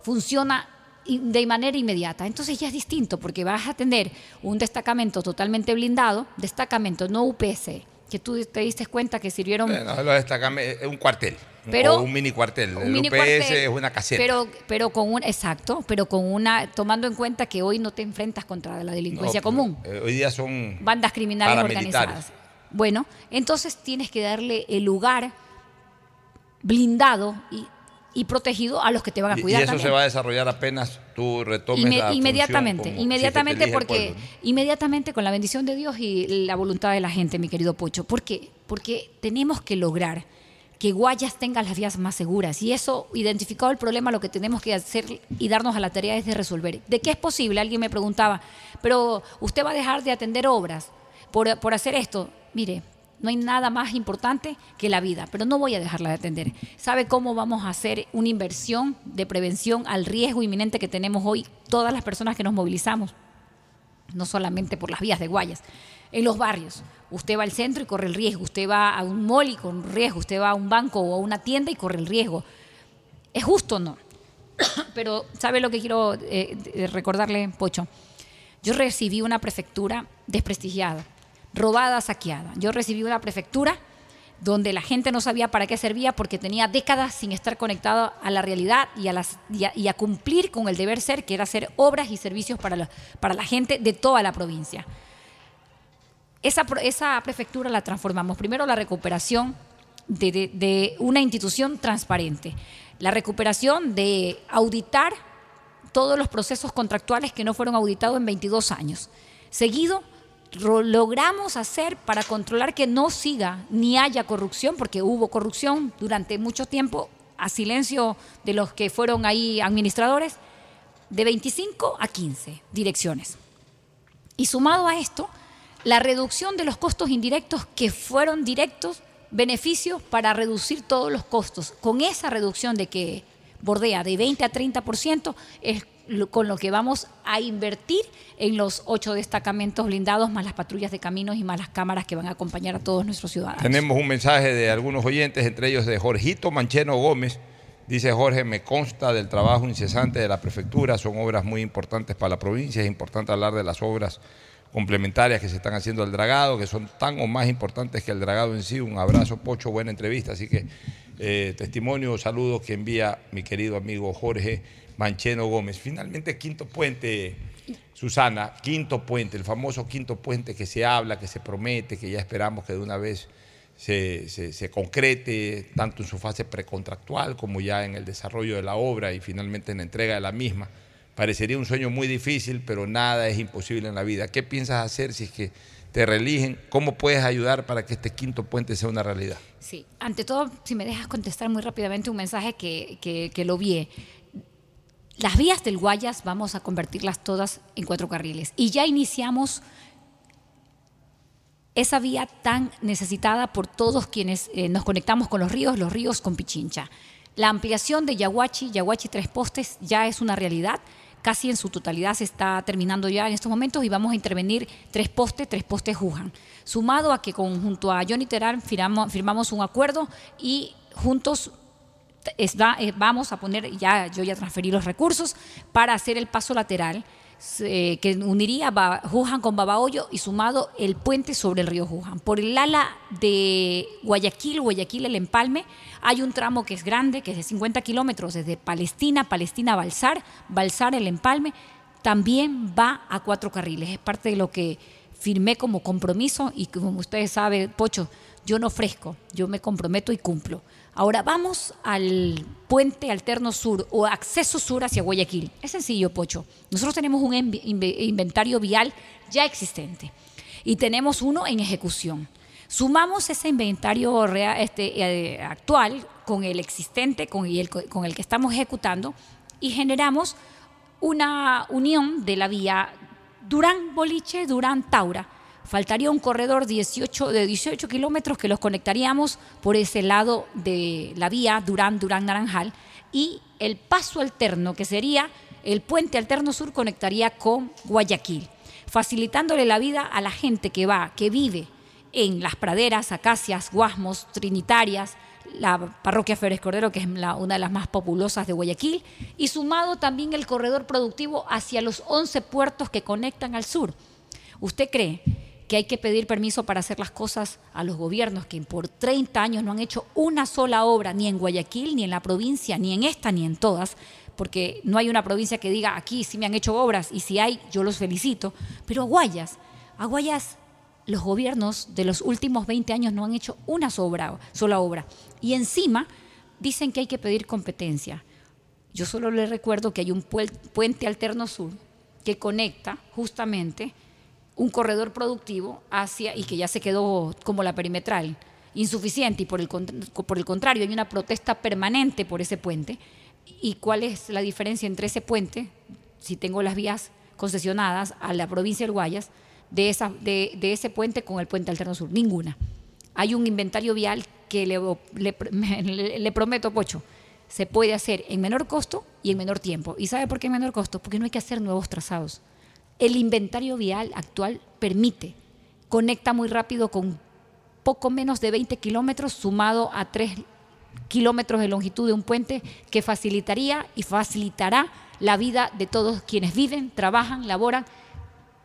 Speaker 34: funciona de manera inmediata. Entonces ya es distinto porque vas a tener un destacamento totalmente blindado, destacamento no UPS, que tú te diste cuenta que sirvieron
Speaker 1: lo destacame- es un cuartel.
Speaker 34: Pero-
Speaker 1: o un mini cuartel.
Speaker 34: un
Speaker 1: El
Speaker 34: mini
Speaker 1: UPS
Speaker 34: cuartel,
Speaker 1: es una caseta.
Speaker 34: Pero, pero con un, exacto, pero con una, tomando en cuenta que hoy no te enfrentas contra la delincuencia
Speaker 1: No,
Speaker 34: común,
Speaker 1: eh, hoy día son
Speaker 34: bandas criminales organizadas. Bueno, entonces tienes que darle el lugar blindado y, y protegido a los que te van a cuidar
Speaker 1: y eso
Speaker 34: también.
Speaker 1: se va a desarrollar apenas tú retomes
Speaker 34: Inme-
Speaker 1: la
Speaker 34: inmediatamente,
Speaker 1: como
Speaker 34: inmediatamente porque
Speaker 1: pueblo,
Speaker 34: inmediatamente con la bendición de Dios y la voluntad de la gente, mi querido Pocho. ¿Por qué? Porque tenemos que lograr que Guayas tenga las vías más seguras y eso identificado el problema lo que tenemos que hacer y darnos a la tarea es de resolver. ¿De qué es posible? Alguien me preguntaba, pero usted va a dejar de atender obras por, por hacer esto. Mire, no hay nada más importante que la vida, pero no voy a dejarla de atender. ¿Sabe cómo vamos a hacer una inversión de prevención al riesgo inminente que tenemos hoy todas las personas que nos movilizamos? No solamente por las vías de Guayas, en los barrios. Usted va al centro y corre el riesgo, usted va a un mall y corre el riesgo, usted va a un banco o a una tienda y corre el riesgo. ¿Es justo o no? Pero ¿sabe lo que quiero eh, recordarle, Pocho? Yo recibí una prefectura desprestigiada, robada, saqueada. Yo recibí una prefectura donde la gente no sabía para qué servía porque tenía décadas sin estar conectada a la realidad y a, las, y a, cumplir con el deber ser, que era hacer obras y servicios para la, para la gente de toda la provincia. Esa, esa prefectura la transformamos. Primero la recuperación de, de- de una institución transparente. La recuperación de auditar todos los procesos contractuales que no fueron auditados en 22 años. Seguido, logramos hacer para controlar que no siga ni haya corrupción, porque hubo corrupción durante mucho tiempo, a silencio de los que fueron ahí administradores, de 25 a 15 direcciones. Y sumado a esto, la reducción de los costos indirectos que fueron directos, beneficios para reducir todos los costos. Con esa reducción de que bordea de 20 a 30% es con lo que vamos a invertir en los ocho destacamentos blindados, más las patrullas de caminos y más las cámaras que van a acompañar a todos nuestros ciudadanos.
Speaker 1: Tenemos un mensaje de algunos oyentes, entre ellos de Jorgito Mancheno Gómez. Dice Jorge, me consta del trabajo incesante de la prefectura, son obras muy importantes para la provincia, es importante hablar de las obras complementarias que se están haciendo al dragado, que son tan o más importantes que el dragado en sí. Un abrazo, Pocho, buena entrevista. Así que eh, testimonio, saludos que envía mi querido amigo Jorge Mancheno Gómez. Finalmente, quinto puente, Susana, quinto puente, el famoso quinto puente que se habla, que se promete, que ya esperamos que de una vez se, se- concrete, tanto en su fase precontractual como ya en el desarrollo de la obra y finalmente en la entrega de la misma. Parecería un sueño muy difícil, pero nada es imposible en la vida. ¿Qué piensas hacer si es que te reeligen? ¿Cómo puedes ayudar para que este quinto puente sea una realidad?
Speaker 34: Sí, ante todo, si me dejas contestar muy rápidamente un mensaje que, que, que lo vi. Las vías del Guayas vamos a convertirlas todas en cuatro carriles. Y ya iniciamos esa vía tan necesitada por todos quienes eh, nos conectamos con los ríos, los ríos con Pichincha. La ampliación de Yaguachi, Yaguachi Tres Postes, ya es una realidad. Casi en su totalidad se está terminando ya en estos momentos y vamos a intervenir Tres Postes, Tres Postes Jujan. Sumado a que conjunto a Johnny Terán firmamos un acuerdo y juntos eh, vamos a poner, ya yo ya transferí los recursos para hacer el paso lateral eh, que uniría Juján con Babahoyo y sumado el puente sobre el río Juján. Por el ala de Guayaquil, Guayaquil el Empalme, hay un tramo que es grande, que es de 50 kilómetros, desde Palestina, Palestina, Balsar, Balsar el Empalme, también va a cuatro carriles. Es parte de lo que firmé como compromiso y como ustedes saben, Pocho, yo no ofrezco, yo me comprometo y cumplo. Ahora vamos al puente alterno sur o acceso sur hacia Guayaquil. Es sencillo, Pocho. Nosotros tenemos un inv- inve- inventario vial ya existente y tenemos uno en ejecución. Sumamos ese inventario este, eh, actual con el existente, con el, con el que estamos ejecutando y generamos una unión de la vía Durán-Boliche, Durán-Taura. Faltaría un corredor 18, de 18 kilómetros que los conectaríamos por ese lado de la vía Durán-Durán-Naranjal y el paso alterno, que sería el puente alterno sur, conectaría con Guayaquil, facilitándole la vida a la gente que va, que vive en las praderas, acacias, guasmos, trinitarias, la parroquia Férez Cordero, que es una de las más populosas de Guayaquil, y sumado también el corredor productivo hacia los 11 puertos que conectan al sur. ¿Usted cree que hay que pedir permiso para hacer las cosas a los gobiernos que por 30 años no han hecho una sola obra, ni en Guayaquil, ni en la provincia, ni en esta, ni en todas? Porque no hay una provincia que diga aquí sí me han hecho obras y si hay, yo los felicito. Pero a Guayas, a Guayas los gobiernos de los últimos 20 años no han hecho una sola obra. Y encima dicen que hay que pedir competencia. Yo solo le recuerdo que hay un puente alterno sur que conecta justamente un corredor productivo hacia y que ya se quedó como la perimetral insuficiente y por el, por el contrario hay una protesta permanente por ese puente. ¿Y cuál es la diferencia entre ese puente, si tengo las vías concesionadas a la provincia del Guayas, de, esa, de, ese puente con el puente alterno sur? Ninguna. Hay un inventario vial que le- le prometo, Pocho, se puede hacer en menor costo y en menor tiempo. ¿Y sabe por qué en menor costo? Porque no hay que hacer nuevos trazados. El inventario vial actual permite, conecta muy rápido con poco menos de 20 kilómetros sumado a 3 kilómetros de longitud de un puente que facilitaría y facilitará la vida de todos quienes viven, trabajan, laboran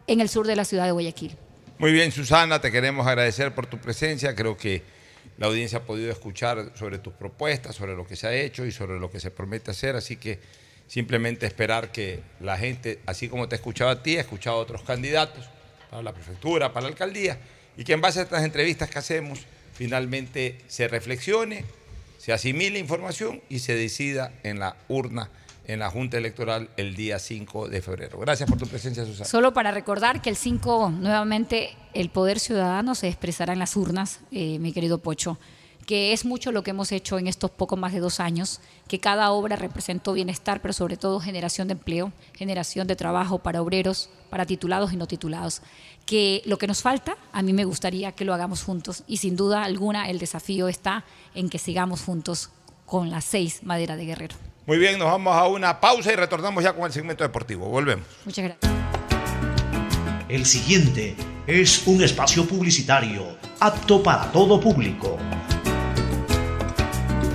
Speaker 34: en el sur de la ciudad de Guayaquil.
Speaker 1: Muy bien, Susana, te queremos agradecer por tu presencia. Creo que la audiencia ha podido escuchar sobre tus propuestas, sobre lo que se ha hecho y sobre lo que se promete hacer. Así que simplemente esperar que la gente, así como te ha escuchado a ti, ha escuchado a otros candidatos para la prefectura, para la alcaldía, y que en base a estas entrevistas que hacemos, finalmente se reflexione, se asimile información y se decida en la urna, en la Junta Electoral, el día 5 de febrero. Gracias por tu presencia, Susana.
Speaker 34: Solo para recordar que el 5, nuevamente, el poder ciudadano se expresará en las urnas, eh, mi querido Pocho. Que es mucho lo que hemos hecho en estos poco más de dos años, que cada obra representó bienestar, pero sobre todo generación de empleo, generación de trabajo para obreros, para titulados y no titulados. Que lo que nos falta, a mí me gustaría que lo hagamos juntos y sin duda alguna el desafío está en que sigamos juntos con las seis Madera de Guerrero.
Speaker 35: Muy bien, nos vamos a una pausa y retornamos ya con el segmento deportivo. Volvemos.
Speaker 34: Muchas gracias.
Speaker 14: El siguiente es un espacio publicitario apto para todo público.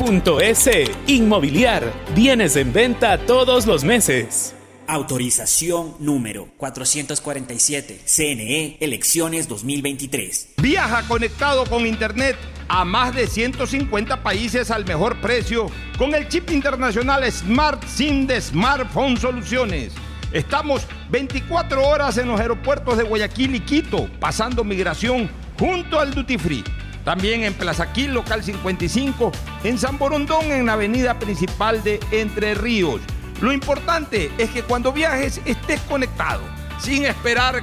Speaker 15: www.inmobiliariapublica.es. Inmobiliar, bienes en venta todos los meses.
Speaker 16: Autorización número 447. CNE, elecciones 2023.
Speaker 1: Viaja conectado con Internet a más de 150 países al mejor precio con el chip internacional Smart SIM de Smartphone Soluciones. Estamos 24 horas en los aeropuertos de Guayaquil y Quito, pasando migración junto al Duty Free. También en Plaza Quil, local 55, en San Borondón, en la avenida principal de Entre Ríos. Lo importante es que cuando viajes estés conectado, sin esperar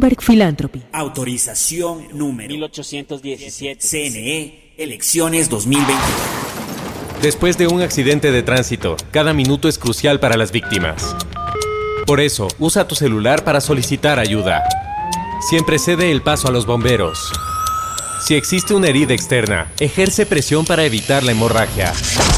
Speaker 36: Bloomberg Philanthropy.
Speaker 16: Autorización número
Speaker 37: 1817.
Speaker 16: CNE, elecciones 2023.
Speaker 18: Después de un accidente de tránsito, cada minuto es crucial para las víctimas. Por eso, usa tu celular para solicitar ayuda. Siempre cede el paso a los bomberos. Si existe una herida externa, ejerce presión para evitar la hemorragia.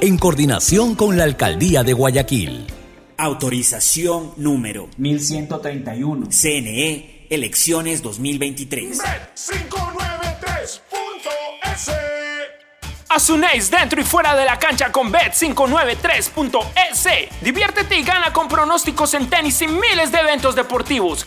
Speaker 38: en coordinación con la Alcaldía de Guayaquil.
Speaker 16: Autorización número
Speaker 37: 1131.
Speaker 16: CNE, elecciones 2023.
Speaker 39: Bet593.es
Speaker 40: Asunéis dentro y fuera de la cancha con Bet593.es. Diviértete y gana con pronósticos en tenis y miles de eventos deportivos.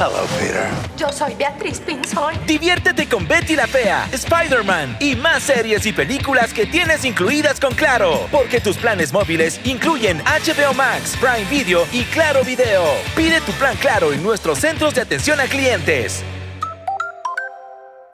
Speaker 41: Hello, Peter.
Speaker 42: Yo soy Beatriz Pinzón.
Speaker 20: Diviértete con Betty la Fea, Spider-Man y más series y películas que tienes incluidas con Claro. Porque tus planes móviles incluyen HBO Max, Prime Video y Claro Video. Pide tu plan Claro en nuestros centros de atención a clientes.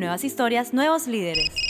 Speaker 17: Nuevas historias, nuevos líderes.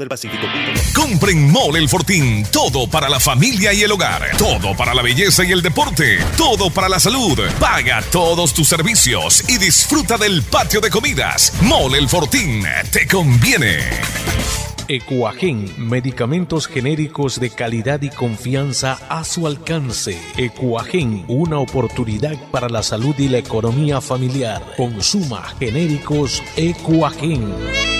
Speaker 43: www.bancodelpacifico.com.
Speaker 24: Compren Mole El Fortín. Todo para la familia y el hogar. Todo para la belleza y el deporte. Todo para la salud. Paga todos tus servicios y disfruta del patio de comidas. Mole El Fortín. Te conviene.
Speaker 25: Ecuagen, medicamentos genéricos de calidad y confianza a su alcance. Ecuagen, una oportunidad para la salud y la economía familiar. Consuma genéricos Ecuagen.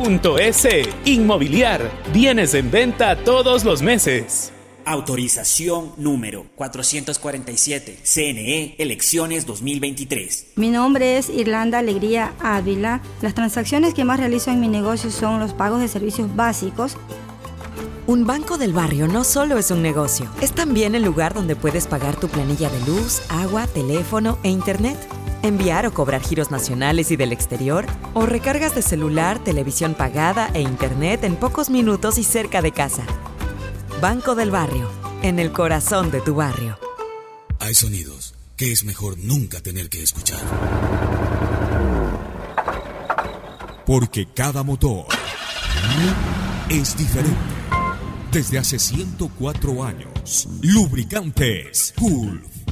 Speaker 15: .es. Inmobiliar. Bienes en venta todos los meses.
Speaker 16: Autorización número 447. CNE Elecciones 2023.
Speaker 29: Mi nombre es Irlanda Alegría Ávila. Las transacciones que más realizo en mi negocio son los pagos de servicios básicos.
Speaker 30: Un banco del barrio no solo es un negocio, es también el lugar donde puedes pagar tu planilla de luz, agua, teléfono e internet enviar o cobrar giros nacionales y del exterior, o recargas de celular, televisión pagada e internet en pocos minutos y cerca de casa. Banco del Barrio, en el corazón de tu barrio.
Speaker 27: Hay sonidos que es mejor nunca tener que escuchar. Porque cada motor es diferente. Desde hace 104 años, lubricantes Cool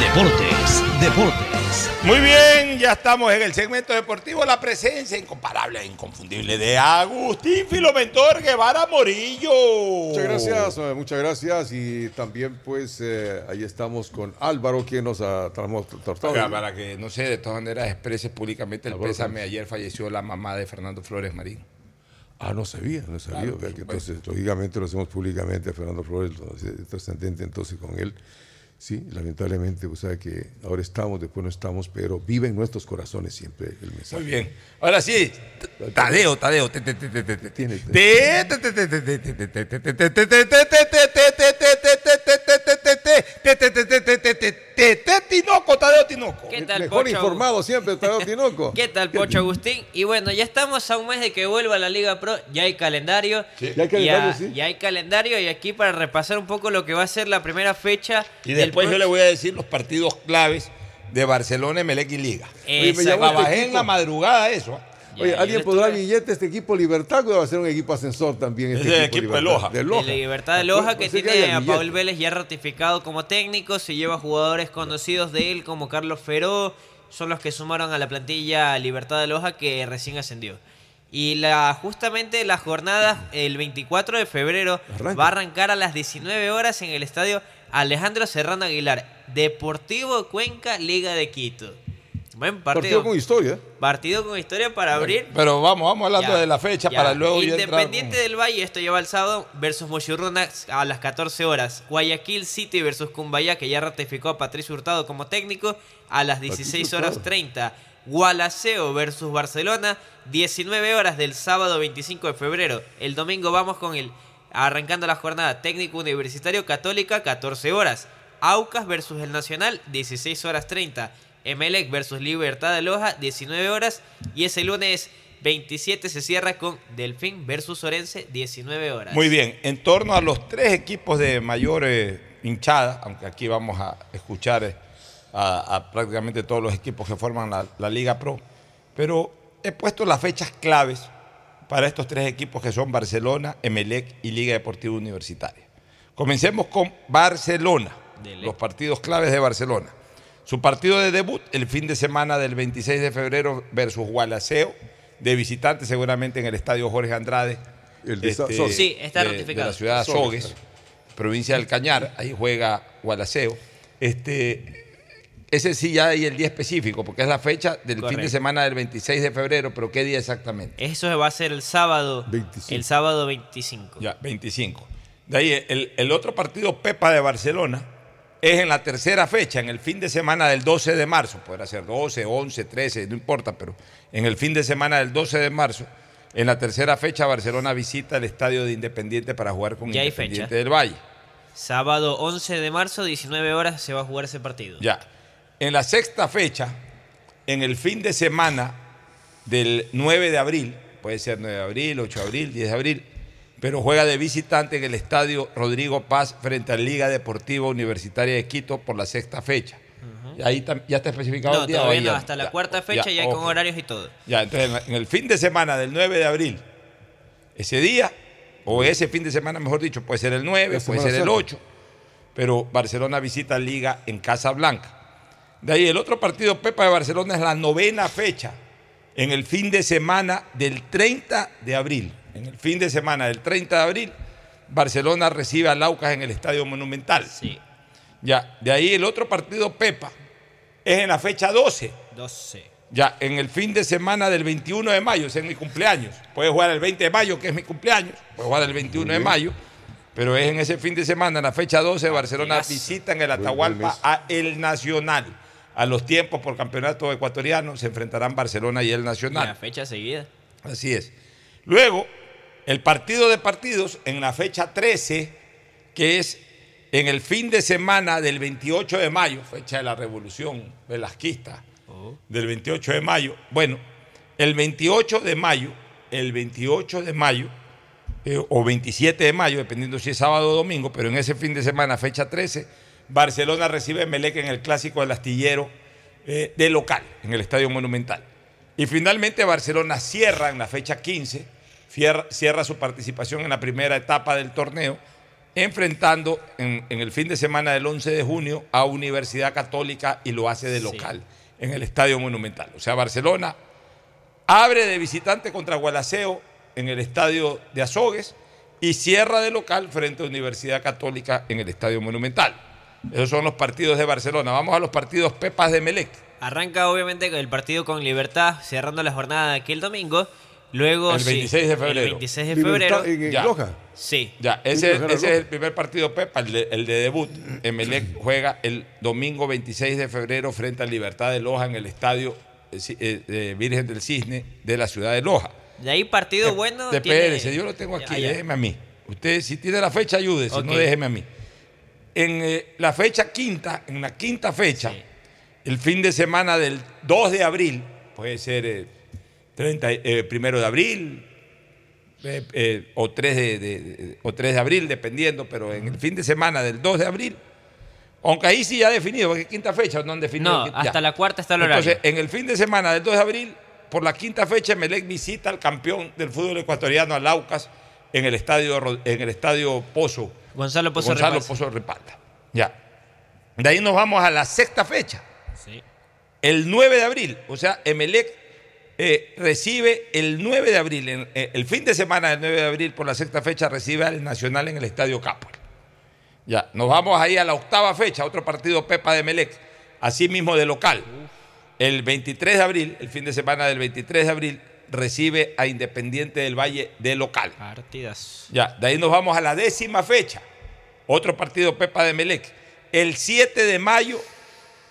Speaker 14: Deportes, Deportes.
Speaker 1: Muy bien, ya estamos en el segmento deportivo. La presencia incomparable e inconfundible de Agustín Filomentor Guevara Morillo.
Speaker 44: Muchas gracias, eh, muchas gracias. Y también, pues, eh, ahí estamos con Álvaro, quien nos ha transportado.
Speaker 1: Oiga, para que, no sé, de todas maneras exprese públicamente el
Speaker 44: Álvaro,
Speaker 1: pésame. Ayer falleció la mamá de Fernando Flores Marín.
Speaker 44: Ah, no sabía, no sabía.
Speaker 1: Claro,
Speaker 44: Vea que
Speaker 1: bueno.
Speaker 44: entonces, lógicamente, lo hacemos públicamente a Fernando Flores, trascendente entonces con él. Sí, lamentablemente, o sea que ahora estamos, después no estamos, pero vive en nuestros corazones siempre el mensaje.
Speaker 1: Muy bien. Ahora sí, Tadeo, Tadeo.
Speaker 44: Tiene-
Speaker 1: Tinoco, Tadeo Tinoco.
Speaker 45: ¿Qué tal,
Speaker 44: Mejor
Speaker 45: Pocho?
Speaker 44: informado siempre, Tadeo Tinoco.
Speaker 45: ¿Qué tal, Pocho Agustín? Y bueno, ya estamos a un mes de que vuelva la Liga Pro, ya hay calendario.
Speaker 44: Sí. Ya hay calendario,
Speaker 45: Ya-
Speaker 44: sí.
Speaker 45: ya hay calendario y aquí para repasar un poco lo que va a ser la primera fecha.
Speaker 1: Y
Speaker 45: del
Speaker 1: después yo le voy a decir los partidos claves de Barcelona, Emelec y Liga.
Speaker 45: Oye, me
Speaker 44: este
Speaker 1: en la madrugada eso.
Speaker 44: Oye, ¿alguien podrá
Speaker 45: estuve-
Speaker 44: billete este equipo Libertad o va a ser un equipo ascensor también? Este
Speaker 1: Es el equipo de? Loja.
Speaker 44: De
Speaker 45: de
Speaker 44: Loja.
Speaker 45: la Libertad de Loja, que
Speaker 44: que
Speaker 45: tiene a. Paul Vélez ya ratificado como técnico, se lleva jugadores conocidos de él como Carlos Feró, son los que sumaron a la plantilla Libertad de Loja que recién ascendió. Y la, justamente la jornada el 24 de febrero
Speaker 44: Arranca.
Speaker 45: va a arrancar a las 19 horas en el estadio Alejandro Serrano Aguilar, Deportivo Cuenca, Liga de Quito. Buen partido.
Speaker 44: Partido con historia.
Speaker 45: Partido con historia para abrir.
Speaker 1: Pero vamos, vamos hablando
Speaker 45: Ya,
Speaker 1: de la fecha
Speaker 45: ya.
Speaker 1: para luego
Speaker 45: Independiente del Valle, esto lleva el sábado, versus Mochurruna a las 14 horas. Guayaquil City versus Cumbayá, que ya ratificó a Patricio Hurtado como técnico, a las 16 horas
Speaker 44: Hurtado.
Speaker 45: 30. Gualaceo versus Barcelona, 19 horas del sábado 25 de febrero. El domingo vamos con el arrancando la jornada técnico universitario católica, 14 horas. Aucas versus el Nacional, 16 horas 30. Emelec versus Libertad de Loja, 19 horas. Y ese lunes 27 se cierra con Delfín versus Orense, 19 horas.
Speaker 1: Muy bien, en torno a los tres equipos de mayor eh, hinchada, aunque aquí vamos a escuchar eh, a, a prácticamente todos los equipos que forman la, la Liga Pro, pero he puesto las fechas claves para estos tres equipos que son Barcelona, Emelec y Liga Deportiva Universitaria. Comencemos con Barcelona, los partidos claves de Barcelona. Su partido de debut el fin de semana del 26 de febrero versus Gualaceo, de visitante seguramente en el estadio Jorge Andrade.
Speaker 44: El de
Speaker 1: este.
Speaker 45: Sí, está
Speaker 1: de-
Speaker 45: ratificado.
Speaker 1: De la ciudad de
Speaker 44: Sogues, claro.
Speaker 1: provincia del Cañar, ahí juega Gualaceo. Este, ese sí ya hay el día específico, porque es la fecha del fin de semana del 26 de febrero, pero ¿qué día exactamente?
Speaker 45: Eso va a ser el sábado.
Speaker 44: 25.
Speaker 45: El sábado 25.
Speaker 1: Ya, 25. De ahí, el, el otro partido Pepa de Barcelona es en la tercera fecha, en el fin de semana del 12 de marzo. Podrá ser 12, 11, 13, no importa, pero en el fin de semana del 12 de marzo, en la tercera fecha, Barcelona visita el estadio de Independiente para jugar con
Speaker 45: Ya hay
Speaker 1: Independiente
Speaker 45: fecha.
Speaker 1: del Valle.
Speaker 45: Sábado 11 de marzo, 19 horas, se va a jugar ese partido.
Speaker 1: Ya. En la sexta fecha, en el fin de semana del 9 de abril, puede ser 9 de abril, 8 de abril, 10 de abril, pero juega de visitante en el estadio Rodrigo Paz frente a la Liga Deportiva Universitaria de Quito por la sexta fecha. Y ahí tam- ya está especificado
Speaker 45: No,
Speaker 1: el día.
Speaker 45: todavía
Speaker 1: ahí
Speaker 45: no,
Speaker 1: ya-
Speaker 45: hasta la
Speaker 1: ya,
Speaker 45: cuarta fecha ya,
Speaker 1: ojo.
Speaker 45: con horarios y todo.
Speaker 1: Ya, entonces en, el fin de semana del 9 de abril, ese día, o ese fin de semana, mejor dicho, puede ser el 9,
Speaker 44: La
Speaker 1: puede ser el
Speaker 44: Santa.
Speaker 1: 8, pero Barcelona visita Liga en Casa Blanca. De ahí el otro partido, Pepa de Barcelona, es la novena fecha, en el fin de semana del 30 de abril. En el fin de semana del 30 de abril, Barcelona recibe a Laucas en el Estadio Monumental.
Speaker 45: Sí.
Speaker 1: Ya, de ahí el otro partido Pepa es en la fecha 12.
Speaker 45: 12.
Speaker 1: Ya, en el fin de semana del 21 de mayo, ese es mi cumpleaños. Puede jugar el 20 de mayo, que es mi cumpleaños. Puede jugar el 21 de mayo. Pero es en ese fin de semana, en la fecha 12, Barcelona visita en el Atahualpa a El Nacional. A los tiempos por campeonato ecuatoriano se enfrentarán Barcelona y El Nacional.
Speaker 45: La fecha seguida.
Speaker 1: Así es. Luego, el partido de partidos en la fecha 13, que es en el fin de semana del 28 de mayo, fecha de la revolución velasquista, del 28 de mayo. Bueno, el 28 de mayo, el 28 de mayo, eh, o 27 de mayo, dependiendo si es sábado o domingo, pero en ese fin de semana, fecha 13, Barcelona recibe a Melec en el clásico del astillero eh, de local, en el Estadio Monumental. Y finalmente Barcelona cierra en la fecha 15, cierra, su participación en la primera etapa del torneo, enfrentando en, en, el fin de semana del 11 de junio a Universidad Católica y lo hace de local en el Estadio Monumental. O sea, Barcelona abre de visitante contra Gualaceo en el Estadio de Azogues y cierra de local frente a Universidad Católica en el Estadio Monumental. Esos son los partidos de Barcelona. Vamos a los partidos Pepas de Melec.
Speaker 45: Arranca obviamente el partido con Libertad, cerrando la jornada de aquel domingo. Luego,
Speaker 1: el 26 de febrero.
Speaker 45: El 26 de febrero.
Speaker 46: ¿En
Speaker 1: Ya.
Speaker 46: Loja?
Speaker 45: Sí.
Speaker 1: Ya, ese, ese es el primer partido Pepa, el de, el de debut. Emelec juega el domingo 26 de febrero frente a Libertad de Loja en el estadio eh, eh, Virgen del Cisne de la ciudad de Loja.
Speaker 45: De ahí partido bueno.
Speaker 1: De
Speaker 45: tiene-
Speaker 1: Pérez, yo lo tengo aquí,
Speaker 45: Ya, ya.
Speaker 1: déjeme a mí. Usted, si tiene la fecha, ayude, si
Speaker 45: Ok.
Speaker 1: no, déjeme a mí. En eh, la fecha quinta, en la quinta fecha, el fin de semana del 2 de abril, puede ser eh, 30, eh, primero de abril eh, eh, o, 3 de, de- de- o 3 de abril, dependiendo, pero en el fin de semana del 2 de abril, aunque ahí sí ya definido, porque quinta fecha no han definido.
Speaker 45: No,
Speaker 1: quinta-
Speaker 45: hasta
Speaker 1: ya.
Speaker 45: la cuarta está el horario.
Speaker 1: Entonces, en el fin de semana del 2 de abril, por la quinta fecha, Melec visita al campeón del fútbol ecuatoriano, al Aucas, en el estadio, en el estadio Pozo.
Speaker 45: Gonzalo Pozo
Speaker 1: Gonzalo. Pozo Repalta. Ya. De ahí nos vamos a la sexta fecha.
Speaker 45: Sí.
Speaker 1: El 9 de abril, o sea, Emelec eh, recibe el 9 de abril, en- eh, el fin de semana del 9 de abril, por la sexta fecha, recibe al Nacional en el Estadio Capo. Ya, nos vamos ahí a la octava fecha, otro partido Pepa de Emelec, así mismo de local. El 23 de abril, el fin de semana del 23 de abril, recibe a Independiente del Valle de local.
Speaker 45: Partidas.
Speaker 1: Ya, de ahí nos vamos a la décima fecha. Otro partido Pepa de Melec. El 7 de mayo,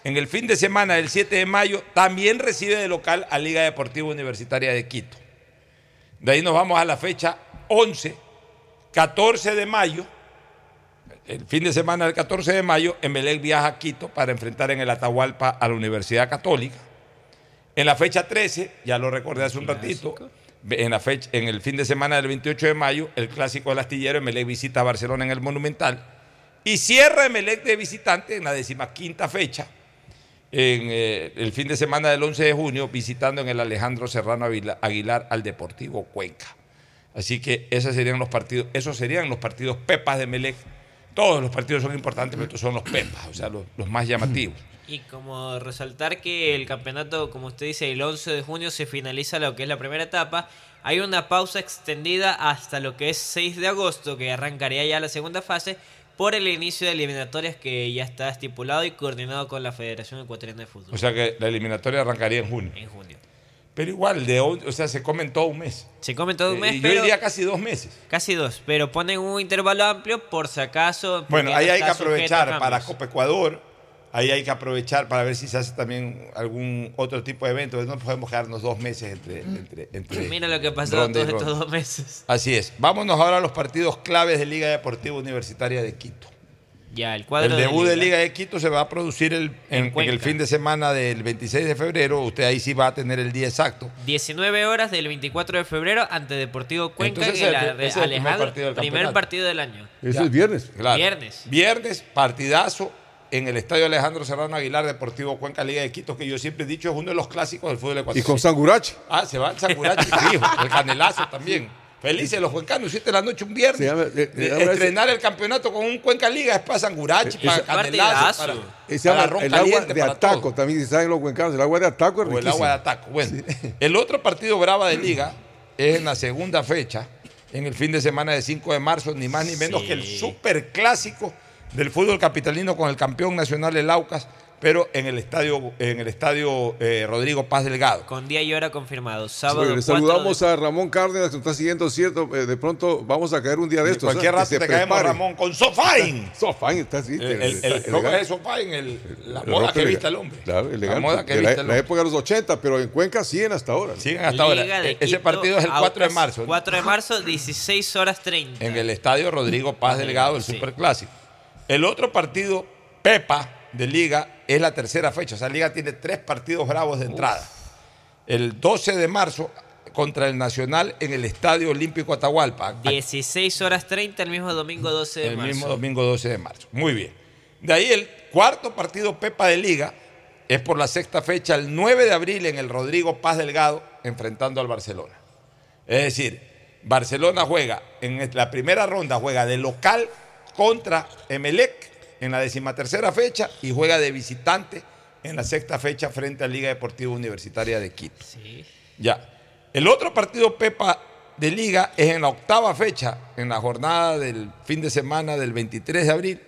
Speaker 1: en el fin de semana del 7 de mayo, también recibe de local a Liga Deportiva Universitaria de Quito. De ahí nos vamos a la fecha 11, 14 de mayo. El fin de semana del 14 de mayo, Emelec viaja a Quito para enfrentar en el Atahualpa a la Universidad Católica. En la fecha 13, ya lo recordé hace un ratito, en, la fecha, en el fin de semana del 28 de mayo, el clásico del astillero, Emelec visita a Barcelona en el Monumental. Y cierra Emelec de visitante en la decimaquinta fecha, en eh, el fin de semana del 11 de junio, visitando en el Alejandro Serrano Aguilar al Deportivo Cuenca. Así que esos serían los partidos, esos serían los partidos Pepas de Emelec. Todos los partidos son importantes, pero estos son los Pepas, o sea, los, los más llamativos.
Speaker 45: Y como resaltar que el campeonato, como usted dice, el 11 de junio se finaliza lo que es la primera etapa. Hay una pausa extendida hasta lo que es 6 de agosto, que arrancaría ya la segunda fase, por el inicio de eliminatorias que ya está estipulado y coordinado con la Federación Ecuatoriana de Fútbol.
Speaker 1: O sea que la eliminatoria arrancaría en junio.
Speaker 45: En junio.
Speaker 1: Pero igual, de, o sea, se comen todo un mes.
Speaker 45: Se come todo un
Speaker 1: Eh,
Speaker 45: mes,
Speaker 1: y
Speaker 45: pero...
Speaker 1: Yo diría casi dos meses.
Speaker 45: Casi dos, pero ponen un intervalo amplio por si acaso.
Speaker 1: Bueno, ahí
Speaker 45: no
Speaker 1: hay que aprovechar para Copa Ecuador, ahí hay que aprovechar para ver si se hace también algún otro tipo de evento. No podemos quedarnos dos meses entre... entre, entre
Speaker 45: Mira lo que pasó todos estos dos meses.
Speaker 1: Así es. Vámonos ahora a los partidos claves de Liga Deportiva Universitaria de Quito.
Speaker 45: Ya, el cuadro
Speaker 1: el debut de
Speaker 45: Liga.
Speaker 1: Liga de Quito se va a producir el- en, el fin de semana del 26 de febrero. Usted ahí sí va a tener el día exacto.
Speaker 45: 19 horas del 24 de febrero ante Deportivo Cuenca
Speaker 1: Entonces,
Speaker 45: en
Speaker 1: es el- primer
Speaker 45: Alejandro,
Speaker 1: partido del
Speaker 45: primer partido del año.
Speaker 46: Eso
Speaker 1: Ya.
Speaker 46: es viernes.
Speaker 1: Claro.
Speaker 45: Viernes.
Speaker 1: Viernes, partidazo en el Estadio Alejandro Serrano Aguilar, Deportivo Cuenca, Liga de Quito, que yo siempre he dicho es uno de los clásicos del fútbol
Speaker 46: Y
Speaker 1: ecuatoriano.
Speaker 46: con Sangurachi.
Speaker 1: Ah, se va el Sangurachi, fijo, el canelazo también. Felices los cuencanos, siete de la noche un viernes.
Speaker 46: Llama- eh, ese-
Speaker 1: estrenar el campeonato con un Cuenca Liga es para Sangurachi,
Speaker 46: Ese-
Speaker 1: para canelazo, para,
Speaker 46: Eh,
Speaker 1: para
Speaker 46: el agua de ataco.
Speaker 1: todo.
Speaker 46: También si saben los cuencanos, el agua de ataco es
Speaker 1: O el agua de ataco. Bueno, el otro partido brava de liga es en la segunda fecha, en el fin de semana de 5 de marzo, ni más ni menos
Speaker 45: Sí.
Speaker 1: que el superclásico del fútbol capitalino con el campeón nacional el Aucas, pero en el estadio, en el estadio eh, Rodrigo Paz Delgado.
Speaker 45: Con día y hora confirmado. Sábado.
Speaker 46: Oye, le
Speaker 45: 4
Speaker 46: saludamos
Speaker 45: de-
Speaker 46: a Ramón Cárdenas, que nos está siguiendo, ¿cierto? Eh, de pronto vamos a caer un día de estos.
Speaker 1: cualquier
Speaker 46: ¿eh?
Speaker 1: rato te caemos. Ramón, con Sofain.
Speaker 46: Sofain está así.
Speaker 1: El, el, el- ¿Cómo es Sofain? El- la
Speaker 46: El
Speaker 1: moda que viste el hombre.
Speaker 46: Claro, elegante.
Speaker 1: La moda que
Speaker 46: de la,
Speaker 1: viste el
Speaker 46: la
Speaker 1: hombre.
Speaker 46: época de los 80, pero en Cuenca siguen hasta ahora. ¿no?
Speaker 1: Siguen hasta ahora.
Speaker 45: Liga
Speaker 1: E- Ese
Speaker 45: Quito,
Speaker 1: partido es el 4 de marzo. ¿no?
Speaker 45: 4 de marzo, 16 horas 30.
Speaker 1: en el estadio Rodrigo Paz Delgado, el
Speaker 45: Sí.
Speaker 1: Superclásico. El otro partido, Pepa, de Liga, es la tercera fecha. O sea, Liga tiene tres partidos bravos de entrada. El 12 de marzo contra el Nacional en el Estadio Olímpico Atahualpa.
Speaker 45: 16 horas 30 el mismo domingo 12 de
Speaker 1: el
Speaker 45: marzo.
Speaker 1: mismo domingo 12 de marzo. Muy bien. De ahí el cuarto partido Pepa de Liga es por la sexta fecha, el 9 de abril en el Rodrigo Paz Delgado, enfrentando al Barcelona. Es decir, Barcelona juega en la primera ronda, juega de local contra Emelec en la decimatercera fecha y juega de visitante en la sexta fecha frente a Liga Deportiva Universitaria de Quito. Ya. El otro partido Pepa de Liga es en la octava fecha, en la jornada del fin de semana del 23 de abril,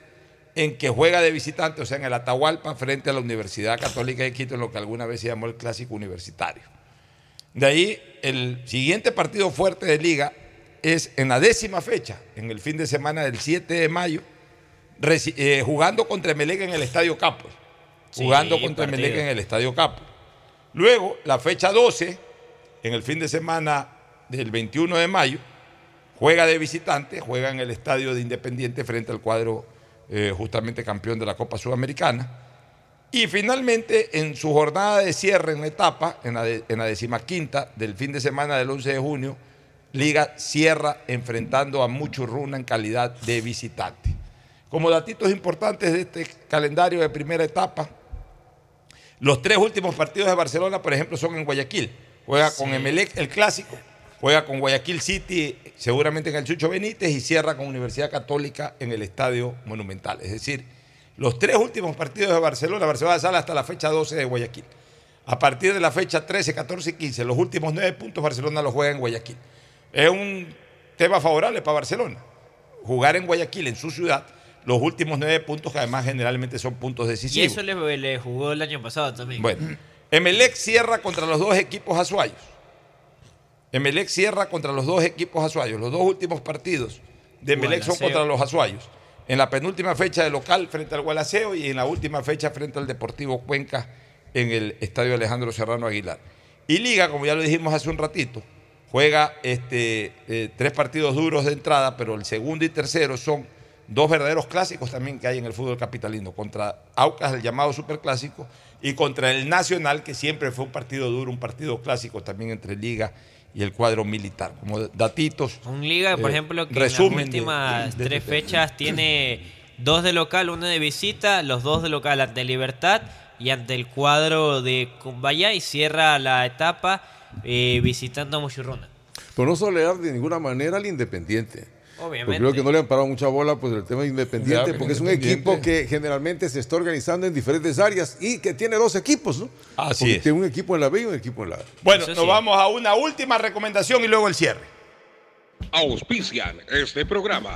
Speaker 1: en que juega de visitante, o sea, en el Atahualpa, frente a la Universidad Católica de Quito, en lo que alguna vez se llamó el Clásico Universitario. De ahí, el siguiente partido fuerte de Liga es en la décima fecha, en el fin de semana del 7 de mayo, eh, jugando contra Emelec en el Estadio Capo.
Speaker 45: Sí,
Speaker 1: Jugando contra
Speaker 45: partido.
Speaker 1: Emelec en el Estadio Capo. Luego, la fecha 12, en el fin de semana del 21 de mayo, juega de visitante, juega en el estadio de Independiente frente al cuadro eh, justamente campeón de la Copa Sudamericana. Y finalmente, en su jornada de cierre en la etapa, en la, de- en la decimaquinta del fin de semana del 11 de junio, Liga cierra enfrentando a Muchurruna en calidad de visitante. Como datitos importantes de este calendario de primera etapa, los tres últimos partidos de Barcelona, por ejemplo, son en Guayaquil. Juega con Emelec el clásico, juega con Guayaquil City, seguramente en el Chucho Benítez, y cierra con Universidad Católica en el Estadio Monumental. Es decir, los tres últimos partidos de Barcelona, Barcelona sale hasta la fecha 12 de Guayaquil. A partir de la fecha 13, 14 y 15, los últimos nueve puntos Barcelona los juega en Guayaquil. Es un tema favorable para Barcelona. Jugar en Guayaquil, en su ciudad, los últimos nueve puntos que además generalmente son puntos
Speaker 45: Y
Speaker 1: decisivos.
Speaker 45: eso le, le jugó el año pasado también.
Speaker 1: Bueno, Emelec cierra contra los dos equipos azuayos. Emelec cierra contra los dos equipos azuayos. Los dos últimos partidos de Emelec son contra los azuayos. En la penúltima fecha de local frente al Gualaceo y en la última fecha frente al Deportivo Cuenca en el Estadio Alejandro Serrano Aguilar. Y Liga, como ya lo dijimos hace un ratito, juega este, eh, tres partidos duros de entrada, pero el segundo y tercero son dos verdaderos clásicos también que hay en el fútbol capitalino, contra Aucas, el llamado superclásico, y contra el Nacional, que siempre fue un partido duro, un partido clásico también entre Liga y el cuadro militar. Como datitos.
Speaker 45: Un Liga, por
Speaker 1: eh,
Speaker 45: ejemplo, que en las últimas
Speaker 1: de- de-
Speaker 45: tres fechas tiene dos de local, uno de visita, los dos de local ante Libertad y ante el cuadro de Cumbaya y cierra la etapa eh, visitando a Muchurruna.
Speaker 46: Pero no solear de ninguna manera al Independiente. Porque
Speaker 45: Obviamente.
Speaker 46: creo que no le han parado mucha bola pues el tema de Independiente, porque es un equipo que generalmente se está organizando en diferentes áreas y que tiene dos equipos, ¿no?
Speaker 1: Así
Speaker 46: Porque
Speaker 1: es.
Speaker 46: Tiene un equipo en la B y un equipo en la A.
Speaker 1: Bueno,
Speaker 45: Eso
Speaker 1: nos
Speaker 45: sí.
Speaker 1: vamos a una última recomendación y luego el cierre.
Speaker 11: Auspician este programa.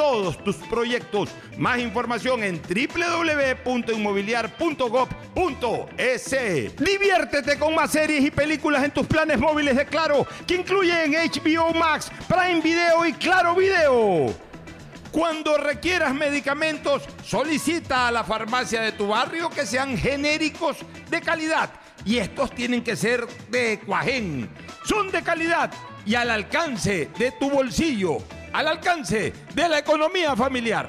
Speaker 47: todos tus proyectos. Más información en www.inmobiliar.gov.es. Diviértete con más series y películas en tus planes móviles de Claro, que incluyen HBO Max, Prime Video y Claro Video.
Speaker 1: Cuando requieras medicamentos, solicita a la farmacia de tu barrio que sean genéricos de calidad. Y estos tienen que ser de Cuajén. Son de calidad y al alcance de tu bolsillo, al alcance de la economía familiar.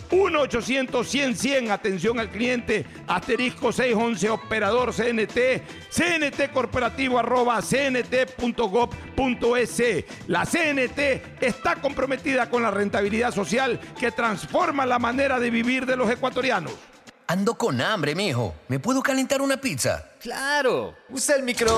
Speaker 1: 1-800-100-100, atención al cliente, asterisco 611, operador CNT, CNT corporativo arroba cnt.gov.es. La CNT está comprometida con la rentabilidad social que transforma la manera de vivir de los ecuatorianos.
Speaker 48: Ando con hambre, mijo. ¿Me puedo calentar una pizza?
Speaker 49: Claro. Usa el micro.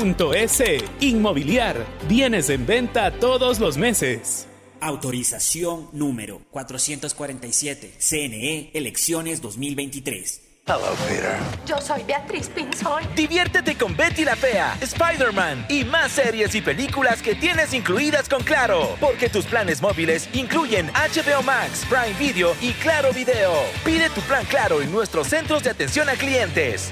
Speaker 15: Inmobiliar, bienes en venta todos los meses.
Speaker 16: Autorización número 447. CNE Elecciones 2023.
Speaker 20: Hello, Peter.
Speaker 32: Yo soy Beatriz Pinzón.
Speaker 20: Diviértete con Betty la Fea, Spider-Man y más series y películas que tienes incluidas con Claro. Porque tus planes móviles incluyen HBO Max, Prime Video y Claro Video. Pide tu plan Claro en nuestros centros de atención a clientes.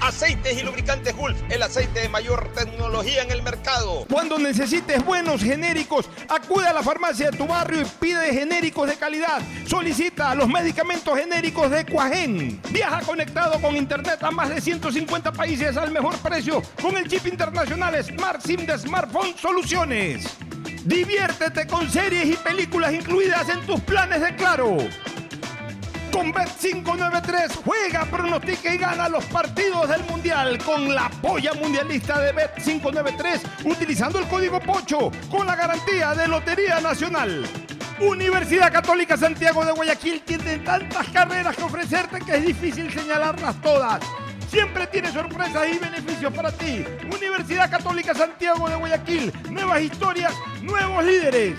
Speaker 1: Aceites y lubricantes Gulf, el aceite de mayor tecnología en el mercado. Cuando necesites buenos genéricos, acude a la farmacia de tu barrio y pide genéricos de calidad. Solicita los medicamentos genéricos de Cuajén. Viaja conectado con internet a más de 150 países al mejor precio con el chip internacional Smart SIM de Smartphone Soluciones. Diviértete con series y películas incluidas en tus planes de Claro. Con Bet593 juega, pronostica y gana los partidos del Mundial con la polla mundialista de Bet593 utilizando el código POCHO con la garantía de Lotería Nacional. Universidad Católica Santiago de Guayaquil tiene tantas carreras que ofrecerte que es difícil señalarlas todas. Siempre tiene sorpresas y beneficios para ti. Universidad Católica Santiago de Guayaquil. Nuevas historias, nuevos líderes.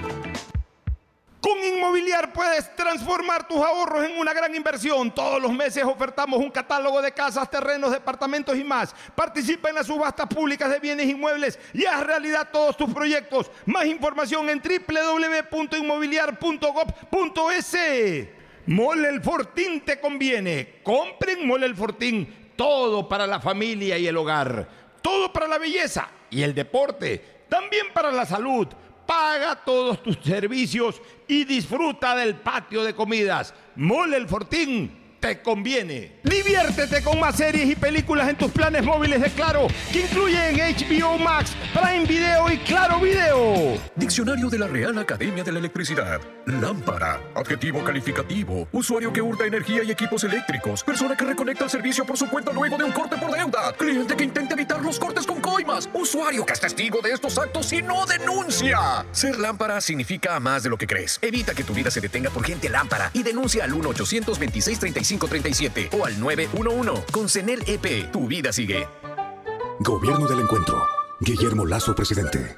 Speaker 1: Con Inmobiliar puedes transformar tus ahorros en una gran inversión. Todos los meses ofertamos un catálogo de casas, terrenos, departamentos y más. Participa en las subastas públicas de bienes inmuebles y haz realidad todos tus proyectos. Más información en www.inmobiliar.gov.es. Mole el Fortín te conviene. Compren Mole el Fortín. Todo para la familia y el hogar. Todo para la belleza y el deporte. También para la salud. Paga todos tus servicios y disfruta del patio de comidas. Mole el Fortín te conviene. Diviértete con más series y películas en tus planes móviles de Claro, que incluyen HBO Max, Prime Video y Claro Video.
Speaker 26: Diccionario de la Real Academia de la Electricidad. Lámpara. Adjetivo calificativo. Usuario que hurta energía y equipos eléctricos. Persona que reconecta el servicio por su cuenta luego de un corte por deuda. Cliente que intenta evitar los cortes con coimas. Usuario que es testigo de estos actos y no denuncia. Ser lámpara significa más de lo que crees. Evita que tu vida se detenga por gente lámpara y denuncia al 1-826-3537 o al 911. Con CENEL EP, tu vida sigue.
Speaker 50: Gobierno del Encuentro. Guillermo Lazo, presidente.